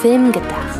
Film gedacht.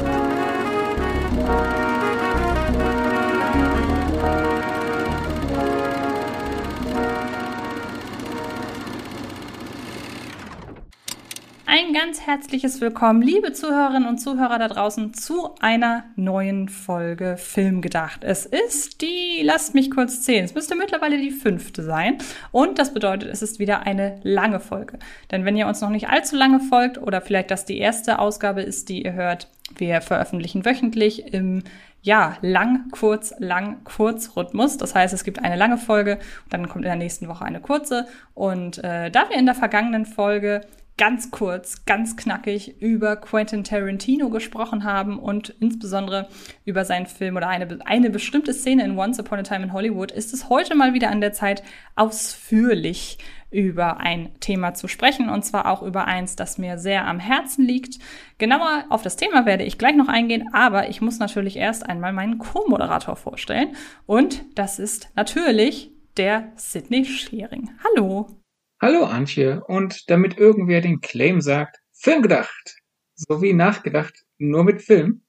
Ganz herzliches Willkommen, liebe Zuhörerinnen und Zuhörer da draußen, zu einer neuen Folge Film gedacht. Es ist die, lasst mich kurz zählen, es müsste mittlerweile die fünfte sein. Und das bedeutet, es ist wieder eine lange Folge. Denn wenn ihr uns noch nicht allzu lange folgt oder vielleicht das die erste Ausgabe ist, die ihr hört, wir veröffentlichen wöchentlich im ja, lang, kurz, lang, kurz Rhythmus. Das heißt, es gibt eine lange Folge, dann kommt in der nächsten Woche eine kurze. Und äh, da wir in der vergangenen Folge ganz kurz, ganz knackig über Quentin Tarantino gesprochen haben und insbesondere über seinen Film oder eine, eine bestimmte Szene in Once Upon a Time in Hollywood, ist es heute mal wieder an der Zeit, ausführlich über ein Thema zu sprechen und zwar auch über eins, das mir sehr am Herzen liegt. Genauer auf das Thema werde ich gleich noch eingehen, aber ich muss natürlich erst einmal meinen Co-Moderator vorstellen und das ist natürlich der Sidney Schering. Hallo! Hallo Antje, und damit irgendwer den Claim sagt, Film gedacht, sowie nachgedacht, nur mit Film,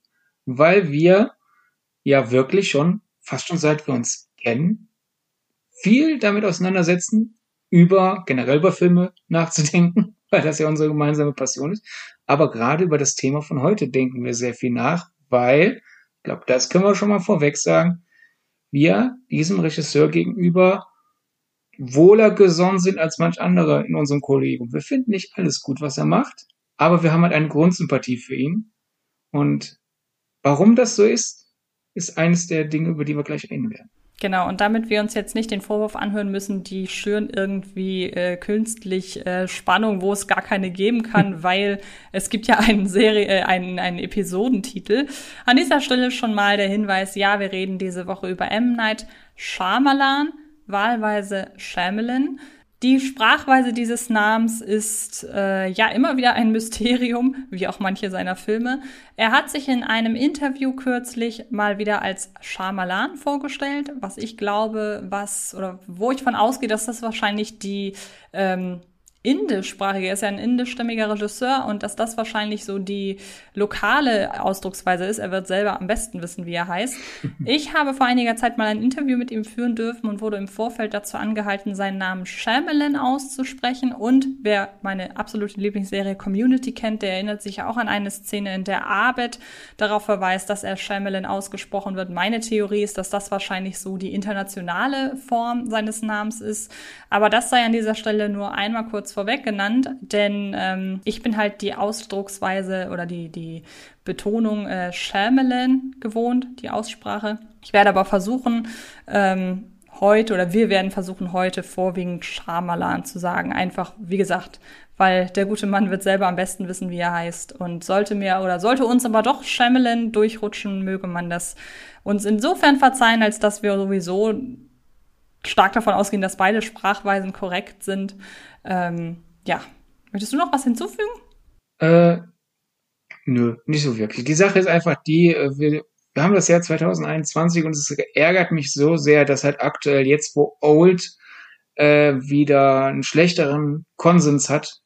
weil wir ja wirklich schon, fast schon seit wir uns kennen, viel damit auseinandersetzen, über generell über Filme nachzudenken, weil das ja unsere gemeinsame Passion ist. Aber gerade über das Thema von heute denken wir sehr viel nach, weil, ich glaube, das können wir schon mal vorweg sagen, wir diesem Regisseur gegenüber wohler gesonnen sind als manch anderer in unserem Kollegium. Wir finden nicht alles gut, was er macht, aber wir haben halt eine Grundsympathie für ihn. Und warum das so ist, ist eines der Dinge, über die wir gleich reden werden. Genau, und damit wir uns jetzt nicht den Vorwurf anhören müssen, die schüren irgendwie äh, künstlich äh, Spannung, wo es gar keine geben kann, weil es gibt ja einen Serie, äh, einen, einen Episodentitel. An dieser Stelle schon mal der Hinweis, ja, wir reden diese Woche über M. Night Shyamalan wahlweise Shyamalan. Die Sprachweise dieses Namens ist äh, ja immer wieder ein Mysterium, wie auch manche seiner Filme. Er hat sich in einem Interview kürzlich mal wieder als Shyamalan vorgestellt, was ich glaube, was oder wo ich von ausgehe, dass das wahrscheinlich die ähm, indischsprachige, er ist ja ein indischstämmiger Regisseur und dass das wahrscheinlich so die lokale Ausdrucksweise ist. Er wird selber am besten wissen, wie er heißt. Ich habe vor einiger Zeit mal ein Interview mit ihm führen dürfen und wurde im Vorfeld dazu angehalten, seinen Namen Shyamalan auszusprechen. Und wer meine absolute Lieblingsserie Community kennt, der erinnert sich ja auch an eine Szene, in der Abed darauf verweist, dass er Shyamalan ausgesprochen wird. Meine Theorie ist, dass das wahrscheinlich so die internationale Form seines Namens ist. Aber das sei an dieser Stelle nur einmal kurz vorweg genannt, denn ähm, ich bin halt die Ausdrucksweise oder die, die Betonung äh, Shyamalan gewohnt, die Aussprache. Ich werde aber versuchen, ähm, heute oder wir werden versuchen, heute vorwiegend Shyamalan zu sagen. Einfach, wie gesagt, weil der gute Mann wird selber am besten wissen, wie er heißt. Und sollte mir oder sollte uns aber doch Shyamalan durchrutschen, möge man das uns insofern verzeihen, als dass wir sowieso stark davon ausgehen, dass beide Sprachweisen korrekt sind. Ähm, ja, möchtest du noch was hinzufügen? Äh, nö, nicht so wirklich. Die Sache ist einfach die, äh, wir, wir haben das Jahr 2021 und es ärgert mich so sehr, dass halt aktuell jetzt, wo Old äh, wieder einen schlechteren Konsens hat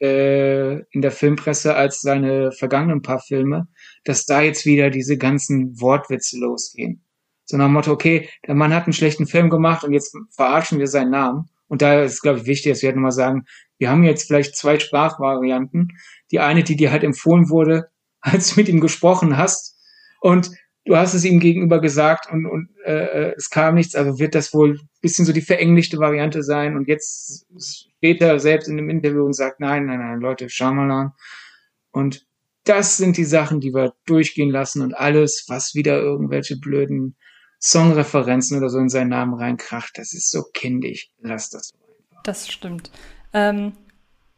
äh, in der Filmpresse als seine vergangenen paar Filme, dass da jetzt wieder diese ganzen Wortwitze losgehen. So nach dem Motto, okay, der Mann hat einen schlechten Film gemacht und jetzt verarschen wir seinen Namen. Und da ist, glaube ich, wichtig, dass wir halt nochmal sagen, wir haben jetzt vielleicht zwei Sprachvarianten. Die eine, die dir halt empfohlen wurde, als du mit ihm gesprochen hast. Und du hast es ihm gegenüber gesagt und, und äh, äh es kam nichts. Also wird das wohl bisschen so die verenglichte Variante sein. Und jetzt steht er selbst in einem Interview und sagt, nein, nein, nein, Leute, Shyamalan. Und das sind die Sachen, die wir durchgehen lassen und alles, was wieder irgendwelche blöden Songreferenzen oder so in seinen Namen reinkracht. Das ist so kindisch. Lass das so einfach. Das stimmt. Ähm,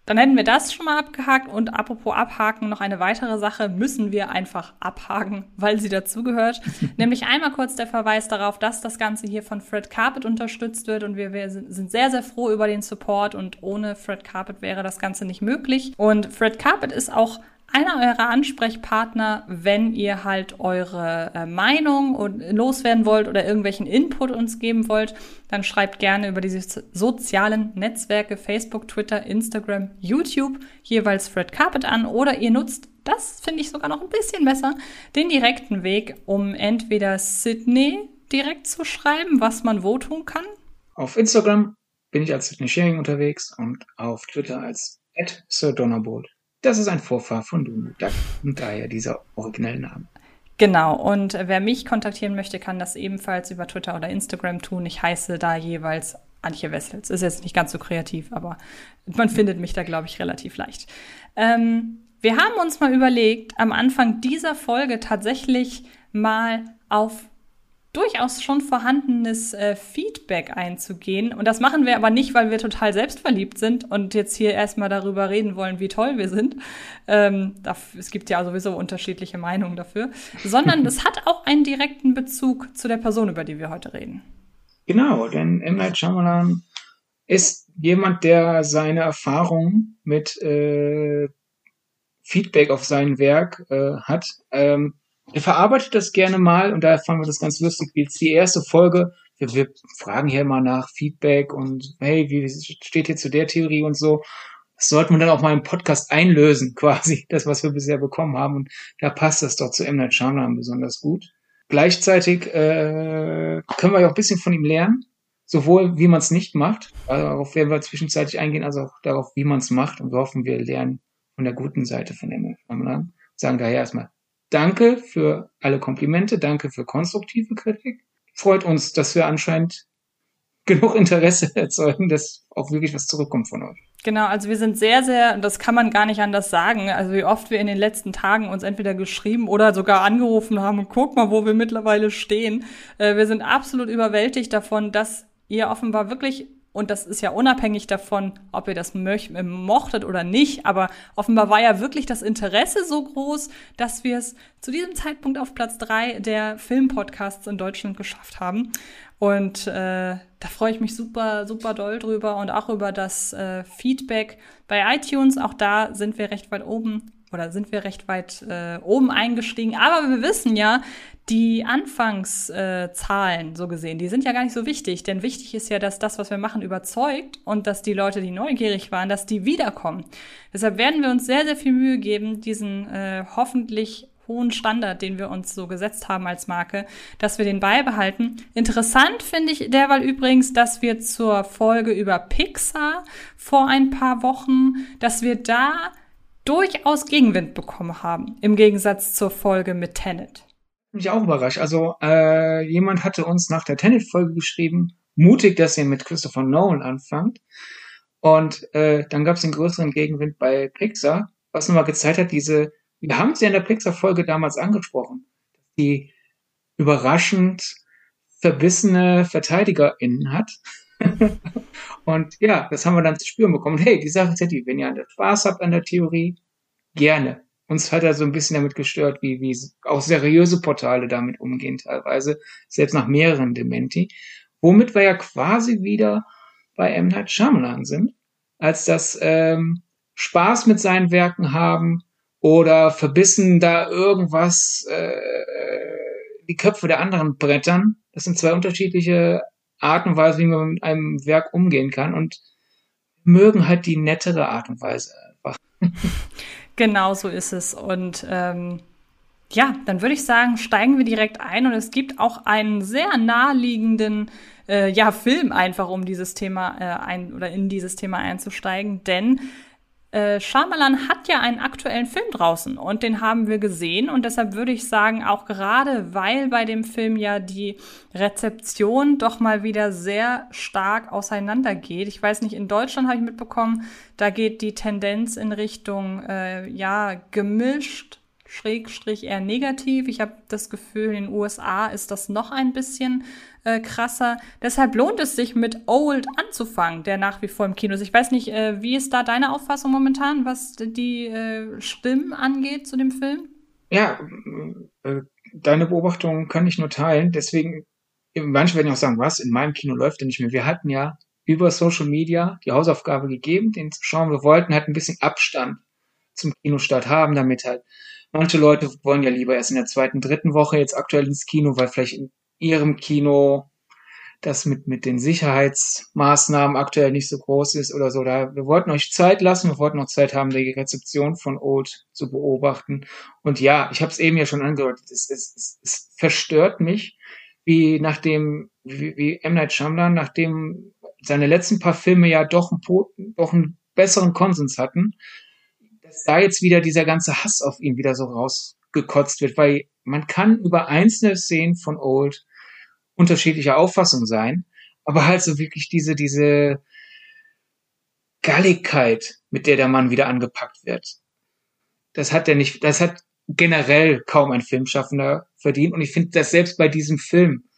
dann hätten wir das schon mal abgehakt und apropos abhaken, noch eine weitere Sache müssen wir einfach abhaken, weil sie dazugehört. Nämlich einmal kurz der Verweis darauf, dass das Ganze hier von Fred Carpet unterstützt wird und wir, wir sind sehr, sehr froh über den Support und ohne Fred Carpet wäre das Ganze nicht möglich. Und Fred Carpet ist auch einer eurer Ansprechpartner, wenn ihr halt eure äh, Meinung loswerden wollt oder irgendwelchen Input uns geben wollt, dann schreibt gerne über diese sozialen Netzwerke Facebook, Twitter, Instagram, YouTube jeweils Fred Carpet an oder ihr nutzt das finde ich sogar noch ein bisschen besser, den direkten Weg, um entweder Sydney direkt zu schreiben, was man wo tun kann. Auf Instagram bin ich als Sydney Sharing unterwegs und auf Twitter als Sir Donnerbolt. Das ist ein Vorfahr von Dunut und daher dieser originelle Name. Genau, und wer mich kontaktieren möchte, kann das ebenfalls über Twitter oder Instagram tun. Ich heiße da jeweils Antje Wessels. Ist jetzt nicht ganz so kreativ, aber man findet mich da, glaube ich, relativ leicht. Ähm, wir haben uns mal überlegt, am Anfang dieser Folge tatsächlich mal auf durchaus schon vorhandenes äh, Feedback einzugehen. Und das machen wir aber nicht, weil wir total selbstverliebt sind und jetzt hier erstmal darüber reden wollen, wie toll wir sind. Ähm, es gibt ja sowieso unterschiedliche Meinungen dafür, sondern es hat auch einen direkten Bezug zu der Person, über die wir heute reden. Genau, denn M. Night Shyamalan ist jemand, der seine Erfahrungen mit äh, Feedback auf sein Werk äh, hat. Ähm, er verarbeitet das gerne mal und daher fanden wir das ganz lustig, jetzt die erste Folge. Wir, wir fragen hier mal nach Feedback und hey, wie steht hier zu der Theorie und so. Das sollten wir dann auch mal im Podcast einlösen, quasi, das, was wir bisher bekommen haben. Und da passt das doch zu M. Night besonders gut. Gleichzeitig äh, können wir ja auch ein bisschen von ihm lernen, sowohl wie man es nicht macht, darauf werden wir zwischenzeitlich eingehen, als auch darauf, wie man es macht. Und wir hoffen, wir lernen von der guten Seite von M. Night. Sagen daher erstmal Danke für alle Komplimente, danke für konstruktive Kritik. Freut uns, dass wir anscheinend genug Interesse erzeugen, dass auch wirklich was zurückkommt von euch. Genau, also wir sind sehr, sehr, das kann man gar nicht anders sagen, also wie oft wir in den letzten Tagen uns entweder geschrieben oder sogar angerufen haben und guck mal, wo wir mittlerweile stehen. Äh, wir sind absolut überwältigt davon, dass ihr offenbar wirklich und das ist ja unabhängig davon, ob ihr das äh, mochtet oder nicht. Aber offenbar war ja wirklich das Interesse so groß, dass wir es zu diesem Zeitpunkt auf Platz drei der Filmpodcasts in Deutschland geschafft haben. Und äh, da freue ich mich super, super doll drüber und auch über das äh, Feedback bei iTunes. Auch da sind wir recht weit oben oder sind wir recht weit äh, oben eingestiegen. Aber wir wissen ja, die Anfangszahlen, äh, so gesehen, die sind ja gar nicht so wichtig. Denn wichtig ist ja, dass das, was wir machen, überzeugt und dass die Leute, die neugierig waren, dass die wiederkommen. Deshalb werden wir uns sehr, sehr viel Mühe geben, diesen äh, hoffentlich hohen Standard, den wir uns so gesetzt haben als Marke, dass wir den beibehalten. Interessant finde ich derweil übrigens, dass wir zur Folge über Pixar vor ein paar Wochen, dass wir da durchaus Gegenwind bekommen haben, im Gegensatz zur Folge mit Tenet. Mich auch überrascht. Also äh, jemand hatte uns nach der Tenet-Folge geschrieben, mutig, dass ihr mit Christopher Nolan anfangt. Und äh, dann gab es den größeren Gegenwind bei Pixar, was nochmal gezeigt hat, diese, wir haben es ja in der Pixar-Folge damals angesprochen, die überraschend verbissene VerteidigerInnen hat. Und ja, das haben wir dann zu spüren bekommen. hey, die Sache ist ja die, wenn ihr Spaß habt an der Theorie, gerne. Uns hat er so ein bisschen damit gestört, wie, wie auch seriöse Portale damit umgehen teilweise, selbst nach mehreren Dementi. Womit wir ja quasi wieder bei M. Night Shyamalan sind, als das ähm, Spaß mit seinen Werken haben oder verbissen da irgendwas äh, die Köpfe der anderen brettern. Das sind zwei unterschiedliche Art und Weise, wie man mit einem Werk umgehen kann und mögen halt die nettere Art und Weise einfach. Genau so ist es. Und ähm, ja, dann würde ich sagen, steigen wir direkt ein. Und es gibt auch einen sehr naheliegenden äh, ja, Film einfach, um dieses Thema äh, ein oder in dieses Thema einzusteigen. Denn äh, Shyamalan hat ja einen aktuellen Film draußen und den haben wir gesehen und deshalb würde ich sagen, auch gerade weil bei dem Film ja die Rezeption doch mal wieder sehr stark auseinandergeht. Ich weiß nicht, in Deutschland habe ich mitbekommen, da geht die Tendenz in Richtung, äh, ja, gemischt Schrägstrich eher negativ. Ich habe das Gefühl, in den USA ist das noch ein bisschen äh, krasser. Deshalb lohnt es sich mit Old anzufangen, der nach wie vor im Kino ist. Ich weiß nicht, äh, wie ist da deine Auffassung momentan, was die äh, Stimmen angeht zu dem Film? Ja, äh, deine Beobachtung kann ich nur teilen. Deswegen, manche werden ja auch sagen, was, in meinem Kino läuft der nicht mehr. Wir hatten ja über Social Media die Hausaufgabe gegeben, den zu schauen. Wir wollten halt ein bisschen Abstand zum Kinostart haben, damit halt Manche Leute wollen ja lieber erst in der zweiten, dritten Woche jetzt aktuell ins Kino, weil vielleicht in ihrem Kino das mit, mit den Sicherheitsmaßnahmen aktuell nicht so groß ist oder so. Da, wir wollten euch Zeit lassen, wir wollten noch Zeit haben, die Rezeption von Old zu beobachten. Und ja, ich habe es eben ja schon angedeutet, es, es, es, es verstört mich, wie nachdem, wie, wie M. Night Shyamalan, nachdem seine letzten paar Filme ja doch, ein, doch einen besseren Konsens hatten, dass da jetzt wieder dieser ganze Hass auf ihn wieder so rausgekotzt wird, weil man kann über einzelne Szenen von Old unterschiedlicher Auffassung sein, aber halt so wirklich diese, diese Galligkeit, mit der der Mann wieder angepackt wird. Das hat er nicht, das hat generell kaum ein Filmschaffender verdient und ich finde das selbst bei diesem Film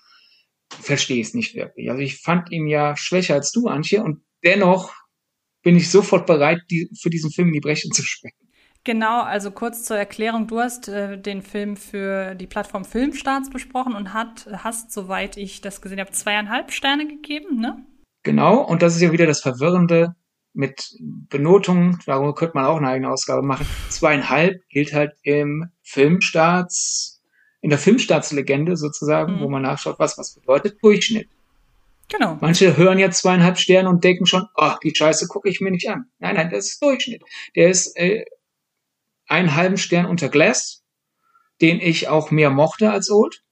verstehe ich es nicht wirklich. Also ich fand ihn ja schwächer als du, Antje, und dennoch bin ich sofort bereit, die, für diesen Film in die Brechen zu springen. Genau, also kurz zur Erklärung, du hast äh, den Film für die Plattform Filmstarts besprochen und hat, hast, soweit ich das gesehen habe, zweieinhalb Sterne gegeben, ne? Genau, und das ist ja wieder das Verwirrende mit Benotungen, darüber könnte man auch eine eigene Ausgabe machen. Zweieinhalb gilt halt im Filmstarts, in der Filmstartslegende sozusagen, mhm. wo man nachschaut, was was bedeutet Durchschnitt. Genau. Manche hören jetzt zweieinhalb Sterne und denken schon, ach, die Scheiße gucke ich mir nicht an. Nein, nein, das ist Durchschnitt. Der ist äh, einen halben Stern unter Glass, den ich auch mehr mochte als Old.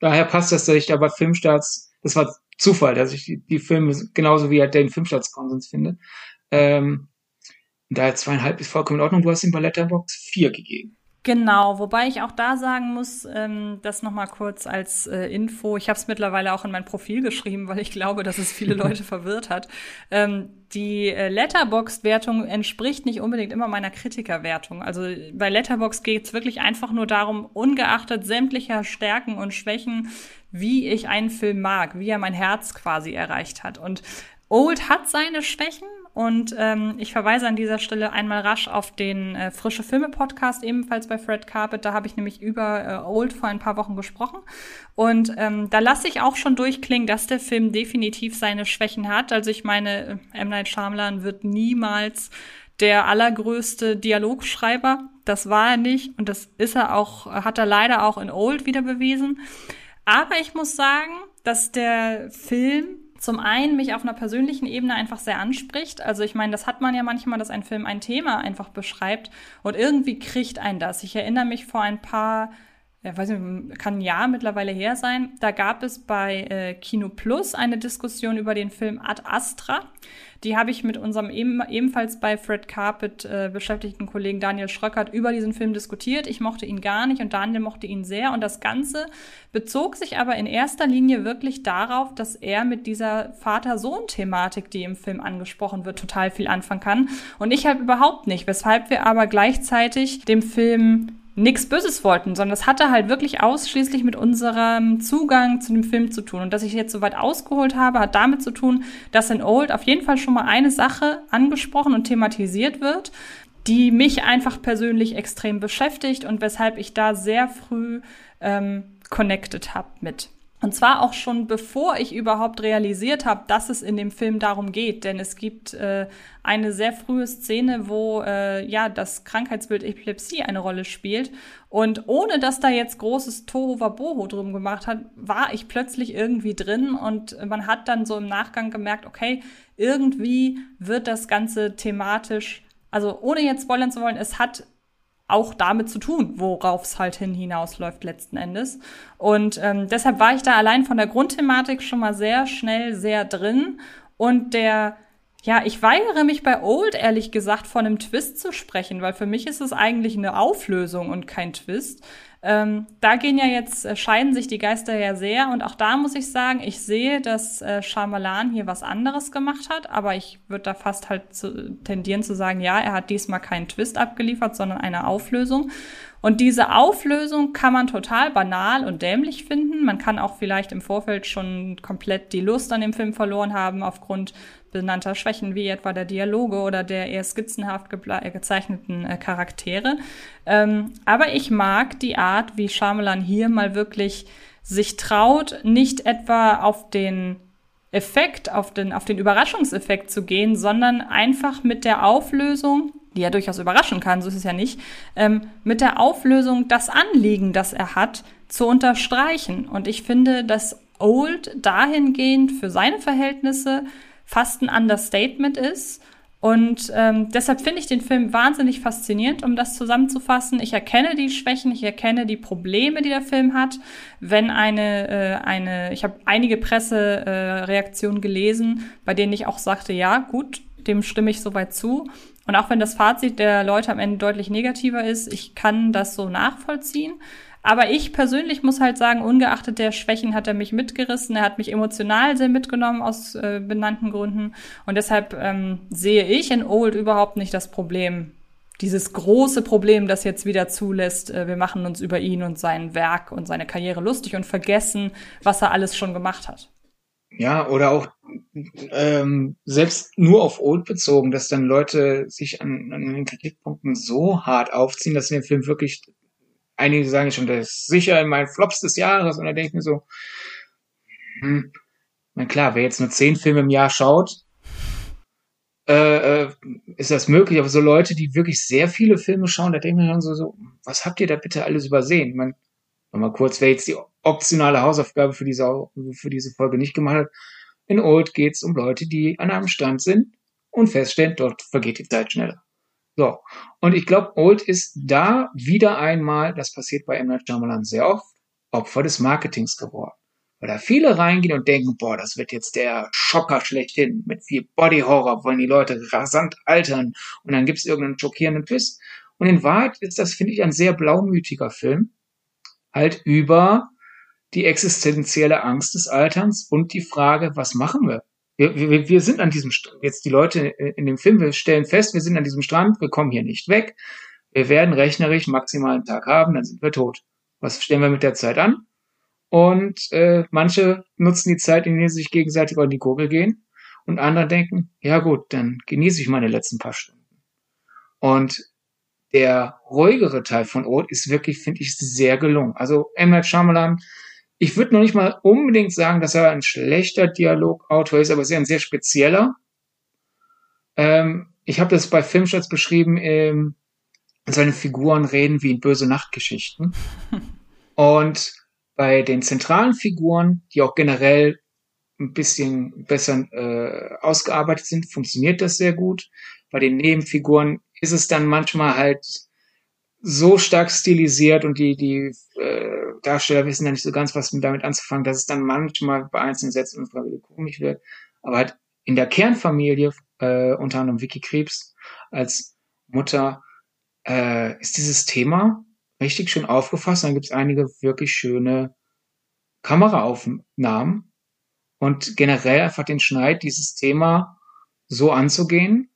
Daher passt das, dass ich da bei Filmstarts, das war Zufall, dass ich die, die Filme genauso wie halt den Filmstarts-Konsens finde. Ähm, daher zweieinhalb ist vollkommen in Ordnung. Du hast ihm bei Letterbox vier gegeben. Genau, wobei ich auch da sagen muss, ähm, das nochmal kurz als äh, Info. Ich habe es mittlerweile auch in mein Profil geschrieben, weil ich glaube, dass es viele Leute verwirrt hat. Ähm, die äh, Letterboxd-Wertung entspricht nicht unbedingt immer meiner Kritikerwertung. Also bei Letterboxd geht es wirklich einfach nur darum, ungeachtet sämtlicher Stärken und Schwächen, wie ich einen Film mag, wie er mein Herz quasi erreicht hat. Und Old hat seine Schwächen, und ähm, ich verweise an dieser Stelle einmal rasch auf den äh, Frische Filme Podcast, ebenfalls bei Fred Carpet. Da habe ich nämlich über äh, Old vor ein paar Wochen gesprochen. Und ähm, da lasse ich auch schon durchklingen, dass der Film definitiv seine Schwächen hat. Also ich meine, äh, M. Night Shyamalan wird niemals der allergrößte Dialogschreiber. Das war er nicht und das ist er auch, hat er leider auch in Old wieder bewiesen. Aber ich muss sagen, dass der Film zum einen mich auf einer persönlichen Ebene einfach sehr anspricht. Also ich meine, das hat man ja manchmal, dass ein Film ein Thema einfach beschreibt und irgendwie kriegt ein das. Ich erinnere mich vor ein paar ja, weiß nicht, kann ein Jahr mittlerweile her sein. Da gab es bei äh, Kino Plus eine Diskussion über den Film Ad Astra. Die habe ich mit unserem eben, ebenfalls bei Fred Carpet äh, beschäftigten Kollegen Daniel Schröckert über diesen Film diskutiert. Ich mochte ihn gar nicht und Daniel mochte ihn sehr. Und das Ganze bezog sich aber in erster Linie wirklich darauf, dass er mit dieser Vater-Sohn-Thematik, die im Film angesprochen wird, total viel anfangen kann. Und ich halt überhaupt nicht. Weshalb wir aber gleichzeitig dem Film nichts Böses wollten, sondern das hatte halt wirklich ausschließlich mit unserem Zugang zu dem Film zu tun. Und dass ich jetzt so weit ausgeholt habe, hat damit zu tun, dass in Old auf jeden Fall schon mal eine Sache angesprochen und thematisiert wird, die mich einfach persönlich extrem beschäftigt und weshalb ich da sehr früh ähm, connected habe mit. Und zwar auch schon bevor ich überhaupt realisiert habe, dass es in dem Film darum geht. Denn es gibt äh, eine sehr frühe Szene, wo äh, ja das Krankheitsbild Epilepsie eine Rolle spielt. Und ohne dass da jetzt großes Tohuwabohu drum gemacht hat, war ich plötzlich irgendwie drin. Und man hat dann so im Nachgang gemerkt, okay, irgendwie wird das Ganze thematisch, also ohne jetzt spoilern zu wollen, es hat auch damit zu tun, worauf es halt hin hinausläuft letzten Endes. Und ähm, deshalb war ich da allein von der Grundthematik schon mal sehr schnell sehr drin. Und der, ja, ich weigere mich bei Old ehrlich gesagt von einem Twist zu sprechen, weil für mich ist es eigentlich eine Auflösung und kein Twist. Ähm, da gehen ja jetzt, äh, scheiden sich die Geister ja sehr und auch da muss ich sagen, ich sehe, dass äh, Shyamalan hier was anderes gemacht hat, aber ich würde da fast halt zu, tendieren zu sagen, ja, er hat diesmal keinen Twist abgeliefert, sondern eine Auflösung. Und diese Auflösung kann man total banal und dämlich finden. Man kann auch vielleicht im Vorfeld schon komplett die Lust an dem Film verloren haben aufgrund benannter Schwächen, wie etwa der Dialoge oder der eher skizzenhaft äh, gezeichneten äh, Charaktere. Ähm, aber ich mag die Art, wie Shyamalan hier mal wirklich sich traut, nicht etwa auf den Effekt, auf den, auf den Überraschungseffekt zu gehen, sondern einfach mit der Auflösung, die ja durchaus überraschen kann, so ist es ja nicht, ähm, mit der Auflösung das Anliegen, das er hat, zu unterstreichen. Und ich finde, dass Old dahingehend für seine Verhältnisse fast ein Understatement ist. Und ähm, deshalb finde ich den Film wahnsinnig faszinierend, um das zusammenzufassen. Ich erkenne die Schwächen, ich erkenne die Probleme, die der Film hat. Wenn eine, äh, eine, ich habe einige Pressereaktionen äh, gelesen, bei denen ich auch sagte, ja, gut, dem stimme ich soweit zu. Und auch wenn das Fazit der Leute am Ende deutlich negativer ist, ich kann das so nachvollziehen. Aber ich persönlich muss halt sagen, ungeachtet der Schwächen hat er mich mitgerissen. Er hat mich emotional sehr mitgenommen aus äh, benannten Gründen. Und deshalb ähm, sehe ich in Old überhaupt nicht das Problem. Dieses große Problem, das jetzt wieder zulässt, äh, wir machen uns über ihn und sein Werk und seine Karriere lustig und vergessen, was er alles schon gemacht hat. Ja, oder auch ähm, selbst nur auf Old bezogen, dass dann Leute sich an, an den Kritikpunkten so hart aufziehen, dass sie den Film wirklich einige sagen schon, das ist sicher in meinen Flops des Jahres. Und da denke ich mir so, hm, na klar, wer jetzt nur zehn Filme im Jahr schaut, äh, äh, ist das möglich. Aber so Leute, die wirklich sehr viele Filme schauen, da denke ich mir schon so, so, was habt ihr da bitte alles übersehen? Man, nochmal kurz, wer jetzt die optionale Hausaufgabe für diese, für diese Folge nicht gemacht hat. In Old geht es um Leute, die an einem Stand sind und feststellen, dort vergeht die Zeit schneller. So. Und ich glaube, Old ist da wieder einmal, das passiert bei. Night Shyamalan sehr oft, Opfer des Marketings geworden. Weil da viele reingehen und denken, boah, das wird jetzt der Schocker schlechthin. Mit viel Body Horror wollen die Leute rasant altern. Und dann gibt es irgendeinen schockierenden Twist. Und in Wahrheit ist das, finde ich, ein sehr blaumütiger Film. Halt über die existenzielle Angst des Alterns und die Frage, was machen wir? Wir, wir, wir sind an diesem Strand. Jetzt die Leute in dem Film, wir stellen fest, wir sind an diesem Strand, wir kommen hier nicht weg. Wir werden rechnerisch maximal einen Tag haben, dann sind wir tot. Was stellen wir mit der Zeit an? Und äh, manche nutzen die Zeit, indem sie sich gegenseitig an die Gurgel gehen. Und andere denken, ja gut, dann genieße ich meine letzten paar Stunden. Und der ruhigere Teil von Old ist wirklich, finde ich, sehr gelungen. Also M. Night Shyamalan ich würde noch nicht mal unbedingt sagen, dass er ein schlechter Dialogautor ist, aber sehr ein sehr spezieller. Ähm, ich habe das bei Filmstarts beschrieben, ähm, seine Figuren reden wie in böse Nachtgeschichten. Und bei den zentralen Figuren, die auch generell ein bisschen besser äh, ausgearbeitet sind, funktioniert das sehr gut. Bei den Nebenfiguren ist es dann manchmal halt so stark stilisiert und die, die äh, Darsteller wissen ja nicht so ganz, was damit anzufangen, dass es dann manchmal bei einzelnen Sätzen unfreiwillig komisch wird. Aber halt in der Kernfamilie, äh, unter anderem Vicky Krebs als Mutter, äh, ist dieses Thema richtig schön aufgefasst. Dann gibt es einige wirklich schöne Kameraaufnahmen und generell einfach den Schneid, dieses Thema so anzugehen,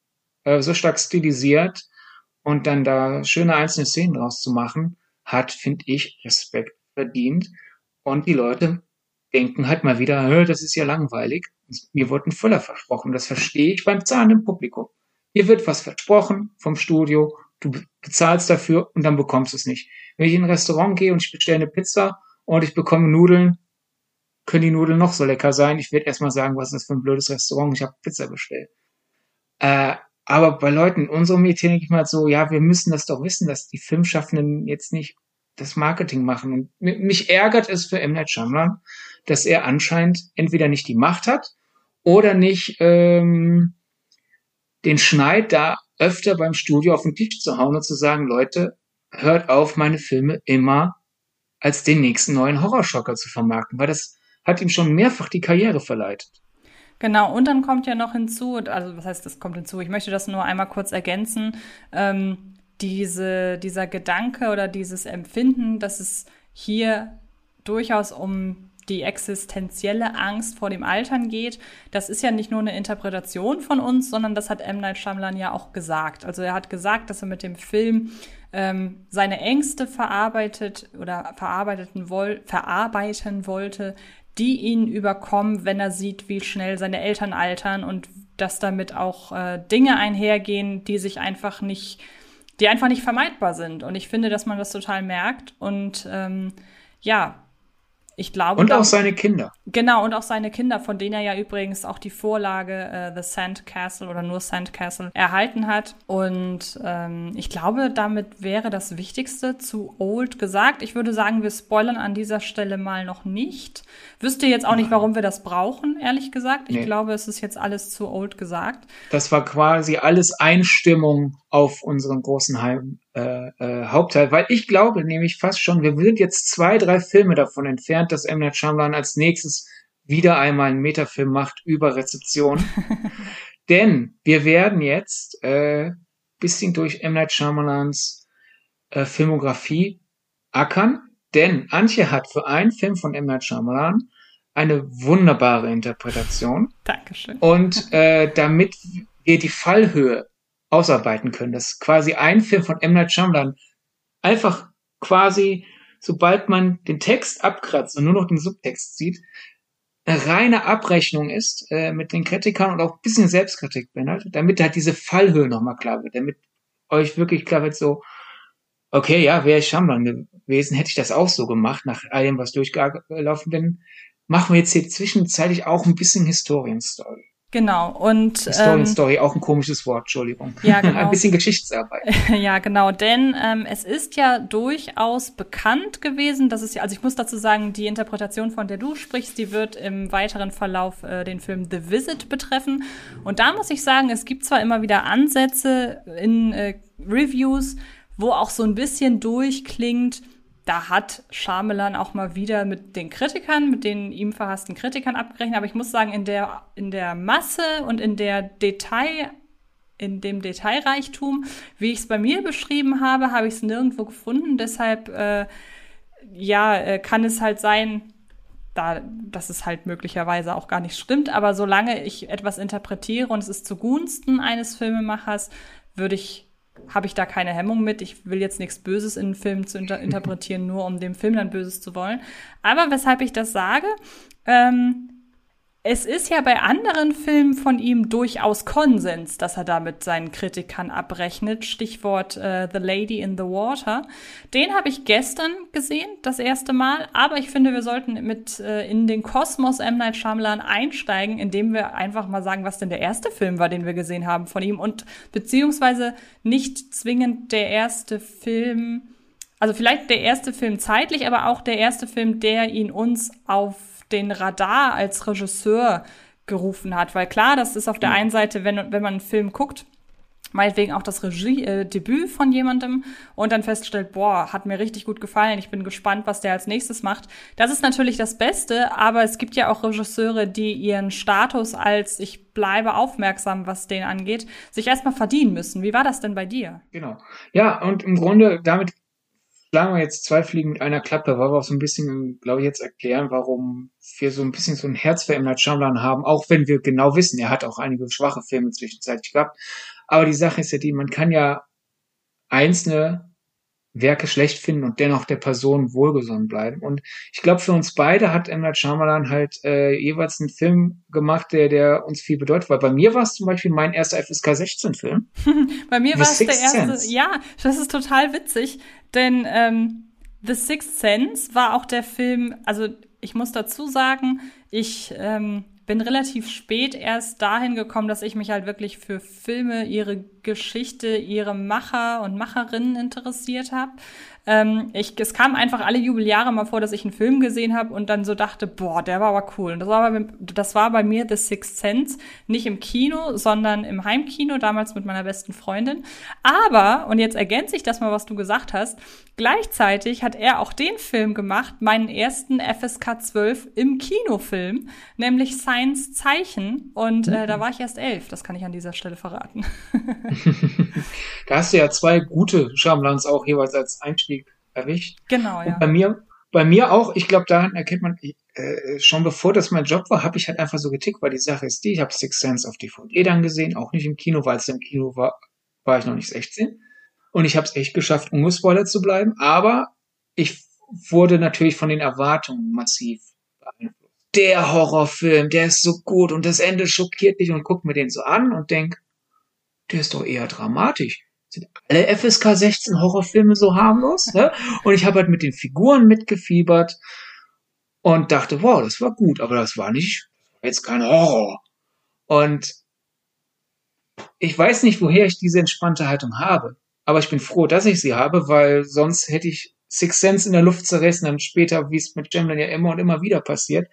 äh, so stark stilisiert und dann da schöne einzelne Szenen draus zu machen, hat, finde ich, Respekt verdient. Und die Leute denken halt mal wieder, das ist ja langweilig. Mir wurde ein Füller versprochen. Das verstehe ich beim zahlenden Publikum. Hier wird was versprochen vom Studio. Du bezahlst dafür und dann bekommst du es nicht. Wenn ich in ein Restaurant gehe und ich bestelle eine Pizza und ich bekomme Nudeln, können die Nudeln noch so lecker sein. Ich werde erstmal sagen, was ist das für ein blödes Restaurant? Ich habe Pizza bestellt. Äh, aber bei Leuten in unserem Medien denke ich mal so, ja, wir müssen das doch wissen, dass die Filmschaffenden jetzt nicht das Marketing machen. Und mich ärgert es für M. Night Shyamalan, dass er anscheinend entweder nicht die Macht hat oder nicht ähm, den Schneid da öfter beim Studio auf den Tisch zu hauen und zu sagen, Leute, hört auf, meine Filme immer als den nächsten neuen Horrorschocker zu vermarkten, weil das hat ihm schon mehrfach die Karriere verleitet. Genau, und dann kommt ja noch hinzu, also was heißt, das kommt hinzu, ich möchte das nur einmal kurz ergänzen, ähm, diese, dieser Gedanke oder dieses Empfinden, dass es hier durchaus um die existenzielle Angst vor dem Altern geht, das ist ja nicht nur eine Interpretation von uns, sondern das hat M. Night Shyamalan ja auch gesagt. Also er hat gesagt, dass er mit dem Film ähm, seine Ängste verarbeitet oder verarbeiten, woll verarbeiten wollte, die ihn überkommen, wenn er sieht, wie schnell seine Eltern altern und dass damit auch äh, Dinge einhergehen, die sich einfach nicht die einfach nicht vermeidbar sind. Und ich finde, dass man das total merkt. Und ähm, ja, ich glaube. Und auch seine Kinder. Genau, und auch seine Kinder, von denen er ja übrigens auch die Vorlage äh, The Sand Castle oder nur Sand Castle erhalten hat. Und ähm, ich glaube, damit wäre das Wichtigste zu Old gesagt. Ich würde sagen, wir spoilern an dieser Stelle mal noch nicht. Wüsste jetzt auch nicht, warum wir das brauchen, ehrlich gesagt. Ich nee. glaube, es ist jetzt alles zu Old gesagt. Das war quasi alles Einstimmung auf unseren großen Heim, äh, äh, Hauptteil, weil ich glaube nämlich fast schon, wir sind jetzt zwei, drei Filme davon entfernt, dass M. Night Shyamalan als nächstes wieder einmal einen Metafilm macht über Rezeption. Denn wir werden jetzt äh, bisschen durch M. Night Shyamalans äh, Filmografie ackern, denn Antje hat für einen Film von M. Night Shyamalan eine wunderbare Interpretation. Dankeschön. Und äh, damit wir die Fallhöhe ausarbeiten können, dass quasi ein Film von M. Night Shyamalan einfach quasi, sobald man den Text abkratzt und nur noch den Subtext sieht, eine reine Abrechnung ist äh, mit den Kritikern und auch ein bisschen Selbstkritik beinhaltet, damit halt diese Fallhöhe nochmal klar wird, damit euch wirklich klar wird, so, okay, ja, wäre ich Shyamalan gewesen, hätte ich das auch so gemacht, nach allem, was durchgelaufen bin, machen wir jetzt hier zwischenzeitlich auch ein bisschen Historienstory. Genau, und. Ähm, Story, auch ein komisches Wort, Entschuldigung. Ja, genau. ein bisschen Geschichtsarbeit. ja, genau, denn ähm, es ist ja durchaus bekannt gewesen, dass es ja, also ich muss dazu sagen, die Interpretation, von der du sprichst, die wird im weiteren Verlauf äh, den Film The Visit betreffen. Und da muss ich sagen, es gibt zwar immer wieder Ansätze in äh, Reviews, wo auch so ein bisschen durchklingt, da hat Schamelan auch mal wieder mit den Kritikern, mit den ihm verhassten Kritikern abgerechnet. Aber ich muss sagen, in der, in der Masse und in der Detail, in dem Detailreichtum, wie ich es bei mir beschrieben habe, habe ich es nirgendwo gefunden. Deshalb, äh, ja, äh, kann es halt sein, da, dass es halt möglicherweise auch gar nicht stimmt. Aber solange ich etwas interpretiere und es ist zugunsten eines Filmemachers, würde ich habe ich da keine Hemmung mit. Ich will jetzt nichts Böses in einen Film zu inter interpretieren, nur um dem Film dann Böses zu wollen. Aber weshalb ich das sage, ähm, es ist ja bei anderen Filmen von ihm durchaus Konsens, dass er damit seinen Kritikern abrechnet. Stichwort äh, The Lady in the Water. Den habe ich gestern gesehen, das erste Mal. Aber ich finde, wir sollten mit äh, in den Kosmos M. Night Shyamalan einsteigen, indem wir einfach mal sagen, was denn der erste Film war, den wir gesehen haben von ihm. Und beziehungsweise nicht zwingend der erste Film, also vielleicht der erste Film zeitlich, aber auch der erste Film, der ihn uns auf den Radar als Regisseur gerufen hat. Weil klar, das ist auf der einen Seite, wenn, wenn man einen Film guckt, meinetwegen auch das Regiedebüt äh, von jemandem und dann feststellt, boah, hat mir richtig gut gefallen, ich bin gespannt, was der als nächstes macht. Das ist natürlich das Beste, aber es gibt ja auch Regisseure, die ihren Status als ich bleibe aufmerksam, was den angeht, sich erstmal verdienen müssen. Wie war das denn bei dir? Genau. Ja, und im Grunde damit schlagen wir jetzt zwei Fliegen mit einer Klappe, weil wir auch so ein bisschen, glaube ich, jetzt erklären, warum wir so ein bisschen so ein Herz für. Night Shyamalan haben, auch wenn wir genau wissen, er hat auch einige schwache Filme zwischenzeitlich gehabt. Aber die Sache ist ja die, man kann ja einzelne Werke schlecht finden und dennoch der Person wohlgesonnen bleiben. Und ich glaube, für uns beide hat. Night Shyamalan halt äh, jeweils einen Film gemacht, der, der uns viel bedeutet. Weil bei mir war es zum Beispiel mein erster FSK 16-Film. bei mir war es der erste. Sense. Ja, das ist total witzig, denn ähm, The Sixth Sense war auch der Film, also ich muss dazu sagen, ich ähm, bin relativ spät erst dahin gekommen, dass ich mich halt wirklich für Filme, ihre Geschichte, ihre Macher und Macherinnen interessiert habe. Ähm, ich, es kam einfach alle Jubeljahre mal vor, dass ich einen Film gesehen habe und dann so dachte, boah, der war aber cool. Und das war, bei, das war bei mir The Sixth Sense, nicht im Kino, sondern im Heimkino, damals mit meiner besten Freundin. Aber, und jetzt ergänze ich das mal, was du gesagt hast, gleichzeitig hat er auch den Film gemacht, meinen ersten FSK 12 im Kinofilm, nämlich Science Zeichen. Und äh, da war ich erst elf, das kann ich an dieser Stelle verraten. da hast du ja zwei gute Schamlands auch jeweils als Einstieg erwischt. Genau, ja. Und bei mir, bei mir auch, ich glaube, daran erkennt man, äh, schon bevor das mein Job war, habe ich halt einfach so getickt, weil die Sache ist die, ich habe Six Sense auf DVD dann gesehen, auch nicht im Kino, weil es im Kino war, war ich noch nicht 16. Und ich habe es echt geschafft, ungespoilert zu bleiben, aber ich wurde natürlich von den Erwartungen massiv beeinflusst. Der Horrorfilm, der ist so gut und das Ende schockiert dich und guck mir den so an und denk, der ist doch eher dramatisch. Sind alle FSK 16 Horrorfilme so harmlos? Ne? Und ich habe halt mit den Figuren mitgefiebert. und dachte, wow, das war gut, aber das war nicht, jetzt kein Horror. Und ich weiß nicht, woher ich diese entspannte Haltung habe, aber ich bin froh, dass ich sie habe, weil sonst hätte ich Six Sense in der Luft zerrissen, dann später, wie es mit Jamlan ja immer und immer wieder passiert.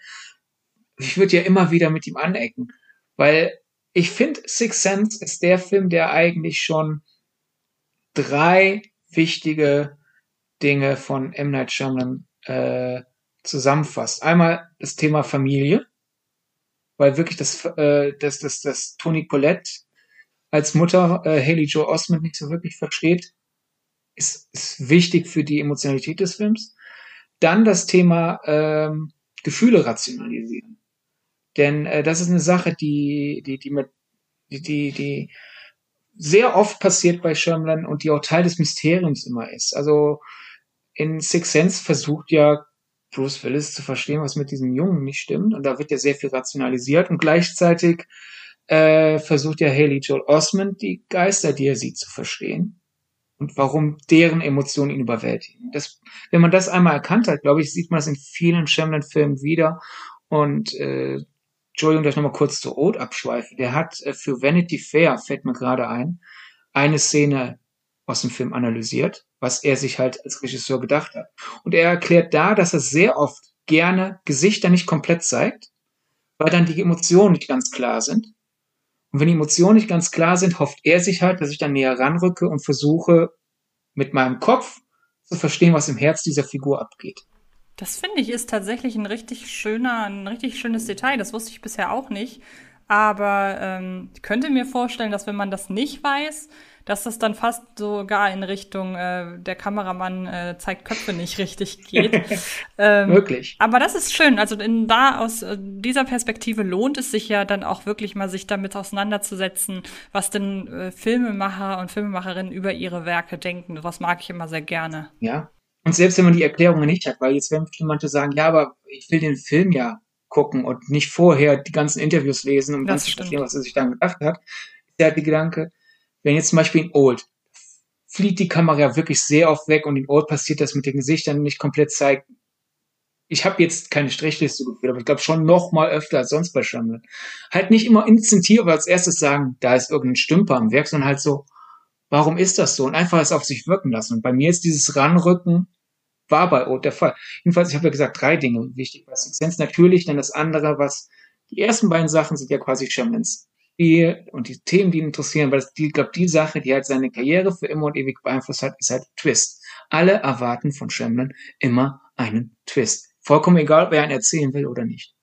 Ich würde ja immer wieder mit ihm anecken, weil ich finde, Six Sense ist der Film, der eigentlich schon drei wichtige Dinge von M. Night Shyamalan äh, zusammenfasst. Einmal das Thema Familie, weil wirklich das, äh, das, das, das Toni Collette als Mutter äh, Haley Joe Osment nicht so wirklich versteht, ist, ist wichtig für die Emotionalität des Films. Dann das Thema ähm, Gefühle rationalisieren. Denn äh, das ist eine Sache, die, die, die mit, die, die, die sehr oft passiert bei Shyamalan und die auch Teil des Mysteriums immer ist. Also in Six Sense versucht ja Bruce Willis zu verstehen, was mit diesem Jungen nicht stimmt. Und da wird ja sehr viel rationalisiert. Und gleichzeitig äh, versucht ja Haley Joel Osment die Geister, die er sieht, zu verstehen. Und warum deren Emotionen ihn überwältigen. Das, wenn man das einmal erkannt hat, glaube ich, sieht man es in vielen Shyamalan-Filmen wieder. Und äh, Entschuldigung, dass ich nochmal kurz zu Old abschweife. Der hat äh, für Vanity Fair, fällt mir gerade ein, eine Szene aus dem Film analysiert, was er sich halt als Regisseur gedacht hat. Und er erklärt da, dass er sehr oft gerne Gesichter nicht komplett zeigt, weil dann die Emotionen nicht ganz klar sind. Und wenn die Emotionen nicht ganz klar sind, hofft er sich halt, dass ich dann näher ranrücke und versuche, mit meinem Kopf zu verstehen, was im Herz dieser Figur abgeht. Das finde ich ist tatsächlich ein richtig schöner, ein richtig schönes Detail. Das wusste ich bisher auch nicht. Aber ähm, ich könnte mir vorstellen, dass wenn man das nicht weiß, dass das dann fast sogar in Richtung äh, der Kameramann äh, zeigt Köpfe nicht richtig geht. ähm, wirklich. Aber das ist schön. Also in, da aus äh, dieser Perspektive lohnt es sich ja dann auch wirklich mal sich damit auseinanderzusetzen, was denn äh, Filmemacher und Filmemacherinnen über ihre Werke denken. Was mag ich immer sehr gerne. Ja. Und selbst wenn man die Erklärungen nicht hat, weil jetzt werden bestimmt manche sagen, ja, aber ich will den Film ja gucken und nicht vorher die ganzen Interviews lesen, um das dann zu verstehen, was er sich dann gedacht hat, ist ja der Gedanke, wenn jetzt zum Beispiel in Old flieht die Kamera wirklich sehr oft weg und in Old passiert das mit den Gesichtern nicht komplett zeigt. Ich habe jetzt keine Strichliste geführt, aber ich glaube schon noch mal öfter als sonst bei Schammel. Halt nicht immer instinktiv als erstes sagen, da ist irgendein Stümper am Werk, sondern halt so, warum ist das so? Und einfach es auf sich wirken lassen. Und bei mir ist dieses Ranrücken war bei Old der Fall. Jedenfalls, ich habe ja gesagt, drei Dinge wichtig bei Six Sense. Natürlich, dann das andere, was die ersten beiden Sachen sind ja quasi Shamans Spiel und die Themen, die ihn interessieren, weil es die, glaube die Sache, die halt seine Karriere für immer und ewig beeinflusst hat, ist halt Twist. Alle erwarten von Shyamalan immer einen Twist. Vollkommen egal, wer einen erzählen will oder nicht.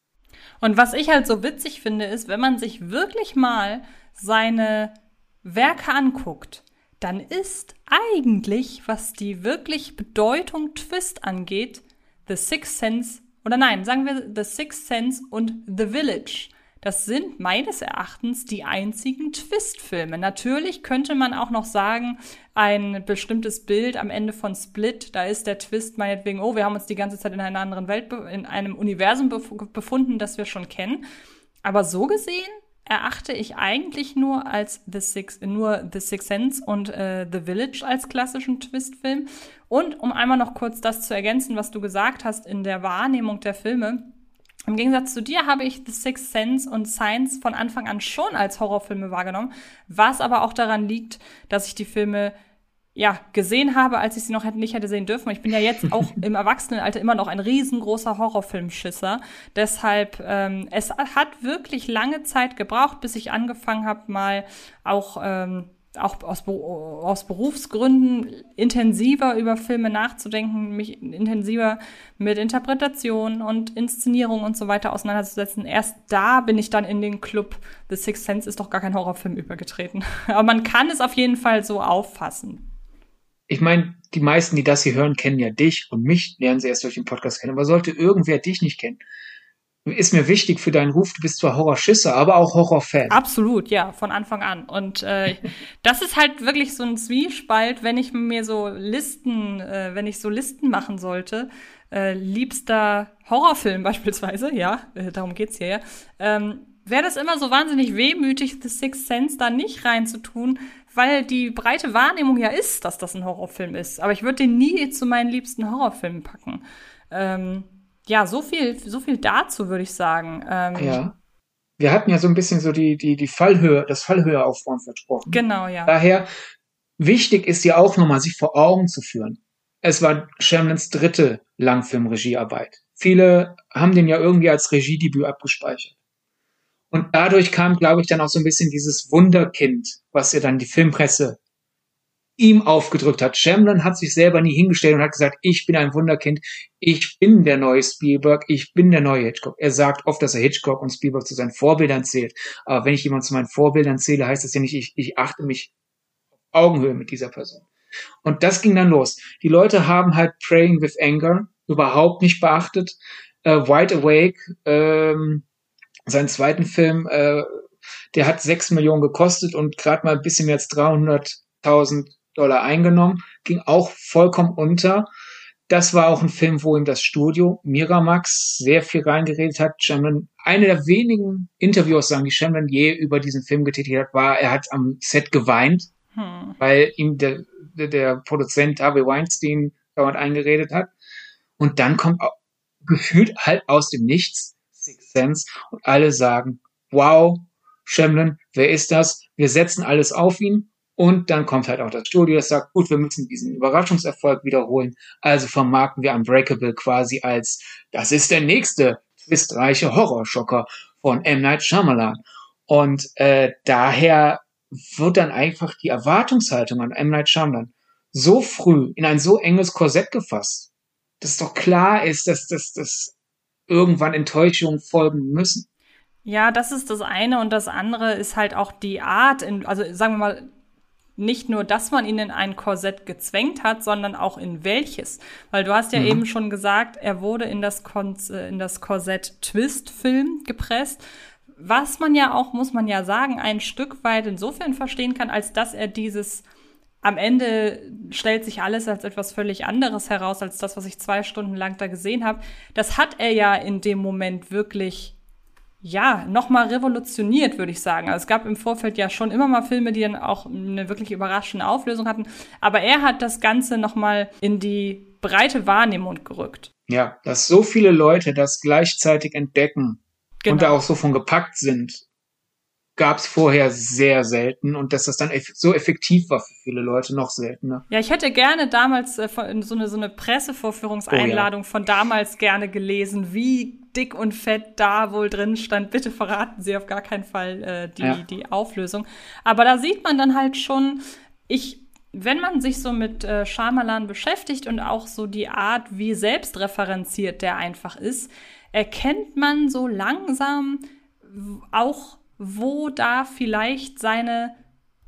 Und was ich halt so witzig finde, ist, wenn man sich wirklich mal seine Werke anguckt, dann ist eigentlich, was die wirklich Bedeutung Twist angeht, The Sixth Sense, oder nein, sagen wir The Sixth Sense und The Village das sind meines Erachtens die einzigen Twist-Filme. Natürlich könnte man auch noch sagen, ein bestimmtes Bild am Ende von Split, da ist der Twist meinetwegen, oh, wir haben uns die ganze Zeit in einer anderen Welt, in einem Universum befunden, das wir schon kennen. Aber so gesehen erachte ich eigentlich nur als The Six, nur The Six Sense und äh, The Village als klassischen Twist-Film. Und um einmal noch kurz das zu ergänzen, was du gesagt hast in der Wahrnehmung der Filme, im Gegensatz zu dir habe ich The Sixth Sense und Science von Anfang an schon als Horrorfilme wahrgenommen, was aber auch daran liegt, dass ich die Filme ja, gesehen habe, als ich sie noch nicht hätte sehen dürfen. Ich bin ja jetzt auch im Erwachsenenalter immer noch ein riesengroßer Horrorfilmschisser. Deshalb, ähm, es hat wirklich lange Zeit gebraucht, bis ich angefangen habe, mal auch ähm, auch aus, aus Berufsgründen intensiver über Filme nachzudenken, mich intensiver mit Interpretation und Inszenierung und so weiter auseinanderzusetzen. Erst da bin ich dann in den Club The Sixth Sense ist doch gar kein Horrorfilm übergetreten. Aber man kann es auf jeden Fall so auffassen. Ich meine, die meisten, die das hier hören, kennen ja dich und mich lernen sie erst durch den Podcast kennen. Aber sollte irgendwer dich nicht kennen, ist mir wichtig für deinen Ruf. Du bist zwar Horrorschisser, aber auch Horrorfan. Absolut, ja, von Anfang an. Und äh, das ist halt wirklich so ein Zwiespalt, wenn ich mir so Listen, äh, wenn ich so Listen machen sollte. Äh, liebster Horrorfilm beispielsweise, ja, äh, darum geht's hier ja. Ähm, Wäre das immer so wahnsinnig wehmütig, The Sixth Sense da nicht reinzutun, weil die breite Wahrnehmung ja ist, dass das ein Horrorfilm ist. Aber ich würde den nie zu meinen liebsten Horrorfilmen packen. Ähm, ja, so viel, so viel dazu, würde ich sagen. Ähm, ja. Wir hatten ja so ein bisschen so die, die, die Fallhöhe, das Fallhöhe aufbauen versprochen. Genau, ja. Daher, wichtig ist ja auch nochmal, sich vor Augen zu führen. Es war Shamlins dritte Langfilmregiearbeit. Viele haben den ja irgendwie als Regiedebüt abgespeichert. Und dadurch kam, glaube ich, dann auch so ein bisschen dieses Wunderkind, was ja dann die Filmpresse ihm aufgedrückt hat. Shamlin hat sich selber nie hingestellt und hat gesagt, ich bin ein Wunderkind, ich bin der neue Spielberg, ich bin der neue Hitchcock. Er sagt oft, dass er Hitchcock und Spielberg zu seinen Vorbildern zählt. Aber wenn ich jemand zu meinen Vorbildern zähle, heißt das ja nicht, ich, ich achte mich auf Augenhöhe mit dieser Person. Und das ging dann los. Die Leute haben halt Praying with Anger überhaupt nicht beachtet. Äh, Wide Awake, ähm, seinen zweiten Film, äh, der hat sechs Millionen gekostet und gerade mal ein bisschen mehr als 300.000 Dollar eingenommen, ging auch vollkommen unter. Das war auch ein Film, wo ihm das Studio Miramax sehr viel reingeredet hat. Shyamalan, eine der wenigen Interviews, sagen die Shyamalan je über diesen Film getätigt hat, war, er hat am Set geweint, hm. weil ihm der, der, der Produzent Harvey Weinstein dauernd eingeredet hat. Und dann kommt gefühlt halt aus dem Nichts Six Sense und alle sagen, wow, Shyamalan, wer ist das? Wir setzen alles auf ihn und dann kommt halt auch das Studio, das sagt, gut, wir müssen diesen Überraschungserfolg wiederholen. Also vermarkten wir Unbreakable quasi als, das ist der nächste twistreiche Horrorschocker von M. Night Shyamalan. Und äh, daher wird dann einfach die Erwartungshaltung an M. Night Shyamalan so früh in ein so enges Korsett gefasst, dass doch klar ist, dass das irgendwann Enttäuschungen folgen müssen. Ja, das ist das eine und das andere ist halt auch die Art, in, also sagen wir mal, nicht nur, dass man ihn in ein Korsett gezwängt hat, sondern auch in welches. Weil du hast ja mhm. eben schon gesagt, er wurde in das, Kon äh, in das Korsett Twist-Film gepresst. Was man ja auch, muss man ja sagen, ein Stück weit insofern verstehen kann, als dass er dieses am Ende stellt sich alles als etwas völlig anderes heraus, als das, was ich zwei Stunden lang da gesehen habe. Das hat er ja in dem Moment wirklich ja, nochmal revolutioniert, würde ich sagen. Also es gab im Vorfeld ja schon immer mal Filme, die dann auch eine wirklich überraschende Auflösung hatten. Aber er hat das Ganze nochmal in die breite Wahrnehmung gerückt. Ja, dass so viele Leute das gleichzeitig entdecken genau. und da auch so von gepackt sind, gab es vorher sehr selten und dass das dann eff so effektiv war für viele Leute noch seltener. Ja, ich hätte gerne damals äh, so eine, so eine Pressevorführungseinladung oh, ja. von damals gerne gelesen, wie dick und fett da wohl drin stand. Bitte verraten Sie auf gar keinen Fall äh, die, ja. die Auflösung. Aber da sieht man dann halt schon, ich wenn man sich so mit äh, Shyamalan beschäftigt und auch so die Art, wie selbstreferenziert der einfach ist, erkennt man so langsam auch wo da vielleicht seine,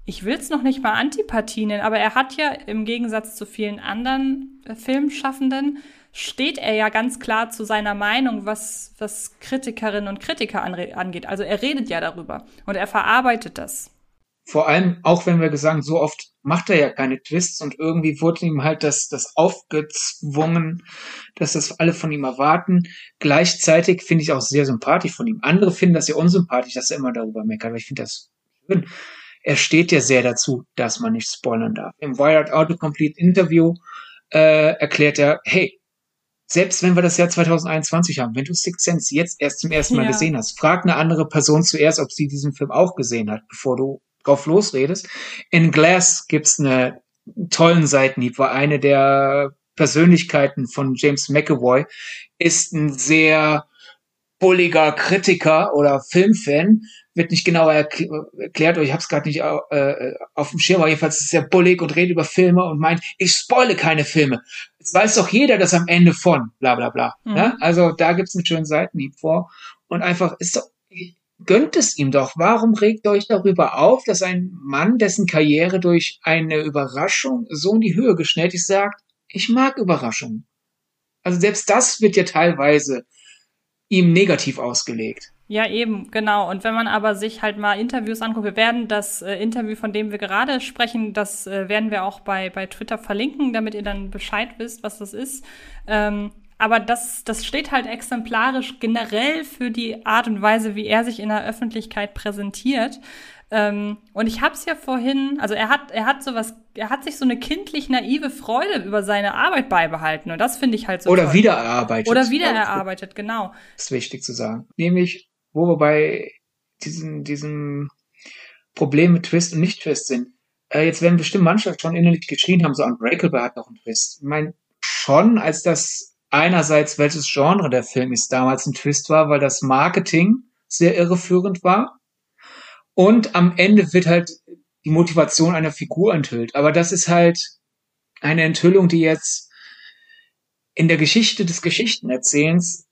ich will es noch nicht mal Antipathie nennen, aber er hat ja im Gegensatz zu vielen anderen äh, Filmschaffenden, steht er ja ganz klar zu seiner Meinung, was, was Kritikerinnen und Kritiker angeht. Also er redet ja darüber und er verarbeitet das vor allem, auch wenn wir gesagt, so oft macht er ja keine Twists und irgendwie wurde ihm halt das, das aufgezwungen, dass das alle von ihm erwarten. Gleichzeitig finde ich auch sehr sympathisch von ihm. Andere finden das ja unsympathisch, dass er immer darüber meckert, aber ich finde das schön. Er steht ja sehr dazu, dass man nicht spoilern darf. Im Wired Autocomplete Interview äh, erklärt er, hey, selbst wenn wir das Jahr 2021 haben, wenn du Sixth Sense jetzt erst zum ersten Mal ja. gesehen hast, frag eine andere Person zuerst, ob sie diesen Film auch gesehen hat, bevor du drauf losredest. In Glass gibt's eine tollen Seitenhieb, weil eine der Persönlichkeiten von James McAvoy ist ein sehr bulliger Kritiker oder Filmfan, wird nicht genauer erklärt, oder ich habe es gerade nicht äh, auf dem Schirm, aber jedenfalls ist er bullig und redet über Filme und meint, ich spoile keine Filme. Es weiß doch jeder, dass am Ende von, bla bla bla. Mhm. Ja? Also da gibt's einen schönen Seitenhieb vor. Und einfach ist doch, gönnt es ihm doch. Warum regt euch darüber auf, dass ein Mann, dessen Karriere durch eine Überraschung so in die Höhe geschnellt ist, sagt, ich mag Überraschungen. Also selbst das wird ja teilweise ihm negativ ausgelegt. Ja, eben, genau. Und wenn man aber sich halt mal Interviews anguckt, wir werden das äh, Interview, von dem wir gerade sprechen, das äh, werden wir auch bei, bei Twitter verlinken, damit ihr dann Bescheid wisst, was das ist. Ähm, aber das, das steht halt exemplarisch generell für die Art und Weise, wie er sich in der Öffentlichkeit präsentiert. Ähm, und ich habe es ja vorhin, also er hat, er hat sowas, er hat sich so eine kindlich naive Freude über seine Arbeit beibehalten. Und das finde ich halt so. Oder toll. wiedererarbeitet. Oder wiedererarbeitet, genau. Das ist wichtig zu sagen. Nämlich, wo wir bei diesen, diesem Problem mit Twist und Nicht-Twist sind. Äh, jetzt werden bestimmt manche schon innerlich geschrien haben, so Unbreakable hat noch einen Twist. Ich meine, schon, als das einerseits, welches Genre der Film ist, damals ein Twist war, weil das Marketing sehr irreführend war. Und am Ende wird halt die Motivation einer Figur enthüllt. Aber das ist halt eine Enthüllung, die jetzt in der Geschichte des Geschichtenerzählens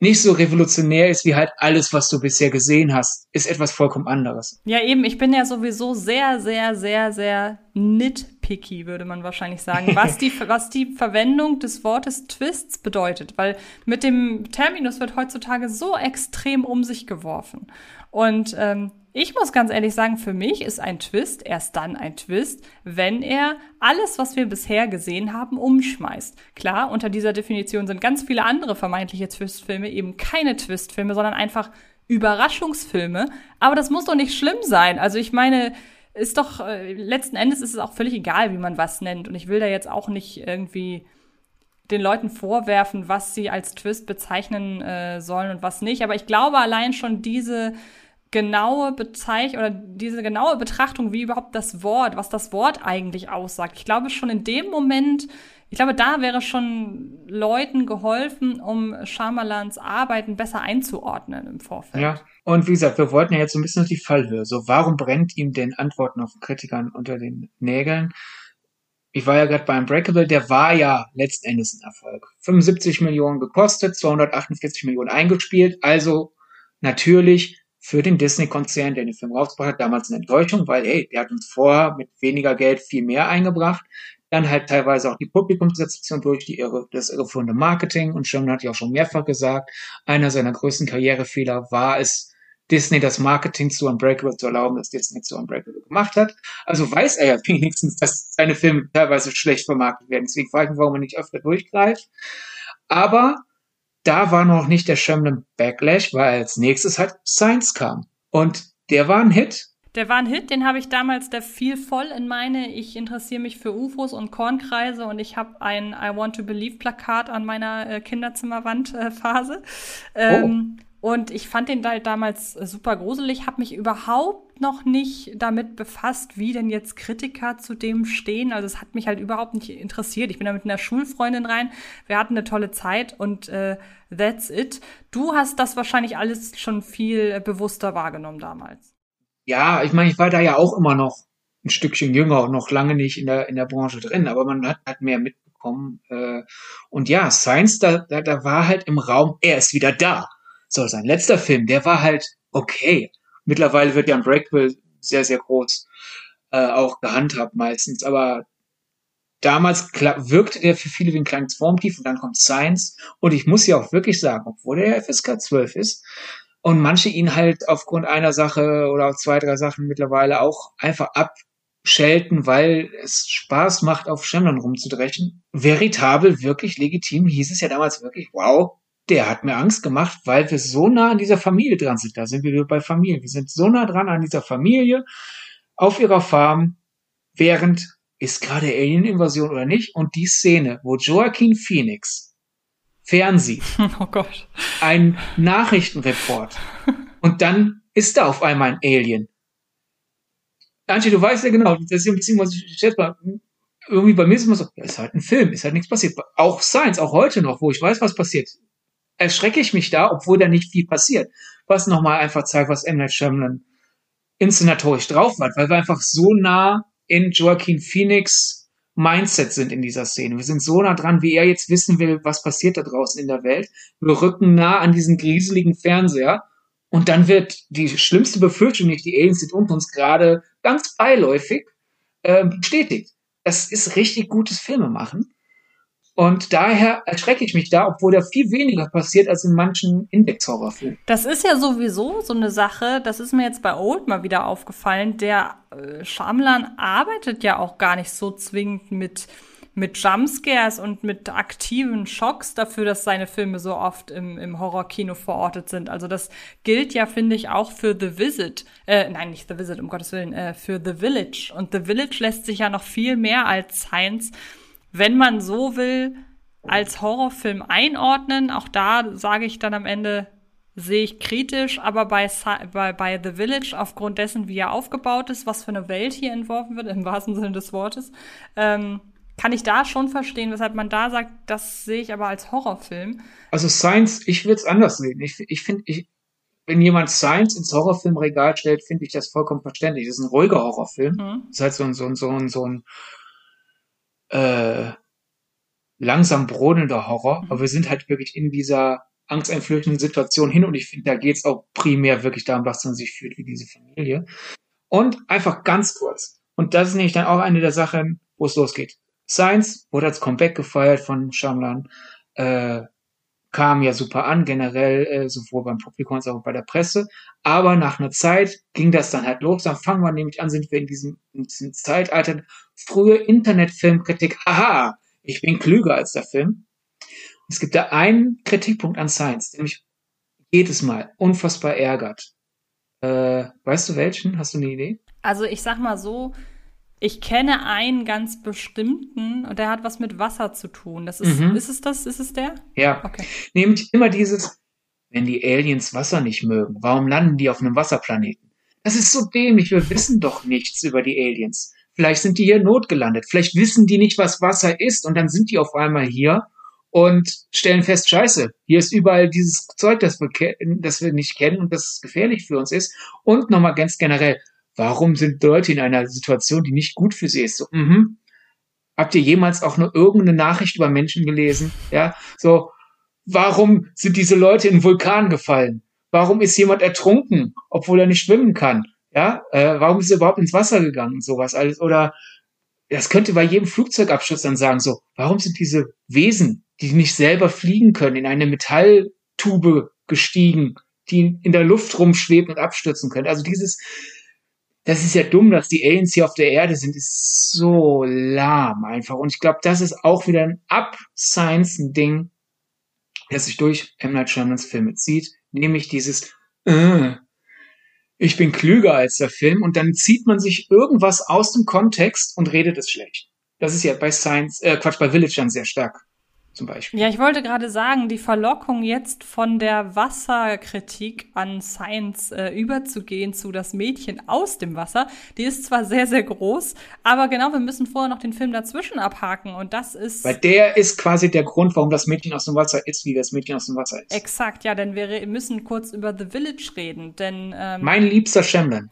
nicht so revolutionär ist wie halt alles, was du bisher gesehen hast, ist etwas vollkommen anderes. Ja, eben, ich bin ja sowieso sehr, sehr, sehr, sehr nitpicky, würde man wahrscheinlich sagen, was die, was die Verwendung des Wortes Twists bedeutet, weil mit dem Terminus wird heutzutage so extrem um sich geworfen. Und ähm, ich muss ganz ehrlich sagen, für mich ist ein Twist erst dann ein Twist, wenn er alles, was wir bisher gesehen haben, umschmeißt. Klar, unter dieser Definition sind ganz viele andere vermeintliche Twistfilme eben keine Twistfilme, sondern einfach Überraschungsfilme. Aber das muss doch nicht schlimm sein. Also ich meine, ist doch, äh, letzten Endes ist es auch völlig egal, wie man was nennt. Und ich will da jetzt auch nicht irgendwie den Leuten vorwerfen, was sie als Twist bezeichnen äh, sollen und was nicht. Aber ich glaube allein schon diese genaue Bezeichnung oder diese genaue Betrachtung, wie überhaupt das Wort, was das Wort eigentlich aussagt. Ich glaube schon in dem Moment, ich glaube, da wäre schon Leuten geholfen, um Schamalans Arbeiten besser einzuordnen im Vorfeld. Ja, und wie gesagt, wir wollten ja jetzt so ein bisschen auf die Fallhöhe. So, warum brennt ihm denn Antworten auf Kritikern unter den Nägeln? Ich war ja gerade bei Unbreakable, der war ja letzten Endes ein Erfolg. 75 Millionen gekostet, 248 Millionen eingespielt, also natürlich für den Disney-Konzern, der den Film rausgebracht hat, damals eine Enttäuschung, weil, hey, der hat uns vorher mit weniger Geld viel mehr eingebracht. Dann halt teilweise auch die Publikumsrezeption durch die irre, das irreführende Marketing. Und Sherman hat ja auch schon mehrfach gesagt, einer seiner größten Karrierefehler war es, Disney das Marketing zu Unbreakable zu erlauben, das Disney zu Unbreakable gemacht hat. Also weiß er ja wenigstens, dass seine Filme teilweise schlecht vermarktet werden. Deswegen frage ich mich, warum er nicht öfter durchgreift. Aber da war noch nicht der Shyamalan Backlash, weil als nächstes halt Science kam. Und der war ein Hit. Der war ein Hit, den habe ich damals, der fiel voll in meine, ich interessiere mich für UFOs und Kornkreise und ich habe ein I Want to Believe Plakat an meiner äh, Kinderzimmerwandphase. Äh, ähm, oh. Und ich fand den halt damals super gruselig, habe mich überhaupt noch nicht damit befasst, wie denn jetzt Kritiker zu dem stehen. Also es hat mich halt überhaupt nicht interessiert. Ich bin da mit einer Schulfreundin rein. Wir hatten eine tolle Zeit und äh, that's it. Du hast das wahrscheinlich alles schon viel bewusster wahrgenommen damals. Ja, ich meine, ich war da ja auch immer noch ein Stückchen jünger und noch lange nicht in der, in der Branche drin, aber man hat, hat mehr mitbekommen. Äh, und ja, Science, da, da, da war halt im Raum, er ist wieder da so, sein letzter Film, der war halt okay. Mittlerweile wird ja ein Breakable sehr, sehr groß äh, auch gehandhabt meistens, aber damals wirkte der für viele wie ein kleines Formtief und dann kommt Science und ich muss ja auch wirklich sagen, obwohl der FSK 12 ist und manche ihn halt aufgrund einer Sache oder zwei, drei Sachen mittlerweile auch einfach abschelten, weil es Spaß macht, auf Schemmern rumzudrechen. Veritabel, wirklich legitim, hieß es ja damals wirklich, wow, der hat mir Angst gemacht, weil wir so nah an dieser Familie dran sind. Da sind wir wieder bei Familie. Wir sind so nah dran an dieser Familie auf ihrer Farm, während ist gerade Alien-Invasion oder nicht. Und die Szene, wo Joaquin Phoenix fernsieht, oh Gott. ein Nachrichtenreport, und dann ist da auf einmal ein Alien. Antje, du weißt ja genau, das ist ein bisschen, was ich schätze mal, irgendwie bei mir ist immer so, ist halt ein Film, ist halt nichts passiert. Auch Science, auch heute noch, wo ich weiß, was passiert erschrecke ich mich da, obwohl da nicht viel passiert. Was nochmal einfach zeigt, was M. Night Shyamalan inszenatorisch drauf hat, weil wir einfach so nah in Joaquin Phoenix Mindset sind in dieser Szene. Wir sind so nah dran, wie er jetzt wissen will, was passiert da draußen in der Welt. Wir rücken nah an diesen grieseligen Fernseher und dann wird die schlimmste Befürchtung, nicht die Aliens sind unter uns gerade ganz beiläufig äh, bestätigt. Das ist richtig gutes Filmemachen. Und daher erschrecke ich mich da, obwohl da viel weniger passiert als in manchen Index-Horrorfilmen. Das ist ja sowieso so eine Sache, das ist mir jetzt bei Old mal wieder aufgefallen. Der äh, Schamlan arbeitet ja auch gar nicht so zwingend mit mit Jumpscares und mit aktiven Schocks dafür, dass seine Filme so oft im, im Horrorkino verortet sind. Also das gilt ja, finde ich, auch für The Visit. Äh, nein, nicht The Visit, um Gottes Willen, äh, für The Village. Und The Village lässt sich ja noch viel mehr als Science, wenn man so will, als Horrorfilm einordnen. Auch da sage ich dann am Ende, sehe ich kritisch, aber bei, bei, bei The Village, aufgrund dessen, wie er aufgebaut ist, was für eine Welt hier entworfen wird, im wahrsten Sinne des Wortes, ähm, kann ich da schon verstehen, weshalb man da sagt, das sehe ich aber als Horrorfilm. Also Science, ich würde es anders sehen. Ich, ich finde, ich, wenn jemand Science ins Horrorfilmregal stellt, finde ich das vollkommen verständlich. Das ist ein ruhiger Horrorfilm. Mhm. Das ist halt so ein, so ein, so ein, so ein äh, langsam brodelnder Horror. Mhm. Aber wir sind halt wirklich in dieser angsteinflößenden Situation hin und ich finde, da geht es auch primär wirklich darum, was man sich fühlt wie diese Familie. Und einfach ganz kurz. Und das ist nämlich dann auch eine der Sachen, wo es losgeht. Science wurde als Comeback gefeiert von Shyamalan, äh, kam ja super an, generell äh, sowohl beim Publikum als auch bei der Presse. Aber nach einer Zeit ging das dann halt los. Dann fangen wir nämlich an, sind wir in diesem, in diesem Zeitalter. Frühe Internetfilmkritik. Aha, ich bin klüger als der Film. Es gibt da einen Kritikpunkt an Science, der mich jedes Mal unfassbar ärgert. Äh, weißt du welchen? Hast du eine Idee? Also ich sag mal so, ich kenne einen ganz bestimmten und der hat was mit Wasser zu tun. Das ist, mhm. ist es das? Ist es der? Ja. Okay. Nämlich immer dieses, wenn die Aliens Wasser nicht mögen, warum landen die auf einem Wasserplaneten? Das ist so dämlich. Wir wissen doch nichts über die Aliens. Vielleicht sind die hier notgelandet. Vielleicht wissen die nicht, was Wasser ist und dann sind die auf einmal hier und stellen fest, scheiße, hier ist überall dieses Zeug, das wir, das wir nicht kennen und das gefährlich für uns ist. Und nochmal ganz generell, warum sind Leute in einer Situation, die nicht gut für sie ist? So, mhm. Habt ihr jemals auch nur irgendeine Nachricht über Menschen gelesen? Ja, so, warum sind diese Leute in Vulkan gefallen? Warum ist jemand ertrunken, obwohl er nicht schwimmen kann? Ja, äh, warum ist er überhaupt ins Wasser gegangen? Sowas alles. Oder das könnte bei jedem Flugzeugabschluss dann sagen, so, warum sind diese Wesen die nicht selber fliegen können, in eine Metalltube gestiegen, die in der Luft rumschweben und abstürzen können. Also dieses, das ist ja dumm, dass die Aliens hier auf der Erde sind, ist so lahm einfach. Und ich glaube, das ist auch wieder ein Up-Science-Ding, das sich durch M. Night Shyamalans Filme zieht, nämlich dieses, äh, ich bin klüger als der Film und dann zieht man sich irgendwas aus dem Kontext und redet es schlecht. Das ist ja bei Science, äh, Quatsch, bei Village dann sehr stark zum Beispiel. Ja, ich wollte gerade sagen, die Verlockung jetzt von der Wasserkritik an Science äh, überzugehen zu das Mädchen aus dem Wasser, die ist zwar sehr, sehr groß, aber genau, wir müssen vorher noch den Film dazwischen abhaken und das ist. Weil der ist quasi der Grund, warum das Mädchen aus dem Wasser ist, wie das Mädchen aus dem Wasser ist. Exakt, ja, denn wir müssen kurz über The Village reden, denn. Ähm, mein liebster Shyamalan.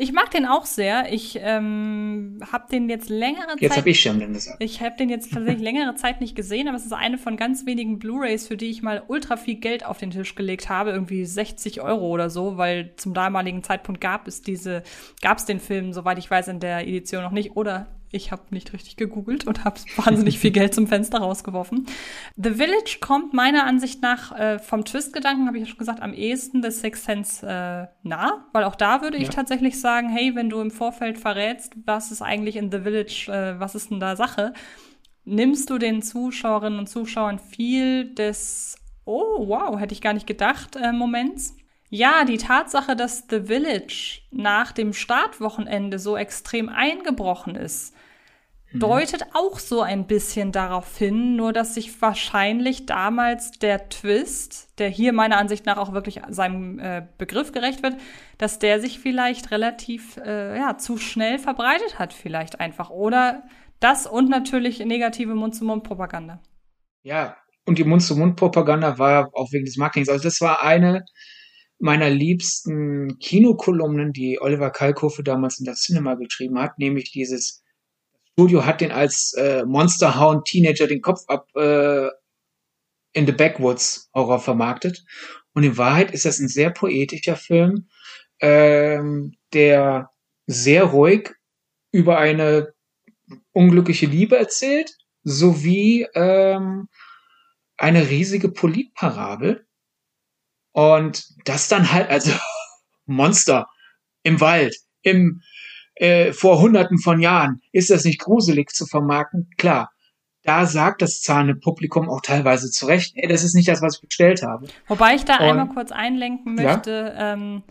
Ich mag den auch sehr. Ich ähm, habe den jetzt längere Zeit. Jetzt habe ich schon gesagt. Ich habe den jetzt tatsächlich längere Zeit nicht gesehen, aber es ist eine von ganz wenigen Blu-rays, für die ich mal ultra viel Geld auf den Tisch gelegt habe, irgendwie 60 Euro oder so, weil zum damaligen Zeitpunkt gab es diese, gab es den Film, soweit ich weiß, in der Edition noch nicht oder ich habe nicht richtig gegoogelt und habe wahnsinnig viel Geld zum Fenster rausgeworfen. The Village kommt meiner Ansicht nach äh, vom Twist-Gedanken, habe ich ja schon gesagt, am ehesten des Sixth Sense äh, nah, weil auch da würde ja. ich tatsächlich sagen, hey, wenn du im Vorfeld verrätst, was ist eigentlich in The Village, äh, was ist denn da Sache, nimmst du den Zuschauerinnen und Zuschauern viel des Oh, wow, hätte ich gar nicht gedacht, äh, Moments. Ja, die Tatsache, dass The Village nach dem Startwochenende so extrem eingebrochen ist. Deutet auch so ein bisschen darauf hin, nur dass sich wahrscheinlich damals der Twist, der hier meiner Ansicht nach auch wirklich seinem äh, Begriff gerecht wird, dass der sich vielleicht relativ äh, ja, zu schnell verbreitet hat, vielleicht einfach. Oder das und natürlich negative Mund-zu-Mund-Propaganda. Ja, und die Mund-zu-Mund-Propaganda war auch wegen des Marketings. Also das war eine meiner liebsten Kinokolumnen, die Oliver Kalkofe damals in das Cinema geschrieben hat, nämlich dieses Studio hat den als äh, Monsterhound Teenager den Kopf ab äh, in the Backwoods Horror vermarktet. Und in Wahrheit ist das ein sehr poetischer Film, ähm, der sehr ruhig über eine unglückliche Liebe erzählt, sowie ähm, eine riesige Politparabel und das dann halt, also Monster im Wald, im, äh, vor hunderten von Jahren, ist das nicht gruselig zu vermarkten? Klar. da sagt das zahlende Publikum auch teilweise zu Recht, ey, das ist nicht das, was ich bestellt habe. Wobei ich da Und, einmal kurz einlenken möchte, ja? ähm,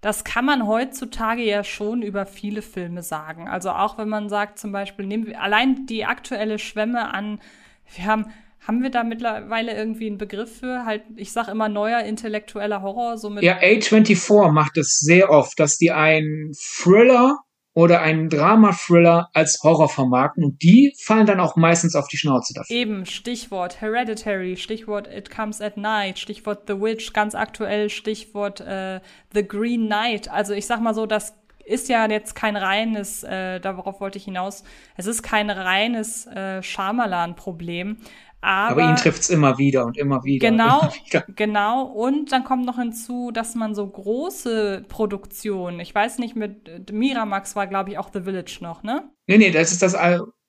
das kann man heutzutage ja schon über viele Filme sagen. Also auch wenn man sagt, zum Beispiel, nehmen wir allein die aktuelle Schwemme an, wir haben haben wir da mittlerweile irgendwie einen Begriff für? Halt, ich sag immer neuer intellektueller Horror, so mit Ja, A24 macht es sehr oft, dass die einen Thriller oder einen Drama-Thriller als Horror vermarkten und die fallen dann auch meistens auf die Schnauze dafür. Eben, Stichwort Hereditary, Stichwort It Comes at Night, Stichwort The Witch, ganz aktuell Stichwort äh, The Green Knight. Also ich sag mal so, das ist ja jetzt kein reines, äh, darauf wollte ich hinaus, es ist kein reines äh, Schamalan-Problem, aber, aber ihn trifft's immer wieder und immer wieder. Genau, immer wieder. genau. Und dann kommt noch hinzu, dass man so große Produktionen, ich weiß nicht, mit Miramax war, glaube ich, auch The Village noch, ne? Nee, nee, das ist das.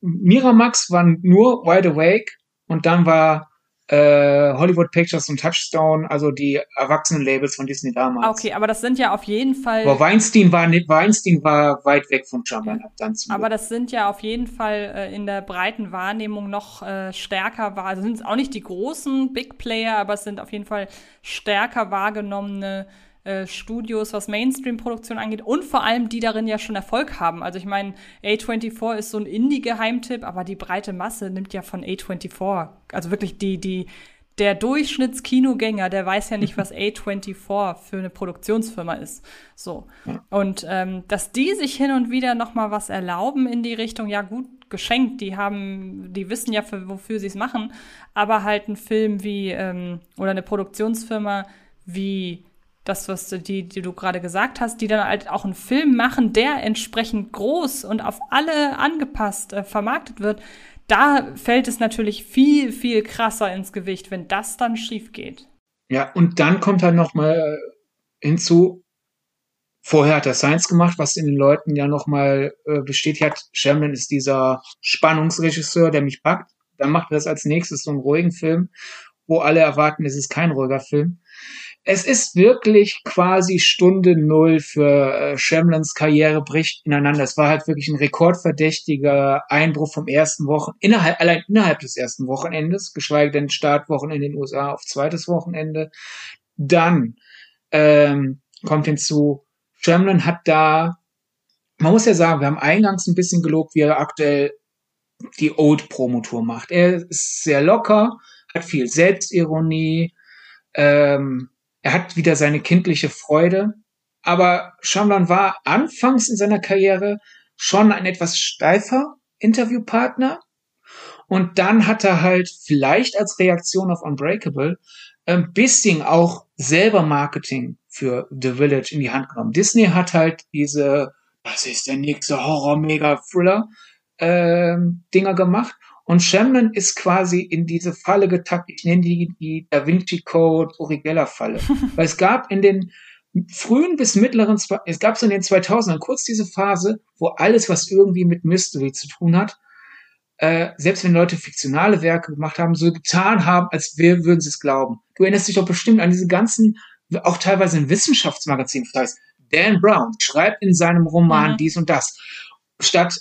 Miramax war nur Wide Awake und dann war äh, Hollywood Pictures und Touchstone, also die Erwachsenen-Labels von Disney damals. Okay, aber das sind ja auf jeden Fall. Aber Weinstein war nicht, Weinstein war weit weg von Jumpman ja. dann zum Aber das sind ja auf jeden Fall äh, in der breiten Wahrnehmung noch äh, stärker war. Also sind es auch nicht die großen Big Player, aber es sind auf jeden Fall stärker wahrgenommene äh, Studios, was Mainstream-Produktion angeht und vor allem die darin ja schon Erfolg haben. Also ich meine, A24 ist so ein Indie-Geheimtipp, aber die breite Masse nimmt ja von A24. Also wirklich die, die, der Durchschnittskinogänger, der weiß ja nicht, was A24 für eine Produktionsfirma ist. So. Und ähm, dass die sich hin und wieder noch mal was erlauben in die Richtung, ja gut, geschenkt, die haben, die wissen ja, für, wofür sie es machen, aber halt ein Film wie, ähm, oder eine Produktionsfirma wie das, was du, die, die du gerade gesagt hast, die dann halt auch einen Film machen, der entsprechend groß und auf alle angepasst äh, vermarktet wird, da fällt es natürlich viel, viel krasser ins Gewicht, wenn das dann schief geht. Ja, und dann kommt halt noch mal hinzu, vorher hat er Science gemacht, was in den Leuten ja noch mal äh, bestätigt hat, Sherman ist dieser Spannungsregisseur, der mich packt. Dann macht er das als nächstes so einen ruhigen Film, wo alle erwarten, es ist kein ruhiger Film es ist wirklich quasi Stunde Null für äh, Shamlins Karriere bricht ineinander. Es war halt wirklich ein rekordverdächtiger Einbruch vom ersten Wochen, innerhalb, allein innerhalb des ersten Wochenendes, geschweige denn Startwochen in den USA auf zweites Wochenende. Dann ähm, kommt hinzu, Shamlin hat da, man muss ja sagen, wir haben eingangs ein bisschen gelobt, wie er aktuell die Old Promotour macht. Er ist sehr locker, hat viel Selbstironie, ähm, er hat wieder seine kindliche Freude. Aber Shamlan war anfangs in seiner Karriere schon ein etwas steifer Interviewpartner. Und dann hat er halt vielleicht als Reaktion auf Unbreakable ein bisschen auch selber Marketing für The Village in die Hand genommen. Disney hat halt diese, das ist der nächste Horror-Mega-Thriller, ähm, Dinger gemacht. Und Shamman ist quasi in diese Falle getappt. Ich nenne die die Da Vinci Code Origella Falle. Weil es gab in den frühen bis mittleren, es gab so in den 2000ern kurz diese Phase, wo alles, was irgendwie mit Mystery zu tun hat, äh, selbst wenn Leute fiktionale Werke gemacht haben, so getan haben, als wir würden sie es glauben. Du erinnerst dich doch bestimmt an diese ganzen, auch teilweise in Wissenschaftsmagazinen, das heißt, Dan Brown schreibt in seinem Roman mhm. dies und das. Statt,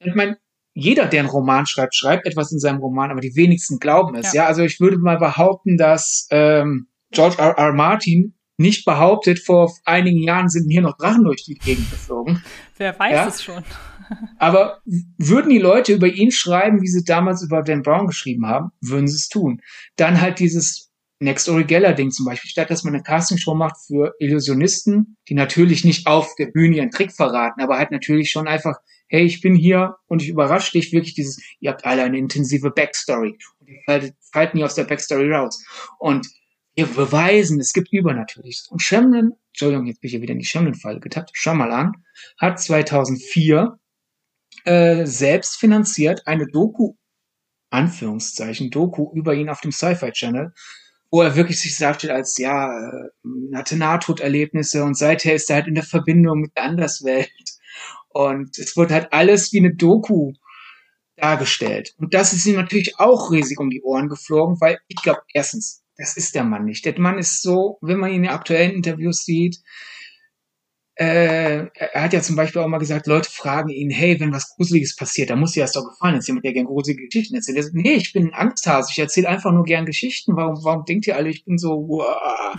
ich meine, jeder, der einen Roman schreibt, schreibt etwas in seinem Roman, aber die wenigsten glauben es. Ja, ja? also ich würde mal behaupten, dass ähm, George R. R. Martin nicht behauptet, vor einigen Jahren sind hier noch Drachen durch die Gegend geflogen. Wer weiß ja? es schon. aber würden die Leute über ihn schreiben, wie sie damals über Dan Brown geschrieben haben, würden sie es tun. Dann halt dieses Next Origella Ding zum Beispiel, statt dass man eine Castingshow macht für Illusionisten, die natürlich nicht auf der Bühne ihren Trick verraten, aber halt natürlich schon einfach hey, ich bin hier und ich überrasche dich wirklich dieses, ihr habt alle eine intensive Backstory und ihr fallt, nie aus der Backstory raus. Und wir beweisen, es gibt Übernatürliches. Und Shyamalan, Entschuldigung, jetzt bin ich ja wieder in die Shyamalan-Falle getappt, Shyamalan hat 2004 äh, selbst finanziert eine Doku, Anführungszeichen, Doku über ihn auf dem Sci-Fi Channel, wo er wirklich sich darstellt als, ja, äh, hatte Nahtoderlebnisse und seither ist er halt in der Verbindung mit der Anderswelt und es wird halt alles wie eine Doku dargestellt. Und das ist ihm natürlich auch riesig um die Ohren geflogen, weil ich glaube, erstens, das ist der Mann nicht. Der Mann ist so, wenn man ihn in aktuellen Interviews sieht, äh, er hat ja zum Beispiel auch mal gesagt, Leute fragen ihn, hey, wenn was Gruseliges passiert, dann muss dir das doch gefallen. Jetzt jemand, der gerne gruselige Geschichten erzählt. Er sagt, nee, ich bin ein Angsthase, ich erzähle einfach nur gern Geschichten. Warum, warum denkt ihr alle, ich bin so wow,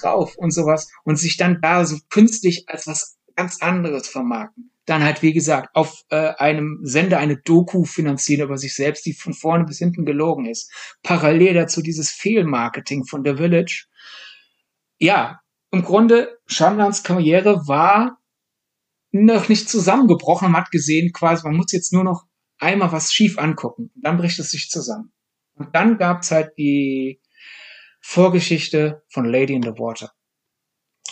drauf und sowas? Und sich dann da so künstlich als was ganz anderes vermarkten. Dann halt, wie gesagt, auf äh, einem Sender eine Doku finanzieren über sich selbst, die von vorne bis hinten gelogen ist. Parallel dazu dieses Fehlmarketing von The Village. Ja, im Grunde, Shamlans Karriere war noch nicht zusammengebrochen. Man hat gesehen, quasi, man muss jetzt nur noch einmal was schief angucken. Dann bricht es sich zusammen. Und dann gab's halt die Vorgeschichte von Lady in the Water.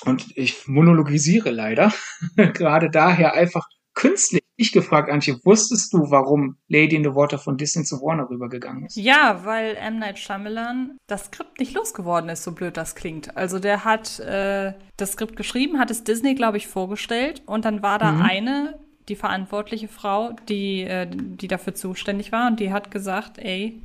Und ich monologisiere leider, gerade daher einfach künstlich ich gefragt, Antje, wusstest du, warum Lady in the Water von Disney zu Warner rübergegangen ist? Ja, weil M. Night Shyamalan das Skript nicht losgeworden ist, so blöd das klingt. Also der hat äh, das Skript geschrieben, hat es Disney, glaube ich, vorgestellt und dann war da mhm. eine, die verantwortliche Frau, die, äh, die dafür zuständig war und die hat gesagt, ey,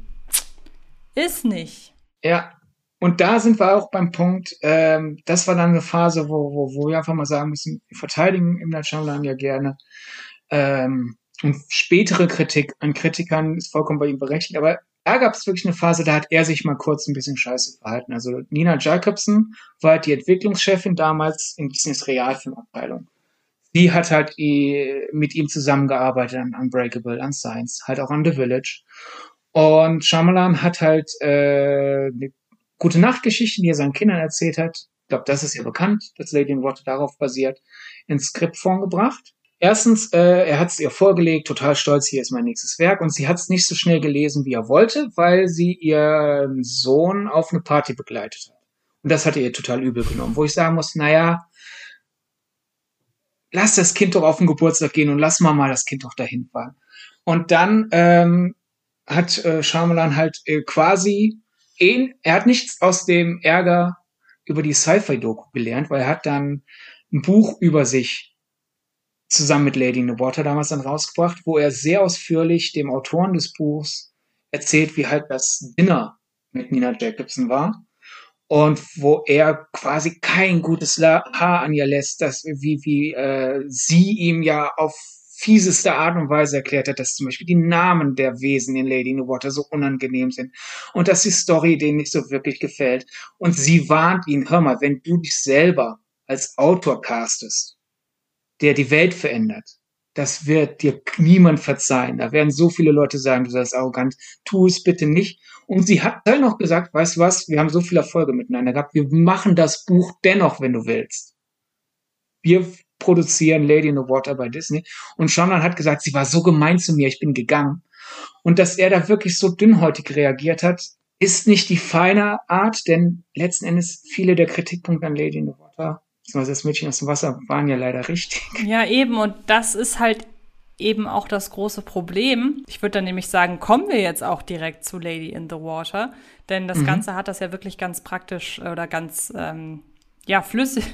ist nicht. Ja, und da sind wir auch beim Punkt, ähm, das war dann eine Phase, wo, wo, wo wir einfach mal sagen müssen, wir verteidigen im Shyamalan ja gerne. Ähm, und spätere Kritik an Kritikern ist vollkommen bei ihm berechtigt, aber da gab es wirklich eine Phase, da hat er sich mal kurz ein bisschen scheiße verhalten. Also Nina Jacobson war halt die Entwicklungschefin damals in Disneys Realfilmabteilung. Sie hat halt mit ihm zusammengearbeitet an Unbreakable, an Science, halt auch an The Village. Und Shyamalan hat halt äh, gute Nachtgeschichte, die er seinen Kindern erzählt hat. Ich glaube, das ist ja bekannt, dass Lady in Water darauf basiert, ins Skriptform gebracht. Erstens, äh, er hat es ihr vorgelegt, total stolz, hier ist mein nächstes Werk. Und sie hat es nicht so schnell gelesen, wie er wollte, weil sie ihren Sohn auf eine Party begleitet hat. Und das hat er ihr total übel genommen. Wo ich sagen muss, naja, lass das Kind doch auf den Geburtstag gehen und lass mal mal das Kind doch dahin fahren. Und dann ähm, hat äh, Shyamalan halt äh, quasi ihn, er hat nichts aus dem Ärger über die Sci-Fi-Doku gelernt, weil er hat dann ein Buch über sich zusammen mit Lady in the Water damals dann rausgebracht, wo er sehr ausführlich dem Autoren des Buchs erzählt, wie halt das Dinner mit Nina Jacobson war und wo er quasi kein gutes Haar an ihr lässt, dass wie wie äh, sie ihm ja auf fieseste Art und Weise erklärt hat, dass zum Beispiel die Namen der Wesen in Lady in the Water so unangenehm sind und dass die Story denen nicht so wirklich gefällt. Und sie warnt ihn, hör mal, wenn du dich selber als Autor castest, der die Welt verändert. Das wird dir niemand verzeihen. Da werden so viele Leute sagen, du seist arrogant, tu es bitte nicht. Und sie hat dann noch gesagt, weißt du was, wir haben so viele Erfolge miteinander gehabt, wir machen das Buch dennoch, wenn du willst. Wir produzieren Lady in the Water bei Disney. Und Shannon hat gesagt, sie war so gemein zu mir, ich bin gegangen. Und dass er da wirklich so dünnhäutig reagiert hat, ist nicht die feine Art, denn letzten Endes viele der Kritikpunkte an Lady in the Water beziehungsweise das Mädchen aus dem Wasser waren ja leider richtig. Ja, eben, und das ist halt eben auch das große Problem. Ich würde dann nämlich sagen, kommen wir jetzt auch direkt zu Lady in the Water, denn das mhm. Ganze hat das ja wirklich ganz praktisch oder ganz ähm, ja flüssig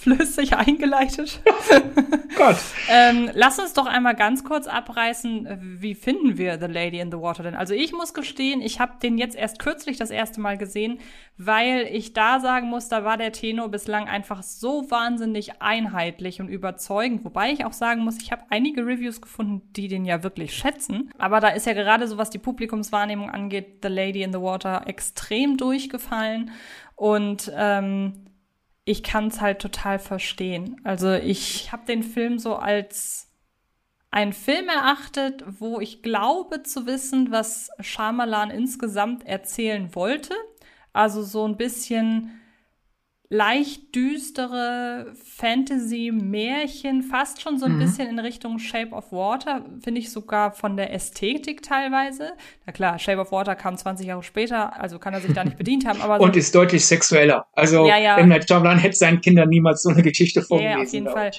flüssig eingeleitet. Gott. ähm, lass uns doch einmal ganz kurz abreißen, wie finden wir The Lady in the Water denn? Also ich muss gestehen, ich habe den jetzt erst kürzlich das erste Mal gesehen, weil ich da sagen muss, da war der Tenor bislang einfach so wahnsinnig einheitlich und überzeugend. Wobei ich auch sagen muss, ich habe einige Reviews gefunden, die den ja wirklich schätzen. Aber da ist ja gerade so, was die Publikumswahrnehmung angeht, The Lady in the Water extrem durchgefallen. Und ähm, ich kann es halt total verstehen. Also ich habe den Film so als einen Film erachtet, wo ich glaube zu wissen, was Shyamalan insgesamt erzählen wollte. Also so ein bisschen leicht düstere Fantasy-Märchen, fast schon so ein mhm. bisschen in Richtung Shape of Water, finde ich sogar von der Ästhetik teilweise. Na klar, Shape of Water kam 20 Jahre später, also kann er sich da nicht bedient haben. Aber so Und ist deutlich sexueller. Also ja, ja. M. Night Shyamalan hätte seinen Kindern niemals so eine Geschichte vorgelesen. Ja, auf jeden Fall.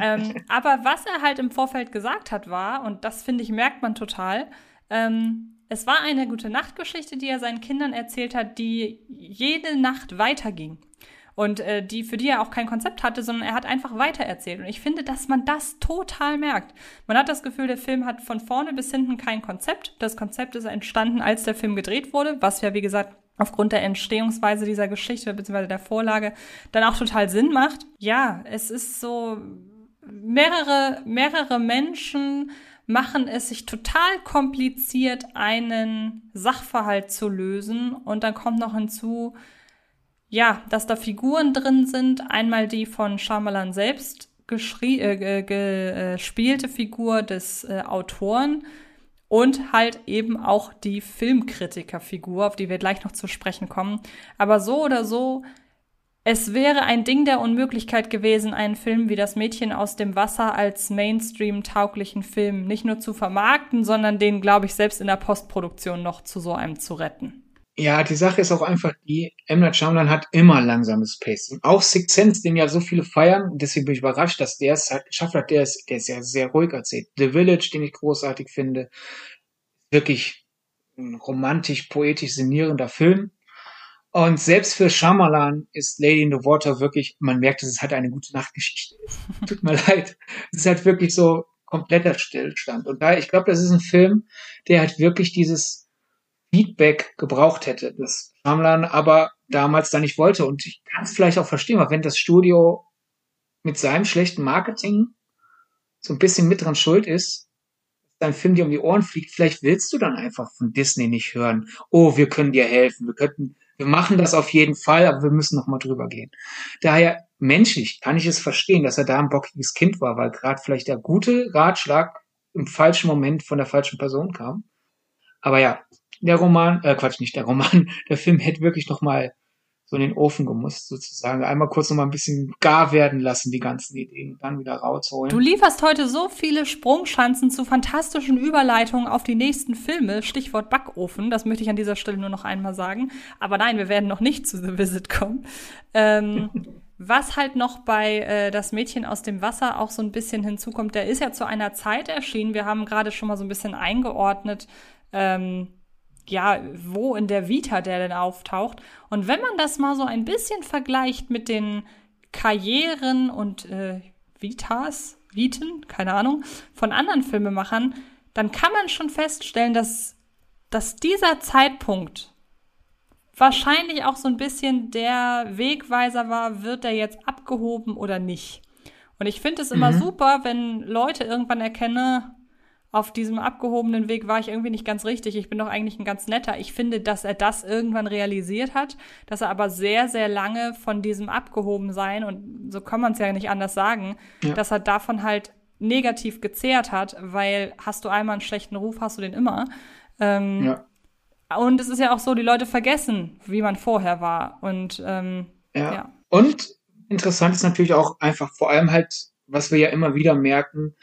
ähm, aber was er halt im Vorfeld gesagt hat, war, und das finde ich, merkt man total, ähm, es war eine gute Nachtgeschichte, die er seinen Kindern erzählt hat, die jede Nacht weiterging und äh, die für die er auch kein Konzept hatte, sondern er hat einfach weitererzählt. Und ich finde, dass man das total merkt. Man hat das Gefühl, der Film hat von vorne bis hinten kein Konzept. Das Konzept ist entstanden, als der Film gedreht wurde, was ja wie gesagt aufgrund der Entstehungsweise dieser Geschichte bzw. der Vorlage dann auch total Sinn macht. Ja, es ist so mehrere mehrere Menschen machen es sich total kompliziert, einen Sachverhalt zu lösen und dann kommt noch hinzu, ja, dass da Figuren drin sind, einmal die von Shyamalan selbst äh, gespielte Figur des äh, Autoren, und halt eben auch die Filmkritikerfigur, auf die wir gleich noch zu sprechen kommen. Aber so oder so, es wäre ein Ding der Unmöglichkeit gewesen, einen Film wie Das Mädchen aus dem Wasser als Mainstream-tauglichen Film nicht nur zu vermarkten, sondern den, glaube ich, selbst in der Postproduktion noch zu so einem zu retten. Ja, die Sache ist auch einfach die, M. Night Shyamalan hat immer langsames Pacing. Auch Six Sense, den ja so viele feiern, deswegen bin ich überrascht, dass der es halt geschafft hat, der ist, der ist ja sehr ruhig erzählt. The Village, den ich großartig finde, wirklich ein romantisch, poetisch sinnierender Film. Und selbst für Shyamalan ist Lady in the Water wirklich, man merkt, dass es halt eine gute Nachtgeschichte ist. Tut mir leid. Es ist halt wirklich so kompletter Stillstand. Und da, ich glaube, das ist ein Film, der halt wirklich dieses Feedback gebraucht hätte, das Shyamalan aber damals da nicht wollte. Und ich kann es vielleicht auch verstehen, weil wenn das Studio mit seinem schlechten Marketing so ein bisschen mit dran schuld ist, dein Film dir um die Ohren fliegt, vielleicht willst du dann einfach von Disney nicht hören. Oh, wir können dir helfen, wir könnten, wir machen das auf jeden Fall, aber wir müssen noch mal drüber gehen. Daher menschlich kann ich es verstehen, dass er da ein bockiges Kind war, weil gerade vielleicht der gute Ratschlag im falschen Moment von der falschen Person kam. Aber ja, der Roman, äh, Quatsch, nicht der Roman, der Film hätte wirklich noch mal so in den Ofen gemusst, sozusagen. Einmal kurz noch mal ein bisschen gar werden lassen, die ganzen Ideen, und dann wieder rausholen. Du lieferst heute so viele Sprungschanzen zu fantastischen Überleitungen auf die nächsten Filme. Stichwort Backofen, das möchte ich an dieser Stelle nur noch einmal sagen. Aber nein, wir werden noch nicht zu The Visit kommen. Ähm, was halt noch bei äh, Das Mädchen aus dem Wasser auch so ein bisschen hinzukommt, der ist ja zu einer Zeit erschienen. Wir haben gerade schon mal so ein bisschen eingeordnet, ähm, ja, wo in der Vita der denn auftaucht. Und wenn man das mal so ein bisschen vergleicht mit den Karrieren und äh, Vitas, Viten, keine Ahnung, von anderen Filmemachern, dann kann man schon feststellen, dass, dass dieser Zeitpunkt wahrscheinlich auch so ein bisschen der Wegweiser war, wird er jetzt abgehoben oder nicht. Und ich finde es immer mhm. super, wenn Leute irgendwann erkennen, auf diesem abgehobenen Weg war ich irgendwie nicht ganz richtig. Ich bin doch eigentlich ein ganz netter. Ich finde, dass er das irgendwann realisiert hat, dass er aber sehr, sehr lange von diesem abgehoben sein, und so kann man es ja nicht anders sagen, ja. dass er davon halt negativ gezehrt hat, weil hast du einmal einen schlechten Ruf, hast du den immer. Ähm, ja. Und es ist ja auch so, die Leute vergessen, wie man vorher war. Und ähm, ja. ja. Und interessant ist natürlich auch einfach vor allem halt, was wir ja immer wieder merken,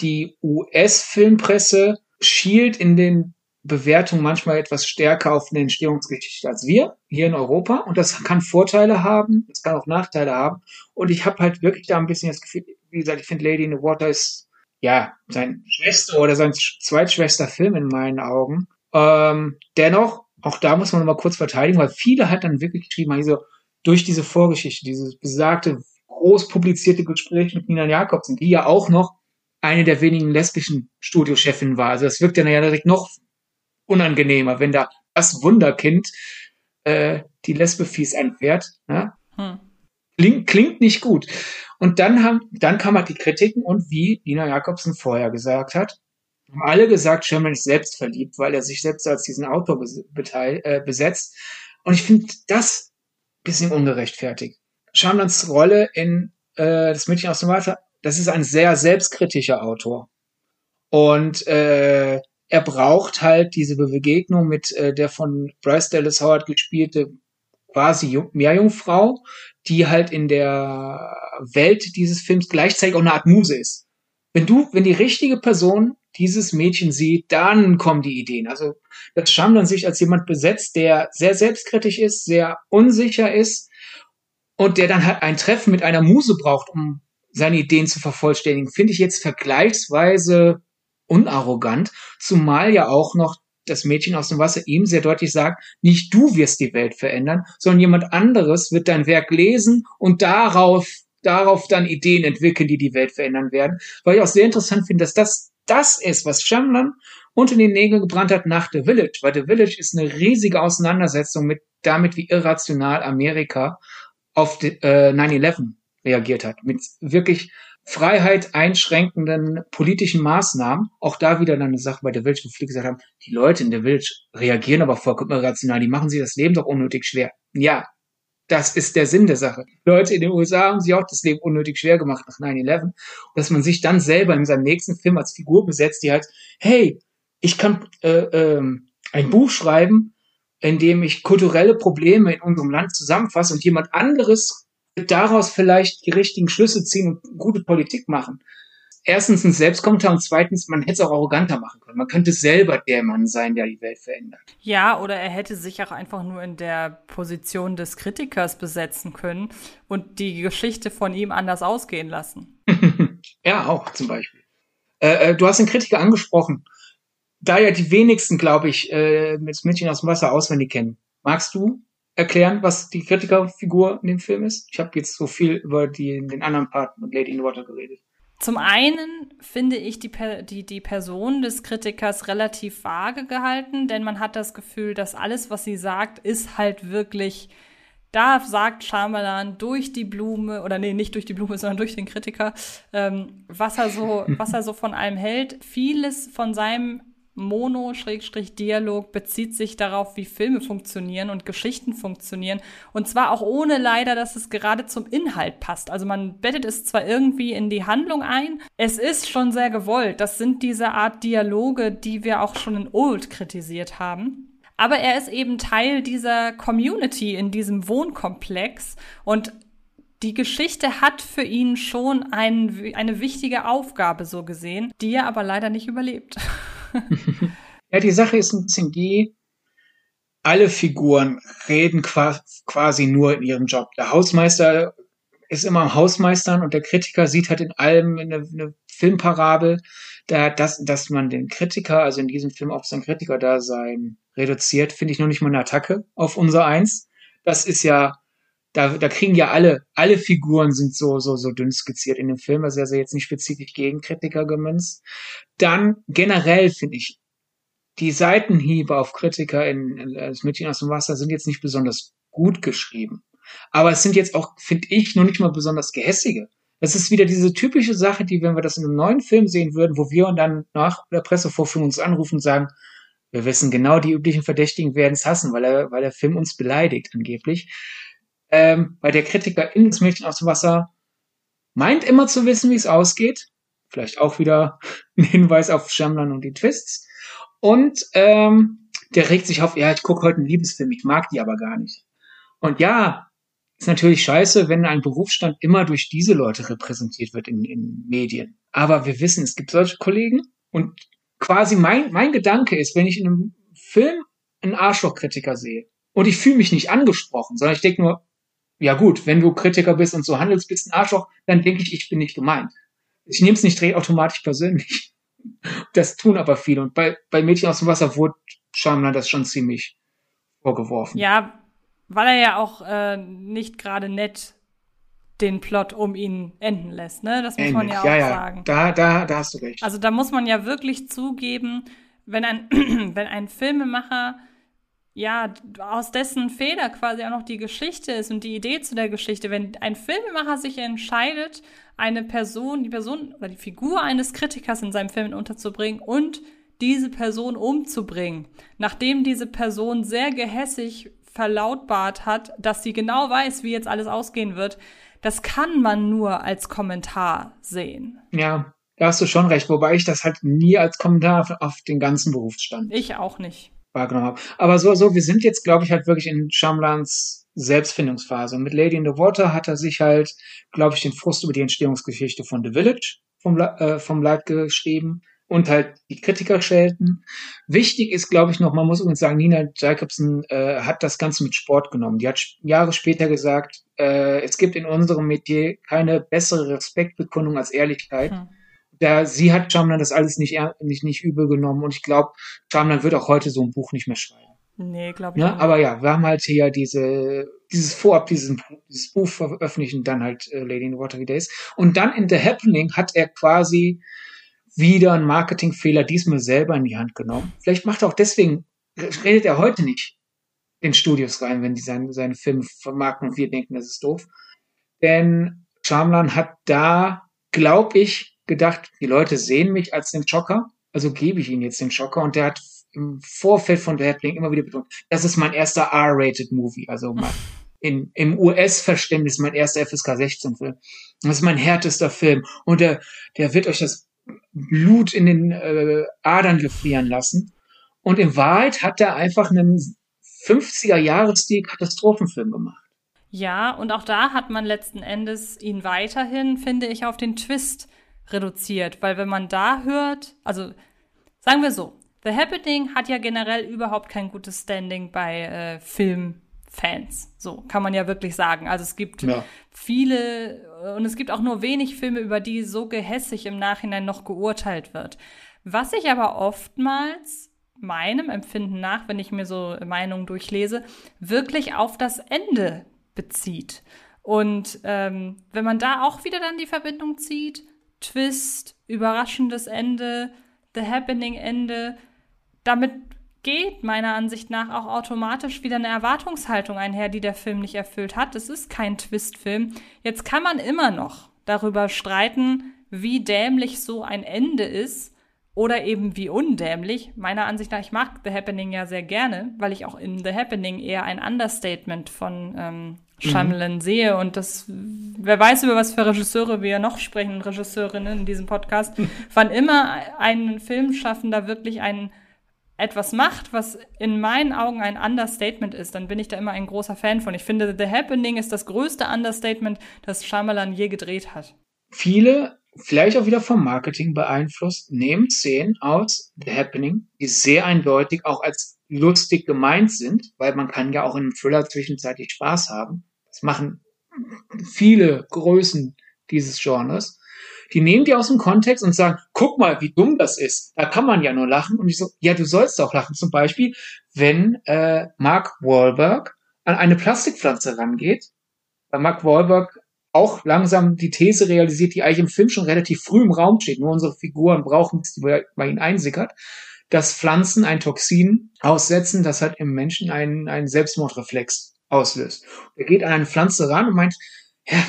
die US-Filmpresse schielt in den Bewertungen manchmal etwas stärker auf eine Entstehungsgeschichte als wir hier in Europa. Und das kann Vorteile haben, es kann auch Nachteile haben. Und ich habe halt wirklich da ein bisschen das Gefühl, wie gesagt, ich finde Lady in the Water ist ja sein Schwester oder sein zweitschwester Film in meinen Augen. Ähm, dennoch, auch da muss man mal kurz verteidigen, weil viele halt dann wirklich geschrieben haben, so, durch diese Vorgeschichte, dieses besagte groß publizierte Gespräch mit Nina Jakobsen, die ja auch noch eine der wenigen lesbischen Studiochefinnen war. Also das wirkt dann ja direkt noch unangenehmer, wenn da das Wunderkind äh, die Lesbe fies anfährt. Ne? Hm. Klingt, klingt nicht gut. Und dann haben, dann kam halt die Kritiken und wie Nina Jakobsen vorher gesagt hat, haben alle gesagt, Sherman ist selbst verliebt, weil er sich selbst als diesen Autor äh, besetzt. Und ich finde das bisschen ungerechtfertigt. Shamlans Rolle in äh, Das Mädchen aus dem Wasser das ist ein sehr selbstkritischer Autor. Und äh, er braucht halt diese Begegnung mit äh, der von Bryce Dallas Howard gespielte quasi Meerjungfrau, die halt in der Welt dieses Films gleichzeitig auch eine Art Muse ist. Wenn du, wenn die richtige Person dieses Mädchen sieht, dann kommen die Ideen. Also das Shamlan sich als jemand besetzt, der sehr selbstkritisch ist, sehr unsicher ist und der dann halt ein Treffen mit einer Muse braucht, um seine Ideen zu vervollständigen, finde ich jetzt vergleichsweise unarrogant, zumal ja auch noch das Mädchen aus dem Wasser ihm sehr deutlich sagt, nicht du wirst die Welt verändern, sondern jemand anderes wird dein Werk lesen und darauf, darauf dann Ideen entwickeln, die die Welt verändern werden. Weil ich auch sehr interessant finde, dass das das ist, was Shyamalan in den Nägeln gebrannt hat nach The Village, weil The Village ist eine riesige Auseinandersetzung mit damit, wie irrational Amerika auf äh, 9-11 reagiert hat. Mit wirklich Freiheit einschränkenden politischen Maßnahmen. Auch da wieder eine Sache bei The Village, wo viele gesagt haben, die Leute in The Village reagieren aber vollkommen irrational, die machen sich das Leben doch unnötig schwer. Ja, das ist der Sinn der Sache. Leute in den USA haben sich auch das Leben unnötig schwer gemacht nach 9-11. Dass man sich dann selber in seinem nächsten Film als Figur besetzt, die halt, hey, ich kann äh, äh, ein Buch schreiben, in dem ich kulturelle Probleme in unserem Land zusammenfasse und jemand anderes daraus vielleicht die richtigen Schlüsse ziehen und gute Politik machen erstens ein Selbstkommentar und zweitens, man hätte es auch arroganter machen können. Man könnte selber der Mann sein, der die Welt verändert. Ja, oder er hätte sich auch einfach nur in der Position des Kritikers besetzen können und die Geschichte von ihm anders ausgehen lassen. ja, auch zum Beispiel. Äh, äh, du hast den Kritiker angesprochen. Da ja die wenigsten, glaube ich, äh, mit Mädchen aus dem Wasser auswendig kennen. Magst du erklären, was die Kritikerfigur in dem Film ist? Ich habe jetzt so viel über die, den anderen Part mit Lady in the Water geredet. Zum einen finde ich die, die, die Person des Kritikers relativ vage gehalten, denn man hat das Gefühl, dass alles, was sie sagt, ist halt wirklich, da sagt Shyamalan durch die Blume, oder nee, nicht durch die Blume, sondern durch den Kritiker, ähm, was er so, was er so von allem hält. Vieles von seinem Mono-Dialog bezieht sich darauf, wie Filme funktionieren und Geschichten funktionieren. Und zwar auch ohne leider, dass es gerade zum Inhalt passt. Also man bettet es zwar irgendwie in die Handlung ein, es ist schon sehr gewollt. Das sind diese Art Dialoge, die wir auch schon in Old kritisiert haben. Aber er ist eben Teil dieser Community in diesem Wohnkomplex und die Geschichte hat für ihn schon ein, eine wichtige Aufgabe so gesehen, die er aber leider nicht überlebt. ja, die Sache ist ein bisschen die, alle Figuren reden quasi nur in ihrem Job. Der Hausmeister ist immer am Hausmeistern und der Kritiker sieht halt in allem eine, eine Filmparabel, da, dass, dass man den Kritiker, also in diesem Film auf sein Kritiker-Dasein reduziert, finde ich noch nicht mal eine Attacke auf unser Eins. Das ist ja, da, da kriegen ja alle, alle Figuren sind so, so, so dünn skizziert in dem Film, also er ist jetzt nicht spezifisch gegen Kritiker gemünzt. Dann generell finde ich, die Seitenhiebe auf Kritiker in, in Das Mädchen aus dem Wasser sind jetzt nicht besonders gut geschrieben. Aber es sind jetzt auch, finde ich, noch nicht mal besonders gehässige. Das ist wieder diese typische Sache, die, wenn wir das in einem neuen Film sehen würden, wo wir dann nach der Pressevorführung uns anrufen und sagen, wir wissen genau, die üblichen Verdächtigen werden es hassen, weil er, weil der Film uns beleidigt, angeblich ähm, weil der Kritiker in das Mädchen aus dem Wasser meint immer zu wissen, wie es ausgeht. Vielleicht auch wieder ein Hinweis auf Shyamalan und die Twists. Und ähm, der regt sich auf, ja, ich gucke heute einen Liebesfilm, ich mag die aber gar nicht. Und ja, ist natürlich scheiße, wenn ein Berufsstand immer durch diese Leute repräsentiert wird in, in Medien. Aber wir wissen, es gibt solche Kollegen und quasi mein, mein Gedanke ist, wenn ich in einem Film einen Arschlochkritiker sehe und ich fühle mich nicht angesprochen, sondern ich denke nur, ja gut, wenn du Kritiker bist und so handelst, bist ein Arschloch, dann denke ich, ich bin nicht gemeint. Ich nehme es nicht automatisch persönlich. Das tun aber viele. Und bei, bei Mädchen aus dem Wasser wurde Schamler das schon ziemlich vorgeworfen. Ja, weil er ja auch äh, nicht gerade nett den Plot um ihn enden lässt, ne? Das muss Ähnlich. man ja auch ja, ja. sagen. Da, da, da hast du recht. Also da muss man ja wirklich zugeben, wenn ein, wenn ein Filmemacher ja, aus dessen Feder quasi auch noch die Geschichte ist und die Idee zu der Geschichte. Wenn ein Filmemacher sich entscheidet, eine Person, die Person oder die Figur eines Kritikers in seinem Film unterzubringen und diese Person umzubringen, nachdem diese Person sehr gehässig verlautbart hat, dass sie genau weiß, wie jetzt alles ausgehen wird, das kann man nur als Kommentar sehen. Ja, da hast du schon recht, wobei ich das halt nie als Kommentar auf den ganzen Berufsstand. Ich auch nicht wahrgenommen habe. Aber so, so, wir sind jetzt, glaube ich, halt wirklich in Shamlans Selbstfindungsphase. Und mit Lady in the Water hat er sich halt, glaube ich, den Frust über die Entstehungsgeschichte von The Village vom, äh, vom Leib geschrieben und halt die Kritiker schelten. Wichtig ist, glaube ich, noch, man muss übrigens sagen, Nina Jacobson äh, hat das Ganze mit Sport genommen. Die hat Jahre später gesagt, äh, es gibt in unserem Metier keine bessere Respektbekundung als Ehrlichkeit. Hm da, sie hat Shyamalan das alles nicht, nicht, nicht übel genommen und ich glaube, Shyamalan wird auch heute so ein Buch nicht mehr schreiben. Nee, glaube ich ja, nicht. Aber ja, wir haben halt hier diese, dieses Vorab, diesen, dieses Buch veröffentlichen, dann halt äh, Lady in the Watery Days. Und dann in The Happening hat er quasi wieder ein Marketingfehler diesmal selber in die Hand genommen. Vielleicht macht er auch deswegen, redet er heute nicht in Studios rein, wenn die seine, seine Filme vermarkten und wir denken, das ist doof. Denn Shyamalan hat da, glaube ich, gedacht, die Leute sehen mich als den Schocker, also gebe ich ihnen jetzt den Schocker und der hat im Vorfeld von The Happening immer wieder betont, das ist mein erster R-rated Movie, also mein, in, im US-Verständnis mein erster FSK 16-Film. Das ist mein härtester Film und der, der wird euch das Blut in den äh, Adern gefrieren lassen. Und in Wahrheit hat er einfach einen 50er-Jahresstil-Katastrophenfilm gemacht. Ja, und auch da hat man letzten Endes ihn weiterhin, finde ich, auf den Twist reduziert. Weil wenn man da hört, also sagen wir so, The Happening hat ja generell überhaupt kein gutes Standing bei äh, Filmfans. So kann man ja wirklich sagen. Also es gibt ja. viele und es gibt auch nur wenig Filme, über die so gehässig im Nachhinein noch geurteilt wird. Was ich aber oftmals meinem Empfinden nach, wenn ich mir so Meinungen durchlese, wirklich auf das Ende bezieht. Und ähm, wenn man da auch wieder dann die Verbindung zieht, Twist, überraschendes Ende, The Happening Ende, damit geht meiner Ansicht nach auch automatisch wieder eine Erwartungshaltung einher, die der Film nicht erfüllt hat. Es ist kein Twist-Film. Jetzt kann man immer noch darüber streiten, wie dämlich so ein Ende ist oder eben wie undämlich. Meiner Ansicht nach, ich mag The Happening ja sehr gerne, weil ich auch in The Happening eher ein Understatement von ähm, Shyamalan mhm. sehe und das, wer weiß, über was für Regisseure wir noch sprechen, Regisseurinnen in diesem Podcast, wann immer ein Filmschaffender wirklich ein etwas macht, was in meinen Augen ein Understatement ist, dann bin ich da immer ein großer Fan von. Ich finde, The Happening ist das größte Understatement, das Shyamalan je gedreht hat. Viele vielleicht auch wieder vom Marketing beeinflusst, nehmen Szenen aus The Happening, die sehr eindeutig auch als lustig gemeint sind, weil man kann ja auch in einem Thriller zwischenzeitlich Spaß haben. Das machen viele Größen dieses Genres. Die nehmen die aus dem Kontext und sagen, guck mal, wie dumm das ist. Da kann man ja nur lachen. Und ich so, ja, du sollst auch lachen. Zum Beispiel, wenn äh, Mark Wahlberg an eine Plastikpflanze rangeht. Bei Mark Wahlberg auch langsam die These realisiert, die eigentlich im Film schon relativ früh im Raum steht. Nur unsere Figuren brauchen es, die bei ihnen einsickert, dass Pflanzen ein Toxin aussetzen, das halt im Menschen einen, einen Selbstmordreflex auslöst. Er geht an eine Pflanze ran und meint, ja,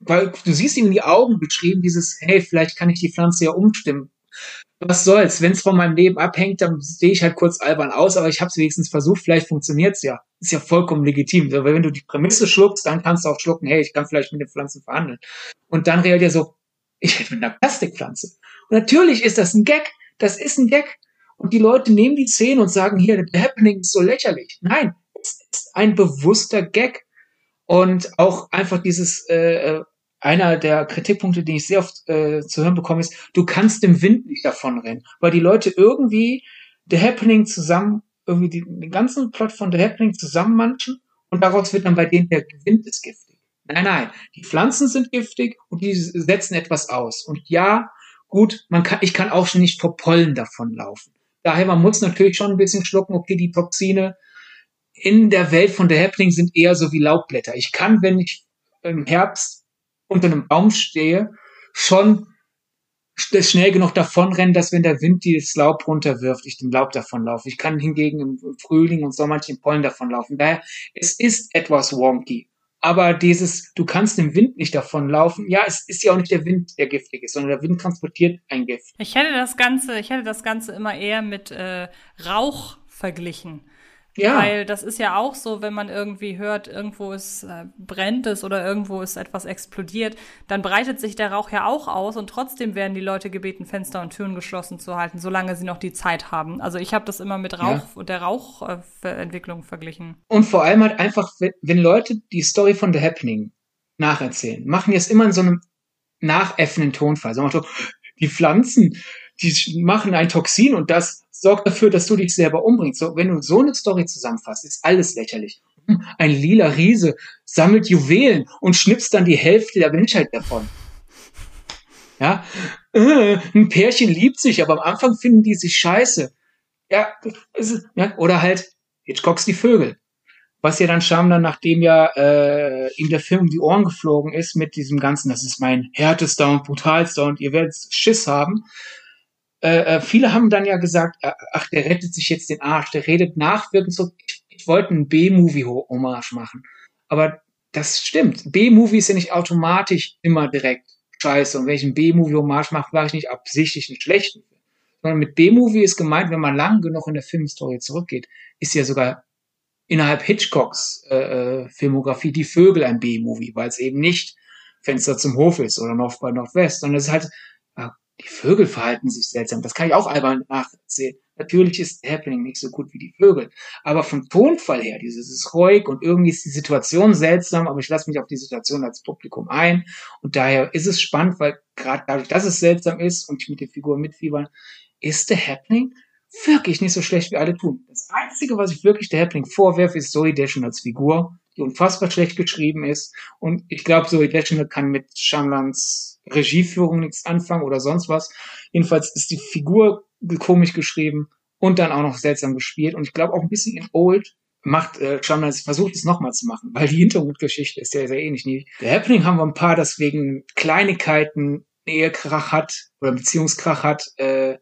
weil du siehst ihm in die Augen beschrieben, dieses, hey, vielleicht kann ich die Pflanze ja umstimmen was soll's, wenn es von meinem Leben abhängt, dann sehe ich halt kurz albern aus, aber ich habe es wenigstens versucht, vielleicht funktioniert's ja. Ist ja vollkommen legitim. Aber wenn du die Prämisse schluckst, dann kannst du auch schlucken, hey, ich kann vielleicht mit den Pflanzen verhandeln. Und dann reagiert er so, ich hätte mit einer Plastikpflanze. Und natürlich ist das ein Gag. Das ist ein Gag. Und die Leute nehmen die Szene und sagen, hier, the happening ist so lächerlich. Nein, es ist ein bewusster Gag. Und auch einfach dieses äh, äh einer der Kritikpunkte, die ich sehr oft äh, zu hören bekomme, ist, du kannst dem Wind nicht davonrennen, weil die Leute irgendwie The Happening zusammen, irgendwie die, den ganzen Plot von The Happening zusammenmanschen und daraus wird dann bei denen der Wind ist giftig. Nein, nein, die Pflanzen sind giftig und die setzen etwas aus. Und ja, gut, man kann, ich kann auch schon nicht vor Pollen davonlaufen. Daher, man muss natürlich schon ein bisschen schlucken, okay, die Toxine in der Welt von The Happening sind eher so wie Laubblätter. Ich kann, wenn ich im Herbst unter einem Baum stehe, schon schnell genug davonrennen, dass wenn der Wind das Laub runterwirft, ich dem Laub davonlaufe. Ich kann hingegen im Frühling und Sommer den Pollen davonlaufen. Daher, es ist etwas wonky. Aber dieses, du kannst dem Wind nicht davonlaufen. Ja, es ist ja auch nicht der Wind, der giftig ist, sondern der Wind transportiert ein Gift. Ich hätte das Ganze, ich hätte das Ganze immer eher mit äh, Rauch verglichen. Ja. Weil das ist ja auch so, wenn man irgendwie hört, irgendwo ist äh, brennt es oder irgendwo ist etwas explodiert, dann breitet sich der Rauch ja auch aus und trotzdem werden die Leute gebeten, Fenster und Türen geschlossen zu halten, solange sie noch die Zeit haben. Also ich habe das immer mit Rauch ja. der Rauchentwicklung äh, verglichen. Und vor allem halt einfach, wenn, wenn Leute die Story von The Happening nacherzählen, machen die es immer in so einem nachäffenden Tonfall. So, die Pflanzen, die machen ein Toxin und das sorgt dafür, dass du dich selber umbringst. So, wenn du so eine Story zusammenfasst, ist alles lächerlich. Ein lila Riese sammelt Juwelen und schnippst dann die Hälfte der Menschheit davon. Ja, äh, ein Pärchen liebt sich, aber am Anfang finden die sich scheiße. Ja, ist, ja oder halt Hitchcocks die Vögel. was ja dann Shyamalan, nachdem ja äh, ihm der Film um die Ohren geflogen ist mit diesem ganzen, das ist mein härtester und brutalster und ihr werdet Schiss haben. Äh, äh, viele haben dann ja gesagt, äh, ach, der rettet sich jetzt den Arsch, der redet nachwirkend so, ich, wollte einen B-Movie-Hommage machen. Aber das stimmt. B-Movie ist ja nicht automatisch immer direkt scheiße. Und wenn ich einen B-Movie-Hommage mache, mache ich nicht absichtlich einen schlechten. Sondern mit B-Movie ist gemeint, wenn man lang genug in der Filmhistorie zurückgeht, ist ja sogar innerhalb Hitchcocks äh, äh, Filmografie Die Vögel ein B-Movie, weil es eben nicht Fenster zum Hof ist oder North by Northwest, sondern es ist halt, die Vögel verhalten sich seltsam. Das kann ich auch albern nachsehen. Natürlich ist Happening nicht so gut wie die Vögel, aber vom Tonfall her, dieses ist ruhig und irgendwie ist die Situation seltsam, aber ich lasse mich auf die Situation als Publikum ein und daher ist es spannend, weil gerade dadurch, dass es seltsam ist und ich mit den Figuren mitfiebern, ist The Happening wirklich nicht so schlecht, wie alle tun. Das Einzige, was ich wirklich der Happening vorwerfe, ist Zoe Deschanel als Figur, die unfassbar schlecht geschrieben ist. Und ich glaube, Zoe Deschanel kann mit Shamlans Regieführung nichts anfangen oder sonst was. Jedenfalls ist die Figur komisch geschrieben und dann auch noch seltsam gespielt. Und ich glaube auch ein bisschen in Old macht äh, Shyamalan versucht es nochmal zu machen, weil die Hintergrundgeschichte ist ja sehr ähnlich. Der Happening haben wir ein paar, das wegen Kleinigkeiten Ehekrach hat oder Beziehungskrach hat, äh,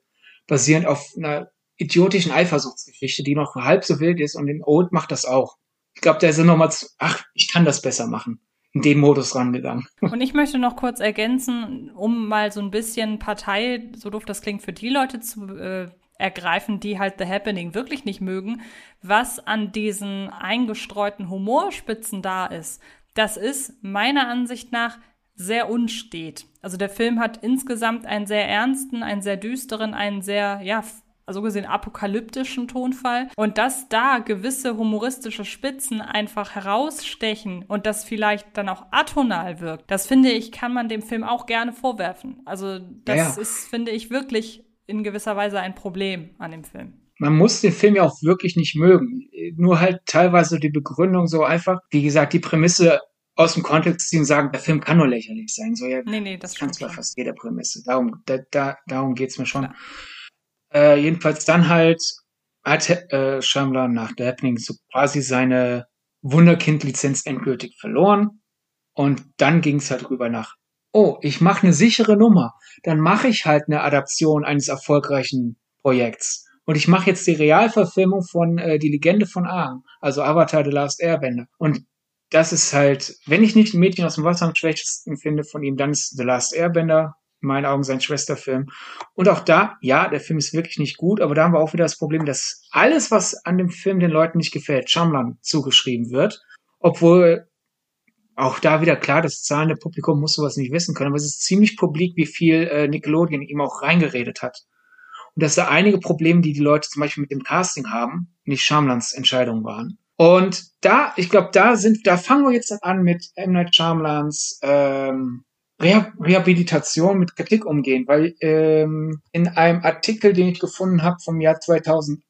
basierend auf einer idiotischen Eifersuchtsgeschichte, die noch halb so wild ist und in Old macht das auch. Ich glaube, der ist nochmal zu, ach, ich kann das besser machen. In dem Modus rangegangen. Und ich möchte noch kurz ergänzen, um mal so ein bisschen Partei, so doof das klingt, für die Leute zu äh, ergreifen, die halt The Happening wirklich nicht mögen, was an diesen eingestreuten Humorspitzen da ist. Das ist meiner Ansicht nach sehr unstet. Also der Film hat insgesamt einen sehr ernsten, einen sehr düsteren, einen sehr, ja, so gesehen apokalyptischen Tonfall und dass da gewisse humoristische Spitzen einfach herausstechen und das vielleicht dann auch atonal wirkt, das finde ich, kann man dem Film auch gerne vorwerfen. Also das ja, ja. ist, finde ich, wirklich in gewisser Weise ein Problem an dem Film. Man muss den Film ja auch wirklich nicht mögen. Nur halt teilweise die Begründung so einfach, wie gesagt, die Prämisse aus dem Kontext ziehen und sagen, der Film kann nur lächerlich sein. So ja, nee, nee, das, das kann zwar fast jeder Prämisse. Darum, da, da, darum geht's mir schon. Klar. Äh, jedenfalls dann halt hat äh, Shyamalan nach The Happening so quasi seine Wunderkind-Lizenz endgültig verloren. Und dann ging es halt rüber nach, oh, ich mache eine sichere Nummer. Dann mache ich halt eine Adaption eines erfolgreichen Projekts. Und ich mache jetzt die Realverfilmung von äh, Die Legende von Aang, also Avatar The Last Airbender. Und das ist halt, wenn ich nicht ein Mädchen aus dem Wasser am schwächsten finde von ihm, dann ist The Last Airbender in meinen Augen sein Schwesterfilm. Und auch da, ja, der Film ist wirklich nicht gut, aber da haben wir auch wieder das Problem, dass alles, was an dem Film den Leuten nicht gefällt, Shamlan zugeschrieben wird. Obwohl auch da wieder klar, das zahlende Publikum muss sowas nicht wissen können, aber es ist ziemlich publik, wie viel äh, Nickelodeon ihm auch reingeredet hat. Und dass da einige Probleme, die die Leute zum Beispiel mit dem Casting haben, nicht Shamlans Entscheidung waren. Und da, ich glaube, da sind, da fangen wir jetzt an mit M. Night Shyamlans ähm, Rehabilitation mit Kritik umgehen, weil ähm, in einem Artikel, den ich gefunden habe vom Jahr 2008,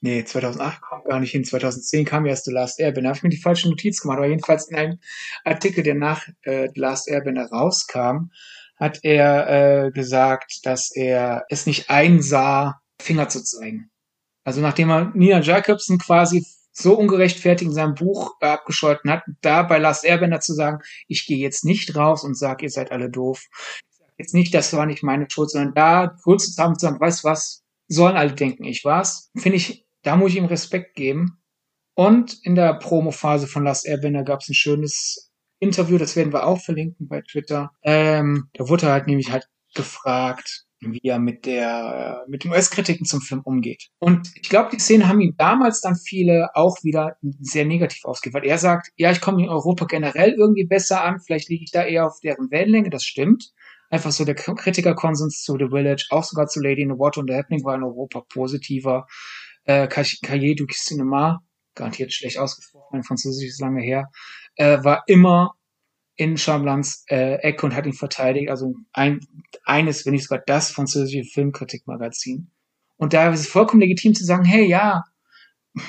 nee, 2008 kommt gar nicht hin, 2010 kam erst The Last Airbender, habe ich mir die falsche Notiz gemacht, aber jedenfalls in einem Artikel, der nach äh, The Last Airbender rauskam, hat er äh, gesagt, dass er es nicht einsah, Finger zu zeigen. Also nachdem er Nina Jacobsen quasi so ungerechtfertigt in seinem Buch äh, abgescholten hat, da bei Last Airbender zu sagen, ich gehe jetzt nicht raus und sage, ihr seid alle doof. Jetzt nicht, das war nicht meine Schuld, sondern da kurz zusammen zu sagen, weißt was, sollen alle denken, ich war's. Finde ich, da muss ich ihm Respekt geben. Und in der Promo-Phase von Last Airbender gab es ein schönes Interview, das werden wir auch verlinken bei Twitter. Ähm, da wurde halt nämlich halt gefragt, wie er mit der mit den US-Kritiken zum Film umgeht. Und ich glaube, die Szenen haben ihm damals dann viele auch wieder sehr negativ ausgewählt. Er sagt, ja, ich komme in Europa generell irgendwie besser an, vielleicht liege ich da eher auf deren Wellenlänge, das stimmt. Einfach so der Kritikerkonsens zu The Village, auch sogar zu Lady in the Water und The Happening war in Europa positiver. Äh, Cahiers du Cinema, garantiert schlecht ausgesprochen, mein Französisch ist lange her, äh, war immer in Chamblans äh, Ecke und hat ihn verteidigt. Also ein, eines, wenn nicht sogar das französische Filmkritikmagazin. Und da ist es vollkommen legitim zu sagen, hey, ja,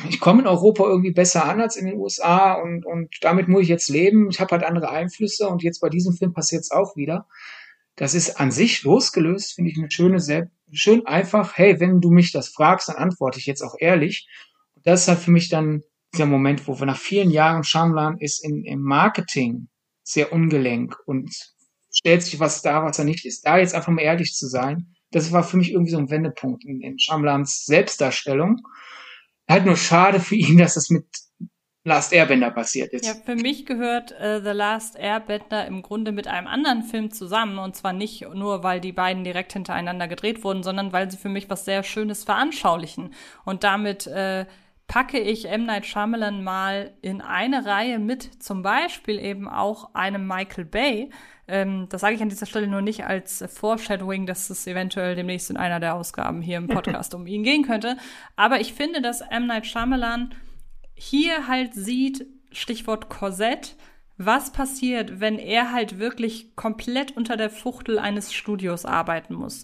ich komme in Europa irgendwie besser an als in den USA und, und damit muss ich jetzt leben. Ich habe halt andere Einflüsse und jetzt bei diesem Film passiert es auch wieder. Das ist an sich losgelöst, finde ich eine schöne, sehr, schön einfach, hey, wenn du mich das fragst, dann antworte ich jetzt auch ehrlich. Und das ist halt für mich dann dieser Moment, wo wir nach vielen Jahren Shyamalan ist in, im Marketing sehr ungelenk und stellt sich was da, was er nicht ist. Da jetzt einfach mal ehrlich zu sein, das war für mich irgendwie so ein Wendepunkt in, in Shyamalans Selbstdarstellung. Halt nur schade für ihn, dass das mit Last Airbender passiert ist. Ja, für mich gehört äh, The Last Airbender im Grunde mit einem anderen Film zusammen. Und zwar nicht nur, weil die beiden direkt hintereinander gedreht wurden, sondern weil sie für mich was sehr Schönes veranschaulichen. Und damit äh, packe ich M. Night Shyamalan mal in eine Reihe mit, zum Beispiel eben auch einem Michael Bay. Ähm, das sage ich an dieser Stelle nur nicht als Foreshadowing, dass es eventuell demnächst in einer der Ausgaben hier im Podcast um ihn gehen könnte. Aber ich finde, dass M. Night Shyamalan hier halt sieht, Stichwort Korsett, was passiert, wenn er halt wirklich komplett unter der Fuchtel eines Studios arbeiten muss.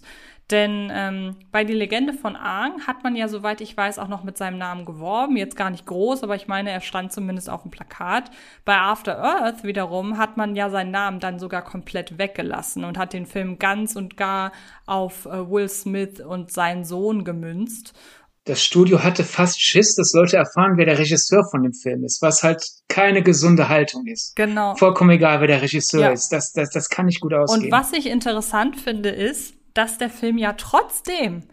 Denn ähm, bei Die Legende von Aang hat man ja, soweit ich weiß, auch noch mit seinem Namen geworben. Jetzt gar nicht groß, aber ich meine, er stand zumindest auf dem Plakat. Bei After Earth wiederum hat man ja seinen Namen dann sogar komplett weggelassen und hat den Film ganz und gar auf äh, Will Smith und seinen Sohn gemünzt das Studio hatte fast Schiss, das sollte erfahren, wer der Regisseur von dem Film ist, was halt keine gesunde Haltung ist. Genau. Vollkommen egal, wer der Regisseur ja. ist. Das, das, das kann nicht gut ausgehen. Und was ich interessant finde, ist, dass der Film ja trotzdem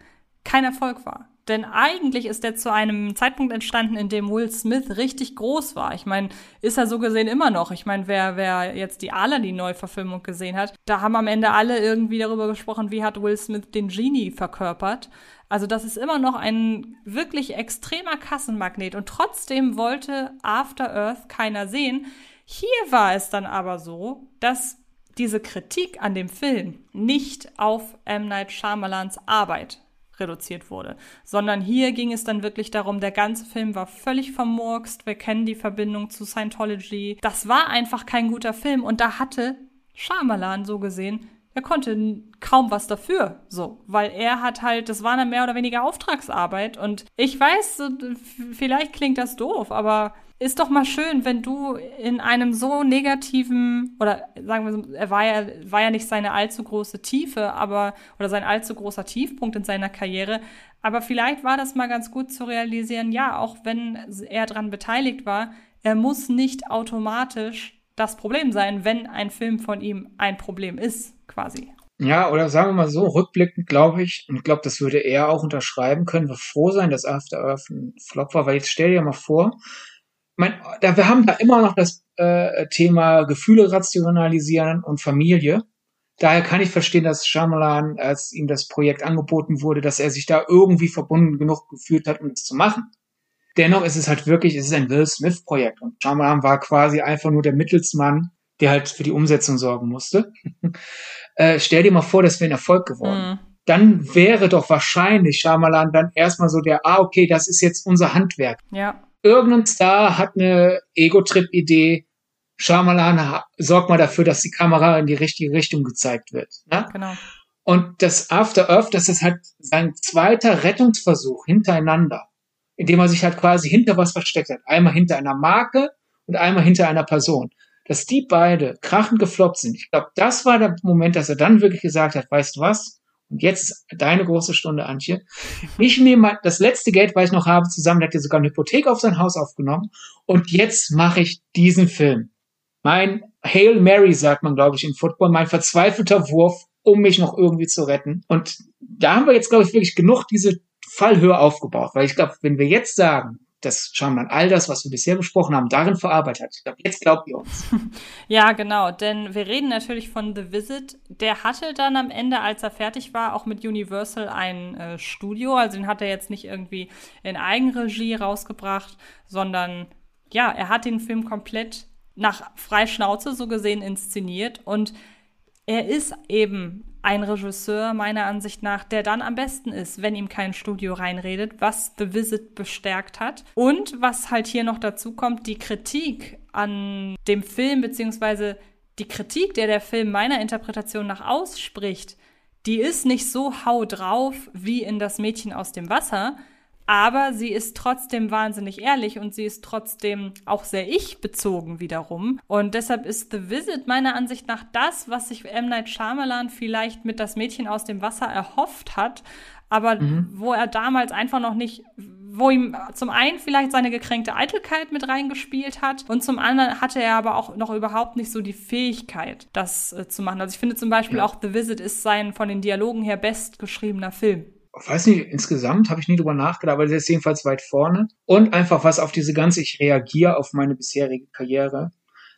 kein Erfolg war. Denn eigentlich ist er zu einem Zeitpunkt entstanden, in dem Will Smith richtig groß war. Ich meine, ist er so gesehen immer noch. Ich meine, wer, wer jetzt die Aladdin-Neuverfilmung gesehen hat, da haben am Ende alle irgendwie darüber gesprochen, wie hat Will Smith den Genie verkörpert. Also das ist immer noch ein wirklich extremer Kassenmagnet. Und trotzdem wollte After Earth keiner sehen. Hier war es dann aber so, dass diese Kritik an dem Film nicht auf M. Night Shyamalans Arbeit reduziert wurde, sondern hier ging es dann wirklich darum, der ganze Film war völlig vermurkst, wir kennen die Verbindung zu Scientology. Das war einfach kein guter Film und da hatte Shyamalan so gesehen, er konnte kaum was dafür, so, weil er hat halt, das war eine mehr oder weniger Auftragsarbeit und ich weiß, vielleicht klingt das doof, aber ist doch mal schön, wenn du in einem so negativen, oder sagen wir so, er war ja, war ja nicht seine allzu große Tiefe, aber, oder sein allzu großer Tiefpunkt in seiner Karriere, aber vielleicht war das mal ganz gut zu realisieren, ja, auch wenn er daran beteiligt war, er muss nicht automatisch das Problem sein, wenn ein Film von ihm ein Problem ist, quasi. Ja, oder sagen wir mal so, rückblickend glaube ich, und ich glaube, das würde er auch unterschreiben, können wir froh sein, dass After Earth ein Flop war, weil jetzt stell dir mal vor, mein, da, wir haben da immer noch das äh, Thema Gefühle rationalisieren und Familie. Daher kann ich verstehen, dass Shyamalan, als ihm das Projekt angeboten wurde, dass er sich da irgendwie verbunden genug gefühlt hat, um es zu machen. Dennoch ist es halt wirklich, es ist ein Will Smith Projekt und Shyamalan war quasi einfach nur der Mittelsmann, der halt für die Umsetzung sorgen musste. äh, stell dir mal vor, das wäre ein Erfolg geworden. Mhm. Dann wäre doch wahrscheinlich Shyamalan dann erstmal so der, ah, okay, das ist jetzt unser Handwerk. Ja irgendein Star hat eine Ego-Trip-Idee. Shyamalan sorgt mal dafür, dass die Kamera in die richtige Richtung gezeigt wird. Ne? Genau. Und das After Earth, das ist halt sein zweiter Rettungsversuch hintereinander, indem er sich halt quasi hinter was versteckt hat. Einmal hinter einer Marke und einmal hinter einer Person. Dass die beide krachend gefloppt sind. Ich glaube, das war der Moment, dass er dann wirklich gesagt hat, weißt du was? Und jetzt deine große Stunde, Antje. Ich nehme das letzte Geld, was ich noch habe, zusammen, der hat ja sogar eine Hypothek auf sein Haus aufgenommen. Und jetzt mache ich diesen Film. Mein Hail Mary, sagt man, glaube ich, im Football, mein verzweifelter Wurf, um mich noch irgendwie zu retten. Und da haben wir jetzt, glaube ich, wirklich genug diese Fallhöhe aufgebaut. Weil ich glaube, wenn wir jetzt sagen, dass Shyamalan all das, was wir bisher besprochen haben, darin verarbeitet hat. Ich glaube, jetzt glaubt ihr uns. ja, genau, denn wir reden natürlich von The Visit. Der hatte dann am Ende, als er fertig war, auch mit Universal ein äh, Studio. Also den hat er jetzt nicht irgendwie in Eigenregie rausgebracht, sondern ja, er hat den Film komplett nach Freischnauze so gesehen inszeniert und er ist eben ein Regisseur meiner Ansicht nach, der dann am besten ist, wenn ihm kein Studio reinredet, was The Visit bestärkt hat. Und was halt hier noch dazu kommt, die Kritik an dem Film, beziehungsweise die Kritik, der der Film meiner Interpretation nach ausspricht, die ist nicht so hau drauf wie in Das Mädchen aus dem Wasser, aber sie ist trotzdem wahnsinnig ehrlich und sie ist trotzdem auch sehr ich-bezogen wiederum. Und deshalb ist The Visit meiner Ansicht nach das, was sich M. Night Shyamalan vielleicht mit das Mädchen aus dem Wasser erhofft hat, aber mhm. wo er damals einfach noch nicht wo ihm zum einen vielleicht seine gekränkte Eitelkeit mit reingespielt hat und zum anderen hatte er aber auch noch überhaupt nicht so die Fähigkeit, das äh, zu machen. Also ich finde zum Beispiel ja. auch The Visit ist sein von den Dialogen her bestgeschriebener Film weiß nicht, insgesamt habe ich nie drüber nachgedacht, aber der ist jedenfalls weit vorne. Und einfach was auf diese ganze, ich reagiere auf meine bisherige Karriere.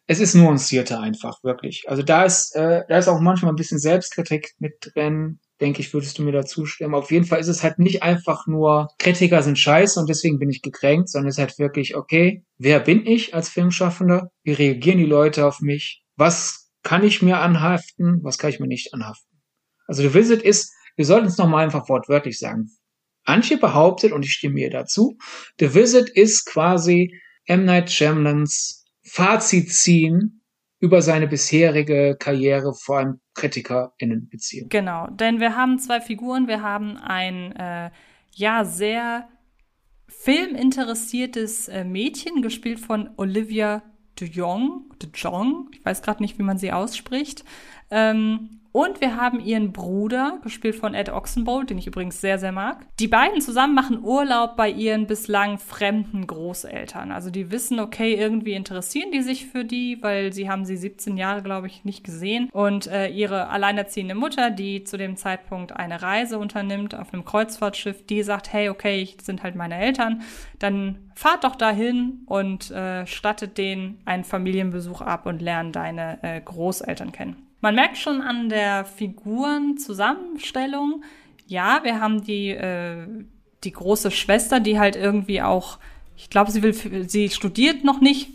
Es ist nuancierter einfach, wirklich. Also da ist, äh, da ist auch manchmal ein bisschen Selbstkritik mit drin denke ich, würdest du mir da zustimmen. Auf jeden Fall ist es halt nicht einfach nur, Kritiker sind scheiße und deswegen bin ich gekränkt, sondern es ist halt wirklich, okay, wer bin ich als Filmschaffender? Wie reagieren die Leute auf mich? Was kann ich mir anhaften? Was kann ich mir nicht anhaften? Also The Visit ist, wir sollten es nochmal einfach wortwörtlich sagen. Antje behauptet, und ich stimme ihr dazu, The Visit ist quasi M. Night Shyamalans Fazit ziehen über seine bisherige Karriere vor allem KritikerInnen-Beziehung. Genau, denn wir haben zwei Figuren. Wir haben ein äh, ja sehr filminteressiertes äh, Mädchen, gespielt von Olivia de Jong, de Jong, ich weiß gerade nicht, wie man sie ausspricht. Ähm, und wir haben ihren Bruder, gespielt von Ed Oxenbold, den ich übrigens sehr, sehr mag. Die beiden zusammen machen Urlaub bei ihren bislang fremden Großeltern. Also die wissen, okay, irgendwie interessieren die sich für die, weil sie haben sie 17 Jahre, glaube ich, nicht gesehen. Und äh, ihre alleinerziehende Mutter, die zu dem Zeitpunkt eine Reise unternimmt auf einem Kreuzfahrtschiff, die sagt, hey, okay, ich sind halt meine Eltern, dann fahrt doch dahin und äh, stattet denen einen Familienbesuch ab und lernt deine äh, Großeltern kennen. Man merkt schon an der Figurenzusammenstellung, ja, wir haben die, äh, die große Schwester, die halt irgendwie auch, ich glaube, sie will, sie studiert noch nicht,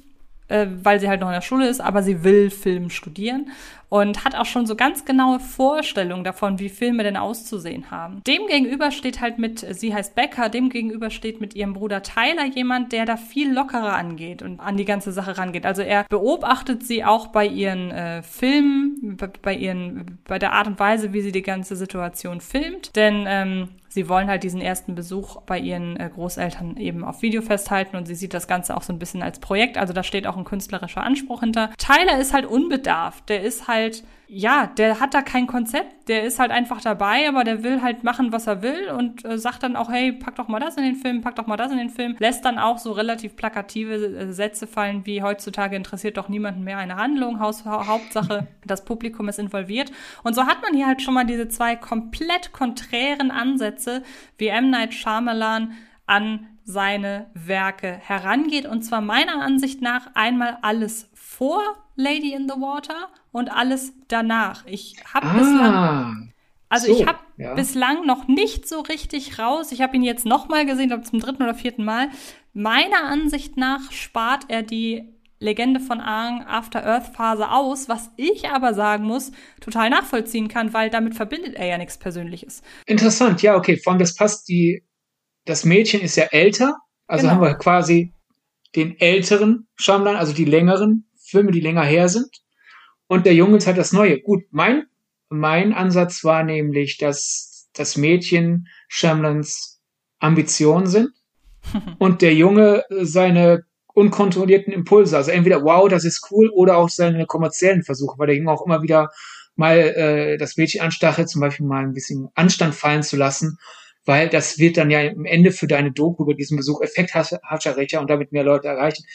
äh, weil sie halt noch in der Schule ist, aber sie will Film studieren und hat auch schon so ganz genaue Vorstellungen davon, wie Filme denn auszusehen haben. Dem gegenüber steht halt mit, sie heißt Becca, dem gegenüber steht mit ihrem Bruder Tyler jemand, der da viel lockerer angeht und an die ganze Sache rangeht. Also er beobachtet sie auch bei ihren äh, Filmen, bei ihren, bei der Art und Weise, wie sie die ganze Situation filmt. Denn ähm, sie wollen halt diesen ersten Besuch bei ihren äh, Großeltern eben auf Video festhalten und sie sieht das Ganze auch so ein bisschen als Projekt. Also da steht auch ein künstlerischer Anspruch hinter. Tyler ist halt unbedarft. Der ist halt halt, ja, der hat da kein Konzept, der ist halt einfach dabei, aber der will halt machen, was er will und äh, sagt dann auch, hey, pack doch mal das in den Film, pack doch mal das in den Film, lässt dann auch so relativ plakative äh, Sätze fallen, wie heutzutage interessiert doch niemanden mehr eine Handlung, Haus, Hauptsache, das Publikum ist involviert. Und so hat man hier halt schon mal diese zwei komplett konträren Ansätze, wie M. Night Shyamalan an seine Werke herangeht. Und zwar meiner Ansicht nach einmal alles vor Lady in the Water und alles danach. Ich habe ah, bislang, also so, ich habe ja. bislang noch nicht so richtig raus. Ich habe ihn jetzt noch mal gesehen, glaube zum dritten oder vierten Mal. Meiner Ansicht nach spart er die Legende von Aang After Earth Phase aus, was ich aber sagen muss, total nachvollziehen kann, weil damit verbindet er ja nichts Persönliches. Interessant, ja, okay. Vor allem das passt die, das Mädchen ist ja älter, also genau. haben wir quasi den älteren Schamlan, also die längeren Filme, die länger her sind. Und der Junge ist halt das Neue. Gut, mein, mein Ansatz war nämlich, dass das Mädchen Shamlans Ambitionen sind und der Junge seine unkontrollierten Impulse. Also entweder, wow, das ist cool, oder auch seine kommerziellen Versuche, weil der Junge auch immer wieder mal äh, das Mädchen anstachelt, zum Beispiel mal ein bisschen Anstand fallen zu lassen, weil das wird dann ja im Ende für deine Doku über diesen Besuch Effekthatscherrecher und damit mehr Leute erreichen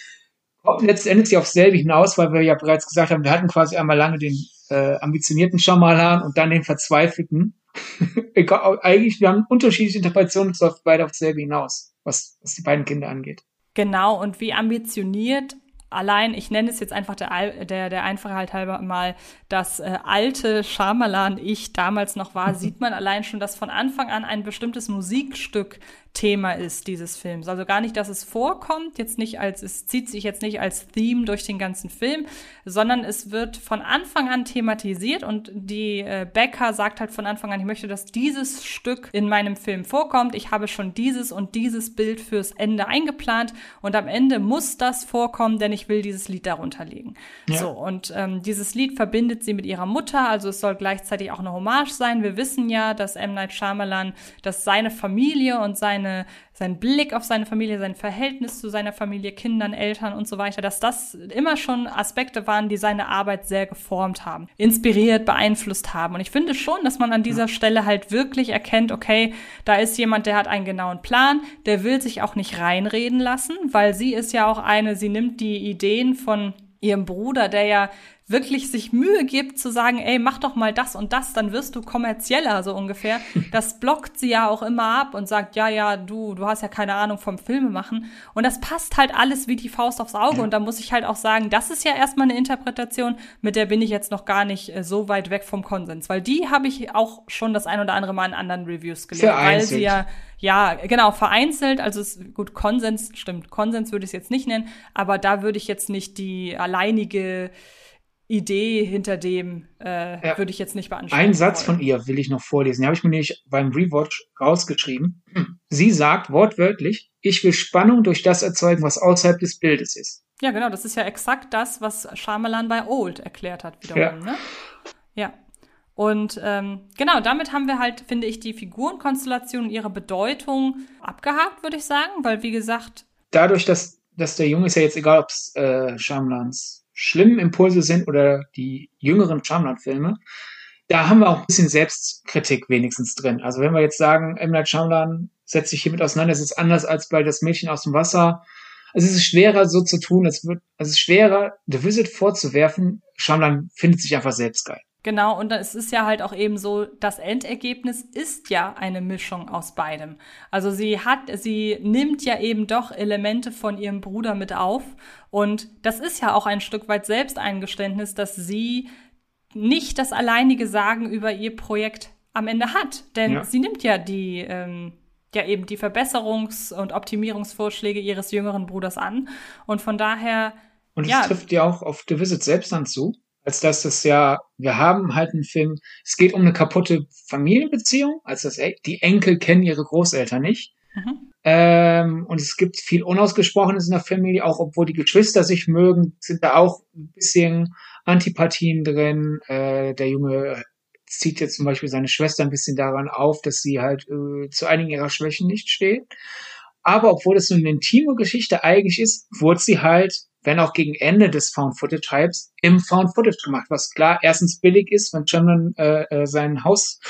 letztendlich auf selbe hinaus, weil wir ja bereits gesagt haben, wir hatten quasi einmal lange den äh, ambitionierten Schamalan und dann den verzweifelten. Eigentlich, wir haben unterschiedliche Interpretationen, es läuft beide auf selbe hinaus, was, was die beiden Kinder angeht. Genau, und wie ambitioniert allein, ich nenne es jetzt einfach der, der, der Einfachheit halber mal, das äh, alte Schamalan ich damals noch war, sieht man allein schon, dass von Anfang an ein bestimmtes Musikstück Thema ist dieses Films. Also gar nicht, dass es vorkommt, jetzt nicht als, es zieht sich jetzt nicht als Theme durch den ganzen Film, sondern es wird von Anfang an thematisiert und die äh, Becker sagt halt von Anfang an, ich möchte, dass dieses Stück in meinem Film vorkommt. Ich habe schon dieses und dieses Bild fürs Ende eingeplant und am Ende muss das vorkommen, denn ich will dieses Lied darunter legen. Ja. So, und ähm, dieses Lied verbindet sie mit ihrer Mutter, also es soll gleichzeitig auch eine Hommage sein. Wir wissen ja, dass M. Night Shyamalan, dass seine Familie und sein seine, sein Blick auf seine Familie, sein Verhältnis zu seiner Familie, Kindern, Eltern und so weiter, dass das immer schon Aspekte waren, die seine Arbeit sehr geformt haben, inspiriert, beeinflusst haben. Und ich finde schon, dass man an dieser Stelle halt wirklich erkennt, okay, da ist jemand, der hat einen genauen Plan, der will sich auch nicht reinreden lassen, weil sie ist ja auch eine, sie nimmt die Ideen von ihrem Bruder, der ja wirklich sich Mühe gibt zu sagen, ey, mach doch mal das und das, dann wirst du kommerzieller, so ungefähr. Das blockt sie ja auch immer ab und sagt, ja, ja, du, du hast ja keine Ahnung vom Filme machen. Und das passt halt alles wie die Faust aufs Auge. Und da muss ich halt auch sagen, das ist ja erstmal eine Interpretation, mit der bin ich jetzt noch gar nicht äh, so weit weg vom Konsens. Weil die habe ich auch schon das ein oder andere Mal in anderen Reviews gelesen. Weil sie ja, ja, genau, vereinzelt, also es, gut, Konsens, stimmt, Konsens würde ich es jetzt nicht nennen, aber da würde ich jetzt nicht die alleinige Idee hinter dem äh, ja. würde ich jetzt nicht beanspruchen. Ein Satz von ihr will ich noch vorlesen. Den habe ich mir nämlich beim Rewatch rausgeschrieben. Sie sagt wortwörtlich, ich will Spannung durch das erzeugen, was außerhalb des Bildes ist. Ja, genau. Das ist ja exakt das, was Shyamalan bei Old erklärt hat wiederum. Ja. Ne? ja. Und ähm, genau, damit haben wir halt, finde ich, die Figurenkonstellation und ihre Bedeutung abgehakt, würde ich sagen, weil wie gesagt. Dadurch, dass, dass der Junge ist ja jetzt egal, ob es äh, Shyamalans schlimmen Impulse sind oder die jüngeren Shyamalan-Filme, da haben wir auch ein bisschen Selbstkritik wenigstens drin. Also wenn wir jetzt sagen, M. Night Shyamalan setzt sich hiermit auseinander, es ist anders als bei Das Mädchen aus dem Wasser. Also es ist schwerer so zu tun, es wird, es ist schwerer, The Visit vorzuwerfen. Shyamalan findet sich einfach selbst geil. Genau, und es ist ja halt auch eben so, das Endergebnis ist ja eine Mischung aus beidem. Also sie hat, sie nimmt ja eben doch Elemente von ihrem Bruder mit auf. Und das ist ja auch ein Stück weit Selbsteingeständnis, dass sie nicht das alleinige Sagen über ihr Projekt am Ende hat. Denn ja. sie nimmt ja die, ähm, ja eben die Verbesserungs- und Optimierungsvorschläge ihres jüngeren Bruders an. Und von daher. Und es ja, trifft ja auch auf The Visit selbst dann zu als dass das ja, wir haben halt einen Film, es geht um eine kaputte Familienbeziehung, als das, die Enkel kennen ihre Großeltern nicht. Mhm. Ähm, und es gibt viel Unausgesprochenes in der Familie, auch obwohl die Geschwister sich mögen, sind da auch ein bisschen Antipathien drin. Äh, der Junge zieht jetzt zum Beispiel seine Schwester ein bisschen daran auf, dass sie halt äh, zu einigen ihrer Schwächen nicht steht. Aber obwohl das so eine intime Geschichte eigentlich ist, wurde sie halt wenn auch gegen Ende des Found-Footage-Hypes, im Found-Footage gemacht, was klar erstens billig ist, wenn Cameron äh, äh, sein Haus